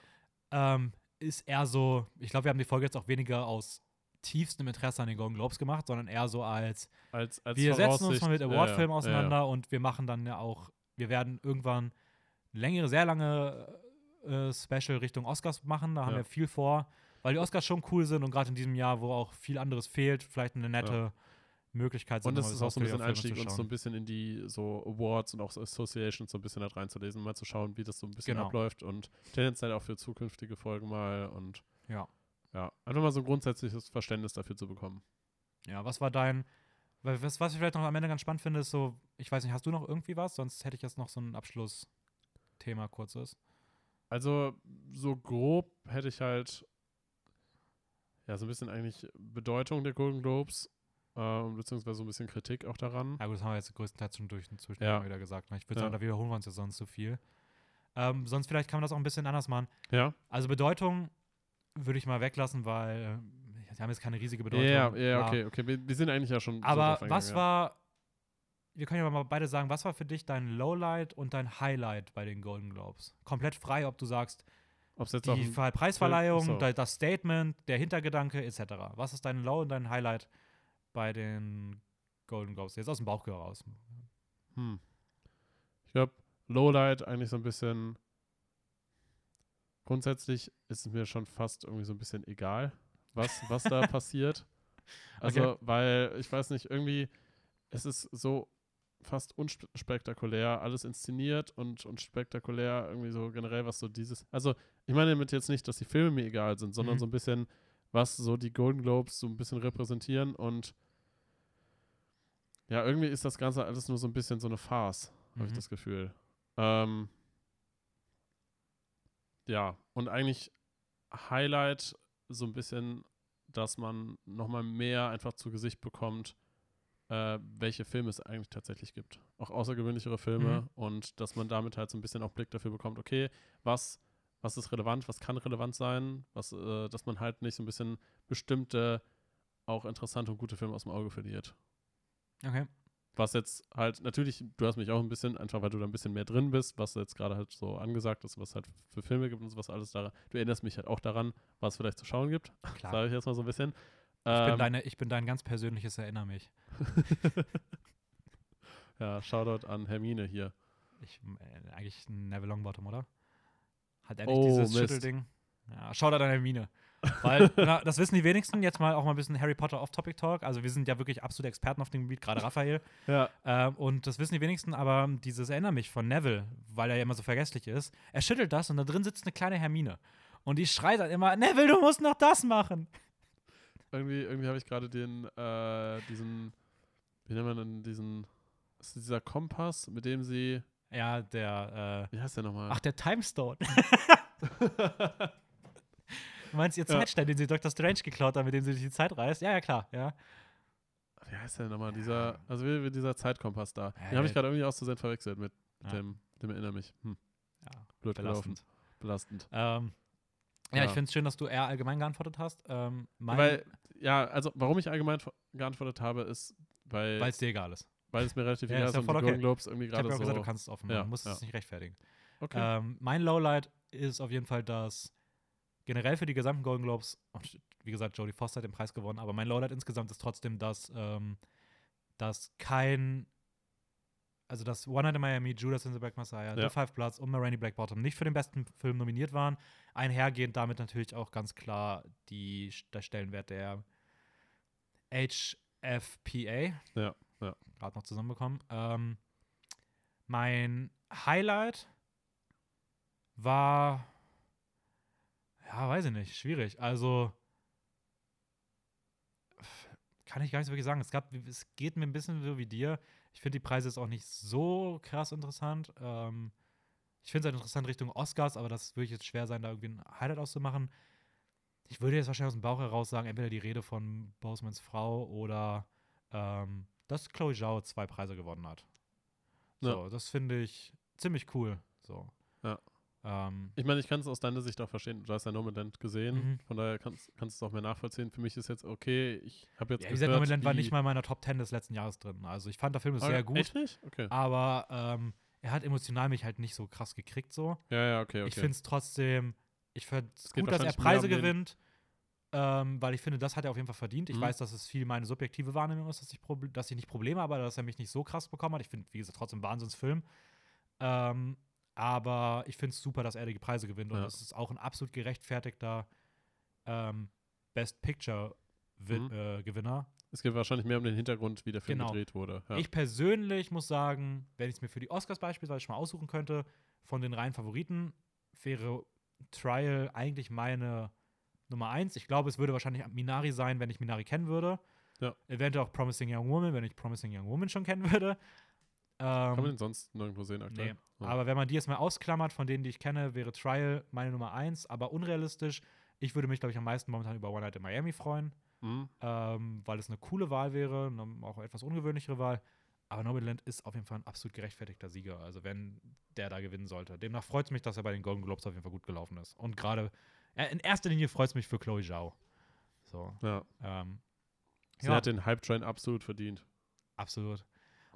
Ähm, ist eher so, ich glaube, wir haben die Folge jetzt auch weniger aus tiefstem Interesse an den Golden Globes gemacht, sondern eher so als,
Als, als
wir setzen uns mal mit
ja,
Awardfilmen
ja,
auseinander und wir machen dann ja auch, wir werden irgendwann längere, sehr lange äh, Special Richtung Oscars machen. Da haben
Ja.
wir viel vor, weil die Oscars schon cool sind und gerade in diesem Jahr, wo auch viel anderes fehlt, vielleicht eine nette Möglichkeit.
Ja. Und
sind,
es
mal
ist auch so ein bisschen Einstieg, uns so ein bisschen in die so Awards und auch so Associations so ein bisschen halt reinzulesen, mal zu schauen, wie das so ein bisschen
Genau.
abläuft und tendenziell auch für zukünftige Folgen mal und
Ja.
Ja, einfach mal so ein grundsätzliches Verständnis dafür zu bekommen.
Ja, was war dein, weil was, was ich vielleicht noch am Ende ganz spannend finde, ist so, ich weiß nicht, hast du noch irgendwie was? Sonst hätte ich jetzt noch so ein Abschlussthema kurzes.
Also so grob hätte ich halt ja so ein bisschen eigentlich Bedeutung der Golden Globes, äh, beziehungsweise so ein bisschen Kritik auch daran.
Ja gut, das haben wir jetzt größtenteils schon durch inzwischen
Ja.
wieder gesagt. Ne? Ich würde
Ja.
sagen, da wiederholen wir uns ja sonst zu viel. Ähm, sonst vielleicht kann man das auch ein bisschen anders machen.
Ja,
Also Bedeutung würde ich mal weglassen, weil äh, sie haben jetzt keine riesige Bedeutung.
ja, ja, okay, okay. Wir, wir sind eigentlich ja schon. so
Aber
drauf
was war, wir können ja mal beide sagen, was war für dich dein Lowlight und dein Highlight bei den Golden Globes? Komplett frei, ob du sagst.
Ob's jetzt
die Preisverleihung, da- das Statement, der Hintergedanke etc. Was ist dein Low und dein Highlight bei den Golden Globes? Jetzt aus dem Bauch heraus.
Hm. Ich glaube, Lowlight eigentlich so ein bisschen. Grundsätzlich ist es mir schon fast irgendwie so ein bisschen egal, was, was da passiert. Also, weil ich weiß nicht, irgendwie, es ist so fast unspektakulär, alles inszeniert und, und spektakulär, irgendwie so generell, was so dieses. Also, ich meine damit jetzt nicht, dass die Filme mir egal sind, sondern
Mhm.
so ein bisschen, was so die Golden Globes so ein bisschen repräsentieren und ja, irgendwie ist das Ganze alles nur so ein bisschen so eine Farce, habe ich
Mhm.
das Gefühl. Ähm, ja, und eigentlich Highlight so ein bisschen, dass man nochmal mehr einfach zu Gesicht bekommt, äh, welche Filme es eigentlich tatsächlich gibt. Auch außergewöhnlichere Filme
Mhm.
und dass man damit halt so ein bisschen auch Blick dafür bekommt, okay, was, was ist relevant, was kann relevant sein, was, äh, dass man halt nicht so ein bisschen bestimmte, auch interessante und gute Filme aus dem Auge verliert.
Okay.
Was jetzt halt, natürlich, du hast mich auch ein bisschen, einfach weil du da ein bisschen mehr drin bist, was jetzt gerade halt so angesagt ist, was halt für Filme gibt und sowas alles da. Du erinnerst mich halt auch daran, was es vielleicht zu schauen gibt,
Klar.
sage ich jetzt mal so ein bisschen.
Ich, bin
Ähm,
deine, ich bin dein ganz persönliches Erinner mich.
ja, Shoutout an Hermine hier.
Ich, äh, eigentlich ein Neville Longbottom, oder? Hat er nicht
Oh,
dieses
Mist.
Schüttelding? Ja, schaut an Hermine. Weil, na, das wissen die wenigsten. Jetzt mal auch mal ein bisschen Harry Potter Off-Topic-Talk. Also, wir sind ja wirklich absolute Experten auf dem Gebiet, gerade Raphael.
Ja.
Ähm, und das wissen die wenigsten, aber dieses Erinner mich von Neville, weil er ja immer so vergesslich ist. Er schüttelt das und da drin sitzt eine kleine Hermine. Und die schreit dann immer: Neville, du musst noch das machen.
Irgendwie, irgendwie habe ich gerade den, äh, diesen, wie nennt man denn diesen, ist dieser Kompass, mit dem sie,
Ja, der, äh,
wie heißt der nochmal?
ach, der Timestone. Du meinst ihr
Ja.
Zeitstein, den sie Dr. Strange geklaut hat, mit dem sie durch die Zeit reist? Ja, ja, klar, ja.
wie heißt der nochmal? Dieser, also wie, wie dieser Zeitkompass da.
Ja,
Den habe ich gerade irgendwie Versehen verwechselt mit
Ja.
dem, dem erinnere mich. Hm,
ja
blöd gelaufen.
belastend.
Belastend.
Ähm, ja,
Ja.
ich finde es schön, dass du eher allgemein geantwortet hast. Ähm,
Weil, ja, also warum ich allgemein geantwortet habe, ist, weil,
weil es dir egal ist.
weil es mir relativ
Ja,
egal
ist
ist
ja
und
voll
die
okay.
Golden Globes irgendwie
Ich habe
gerade
ja auch
so.
gesagt, du kannst es offen machen.
Ja,
du musst
ja.
es nicht rechtfertigen.
okay.
Ähm, mein Lowlight ist auf jeden Fall, dass generell für die gesamten Golden Globes, und wie gesagt, Jodie Foster hat den Preis gewonnen, aber mein Lowlight insgesamt ist trotzdem, dass, ähm, dass kein, also dass One Night in Miami, Judas and the Black Messiah,
Ja.
The Five Bloods und Marini Black Bottom nicht für den besten Film nominiert waren. Einhergehend damit natürlich auch ganz klar die, der Stellenwert der HFPA.
Ja, ja.
Gerade noch zusammenbekommen. Ähm, mein Highlight war, ja, weiß ich nicht, schwierig. Also, kann ich gar nicht so wirklich sagen. Es, gab, es geht mir ein bisschen so wie dir. Ich finde die Preise jetzt auch nicht so krass interessant. Ähm, ich finde es halt interessant Richtung Oscars, aber das würde ich jetzt schwer sein, da irgendwie ein Highlight auszumachen. Ich würde jetzt wahrscheinlich aus dem Bauch heraus sagen, entweder die Rede von Bosemans Frau oder ähm, dass Chloe Zhao zwei Preise gewonnen hat. So, das finde ich ziemlich cool. So.
Ja.
Ähm,
Ich meine, ich kann es aus deiner Sicht auch verstehen. Du hast ja Nomadland gesehen,
Mhm.
von daher kannst, kannst du es auch mehr nachvollziehen. Für mich ist jetzt okay, ich habe jetzt
ja, wie gesagt, Nomadland war nicht mal in meiner Top 10 des letzten Jahres drin. Also ich fand der Film ist
Ah,
sehr gut,
Echt nicht? Okay.
aber ähm, er hat emotional mich halt nicht so krass gekriegt so.
Ja, ja, okay, okay.
Ich finde es trotzdem, ich finde es gut, dass er Preise gewinnt, ähm, weil ich finde, das hat er auf jeden Fall verdient. Ich
Mhm.
weiß, dass es viel meine subjektive Wahrnehmung ist, dass ich, dass ich nicht Probleme habe, aber dass er mich nicht so krass bekommen hat. Ich finde, wie gesagt, trotzdem ein Wahnsinnsfilm. Ähm, aber ich finde es super, dass er die Preise gewinnt und
Ja.
es ist auch ein absolut gerechtfertigter ähm, Best Picture Win
Mhm.
äh, Gewinner.
es geht wahrscheinlich mehr um den Hintergrund, wie der Film
Genau.
gedreht wurde. Ja.
Ich persönlich muss sagen, wenn ich es mir für die Oscars beispielsweise schon mal aussuchen könnte, von den reinen Favoriten wäre Trial eigentlich meine Nummer eins. Ich glaube, es würde wahrscheinlich Minari sein, wenn ich Minari kennen würde.
Ja.
Eventuell auch Promising Young Woman, wenn ich Promising Young Woman schon kennen würde.
Kann man
Ähm,
den sonst nirgendwo sehen aktuell?
nee.
Ja.
aber wenn man die jetzt mal ausklammert, von denen, die ich kenne, wäre Trial meine Nummer eins, aber unrealistisch. Ich würde mich, glaube ich, am meisten momentan über One Night in Miami freuen
Mhm.
ähm, weil es eine coole Wahl wäre, eine auch etwas ungewöhnlichere Wahl. Aber Nomadland ist auf jeden Fall ein absolut gerechtfertigter Sieger, also wenn der da gewinnen sollte. Demnach freut es mich, dass er bei den Golden Globes auf jeden Fall gut gelaufen ist. Und gerade äh, in erster Linie freut es mich für Chloe Zhao. So,
Ja.
ähm,
Sie
Ja.
hat den Hype-Train absolut verdient.
absolut.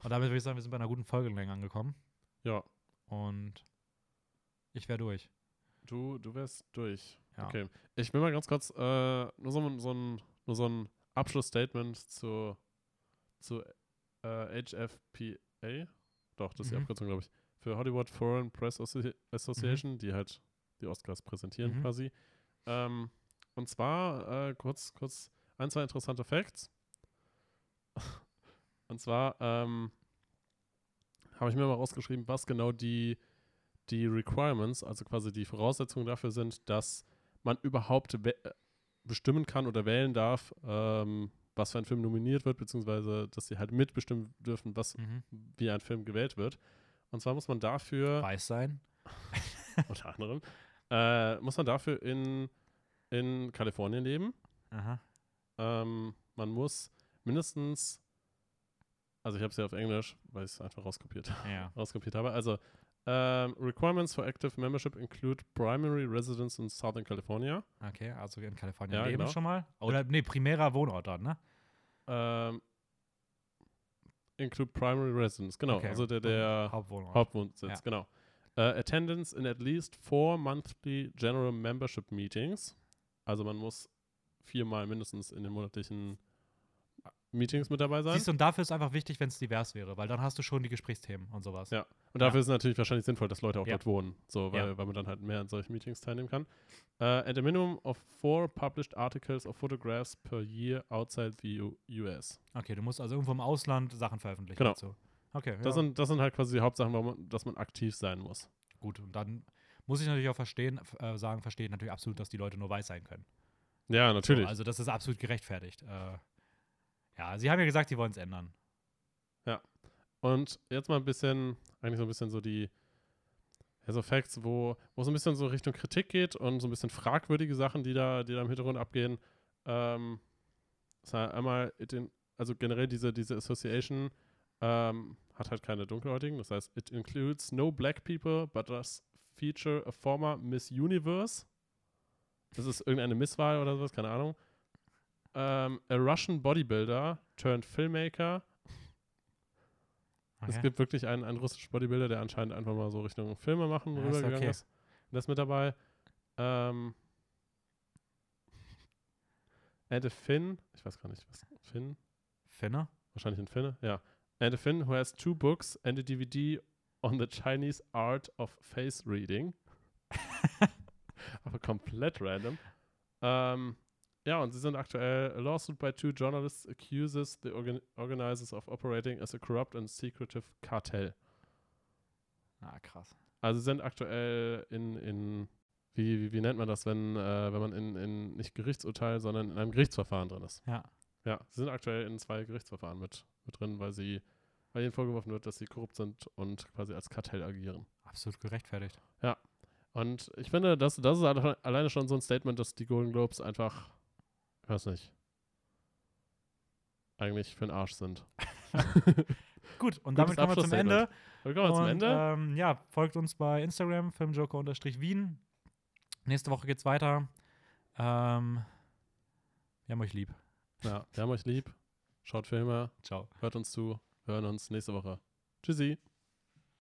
Und damit würde ich sagen, wir sind bei einer guten Folgelänge angekommen.
Ja.
Und ich wäre durch.
Du, du wärst durch.
Ja.
Okay. Ich will mal ganz kurz äh, nur, so, ein- so ein, nur so ein Abschlussstatement zu, zu äh, HFPA. Doch, das ist die
Mhm.
Abkürzung, glaube ich. Für Hollywood Foreign Press Associ Association, die halt die Oscars präsentieren
Mhm.
quasi. Ähm, und zwar äh, kurz, kurz ein, zwei interessante Facts. Und zwar ähm, habe ich mir mal rausgeschrieben, was genau die, die Requirements, also quasi die Voraussetzungen dafür sind, dass man überhaupt äh, bestimmen kann oder wählen darf, ähm, was für ein Film nominiert wird, beziehungsweise dass sie halt mitbestimmen dürfen, was
Mhm.
wie ein Film gewählt wird. Und zwar muss man dafür
Weiß sein.
unter anderem äh, muss man dafür in, in Kalifornien leben.
Aha.
Ähm, man muss mindestens, also ich habe es ja auf Englisch, weil ich es einfach rauskopiert,
Ja.
rauskopiert habe. Also ähm, Requirements for active membership include primary residence in Southern California.
Okay, also in Kalifornien
Ja,
leben
genau.
schon mal. Oder, nee, primärer Wohnort dann, ne?
Ähm, include primary residence, genau.
Okay.
Also der, der
Hauptwohnort.
Hauptwohnsitz,
Ja.
genau. Äh, attendance in at least four monthly general membership meetings. Also man muss viermal mindestens in den monatlichen Meetings mit dabei sein.
Siehst du, und dafür ist einfach wichtig, wenn es divers wäre, weil dann hast du schon die Gesprächsthemen und sowas.
Ja. Und dafür ist es natürlich wahrscheinlich sinnvoll, dass Leute auch
Ja.
dort wohnen, so, weil,
Ja.
weil man dann halt mehr an solchen Meetings teilnehmen kann. Uh, and a minimum of four published articles or photographs per year outside the U US.
Okay, du musst also irgendwo im Ausland Sachen veröffentlichen.
Genau.
dazu. Okay,
Das,
ja.
sind, das sind halt quasi die Hauptsachen, warum man, dass man aktiv sein muss.
gut. Und dann muss ich natürlich auch verstehen, äh, sagen, verstehen natürlich absolut, dass die Leute nur weiß sein können.
Ja, natürlich.
So, also das ist absolut gerechtfertigt. Äh, ja, sie haben ja gesagt, sie wollen es ändern.
Und jetzt mal ein bisschen, eigentlich so ein bisschen so die, ja, so Facts, wo, wo so ein bisschen so Richtung Kritik geht und so ein bisschen fragwürdige Sachen, die da, die da im Hintergrund abgehen. Ähm, das heißt einmal, in, also generell diese, diese Association ähm, hat halt keine Dunkelhäutigen. Das heißt, it includes no black people, but does feature a former Miss Universe. Das ist irgendeine Misswahl oder sowas, keine Ahnung. Ähm, a Russian Bodybuilder turned Filmmaker es
Okay.
gibt wirklich einen, einen russischen Bodybuilder, der anscheinend einfach mal so Richtung Filme machen
Ja, ist
rübergegangen
okay.
ist. Der ist mit dabei. Ähm, and a Finn, ich weiß gar nicht, was, Finn?
Finne?
Wahrscheinlich ein Finne, ja. And a Finn who has two books and a DVD on the Chinese art of face reading. Aber komplett random. Ähm, ja, und sie sind aktuell, a lawsuit by two journalists accuses the organ organizers of operating as a corrupt and secretive cartel.
Ah, krass.
Also sind aktuell in, in wie, wie, wie nennt man das, wenn, äh, wenn man in, in nicht Gerichtsurteil, sondern in einem Gerichtsverfahren drin ist.
Ja.
Ja, sie sind aktuell in zwei Gerichtsverfahren mit, mit drin, weil sie, weil ihnen vorgeworfen wird, dass sie korrupt sind und quasi als Kartell agieren.
Absolut gerechtfertigt.
Und ich finde, das, das ist alle- alleine schon so ein Statement, dass die Golden Globes einfach, weiß nicht, eigentlich für den Arsch sind.
Gut, und
Gutes
damit kommen wir zum Ende.
Wir kommen zum Ende.
Ähm, ja, folgt uns bei Instagram, filmjoker-wien. Nächste Woche geht's weiter. Ähm, wir haben euch lieb.
ja, wir haben euch lieb. Schaut Filme,
Ciao.
hört uns zu, wir hören uns nächste Woche. Tschüssi.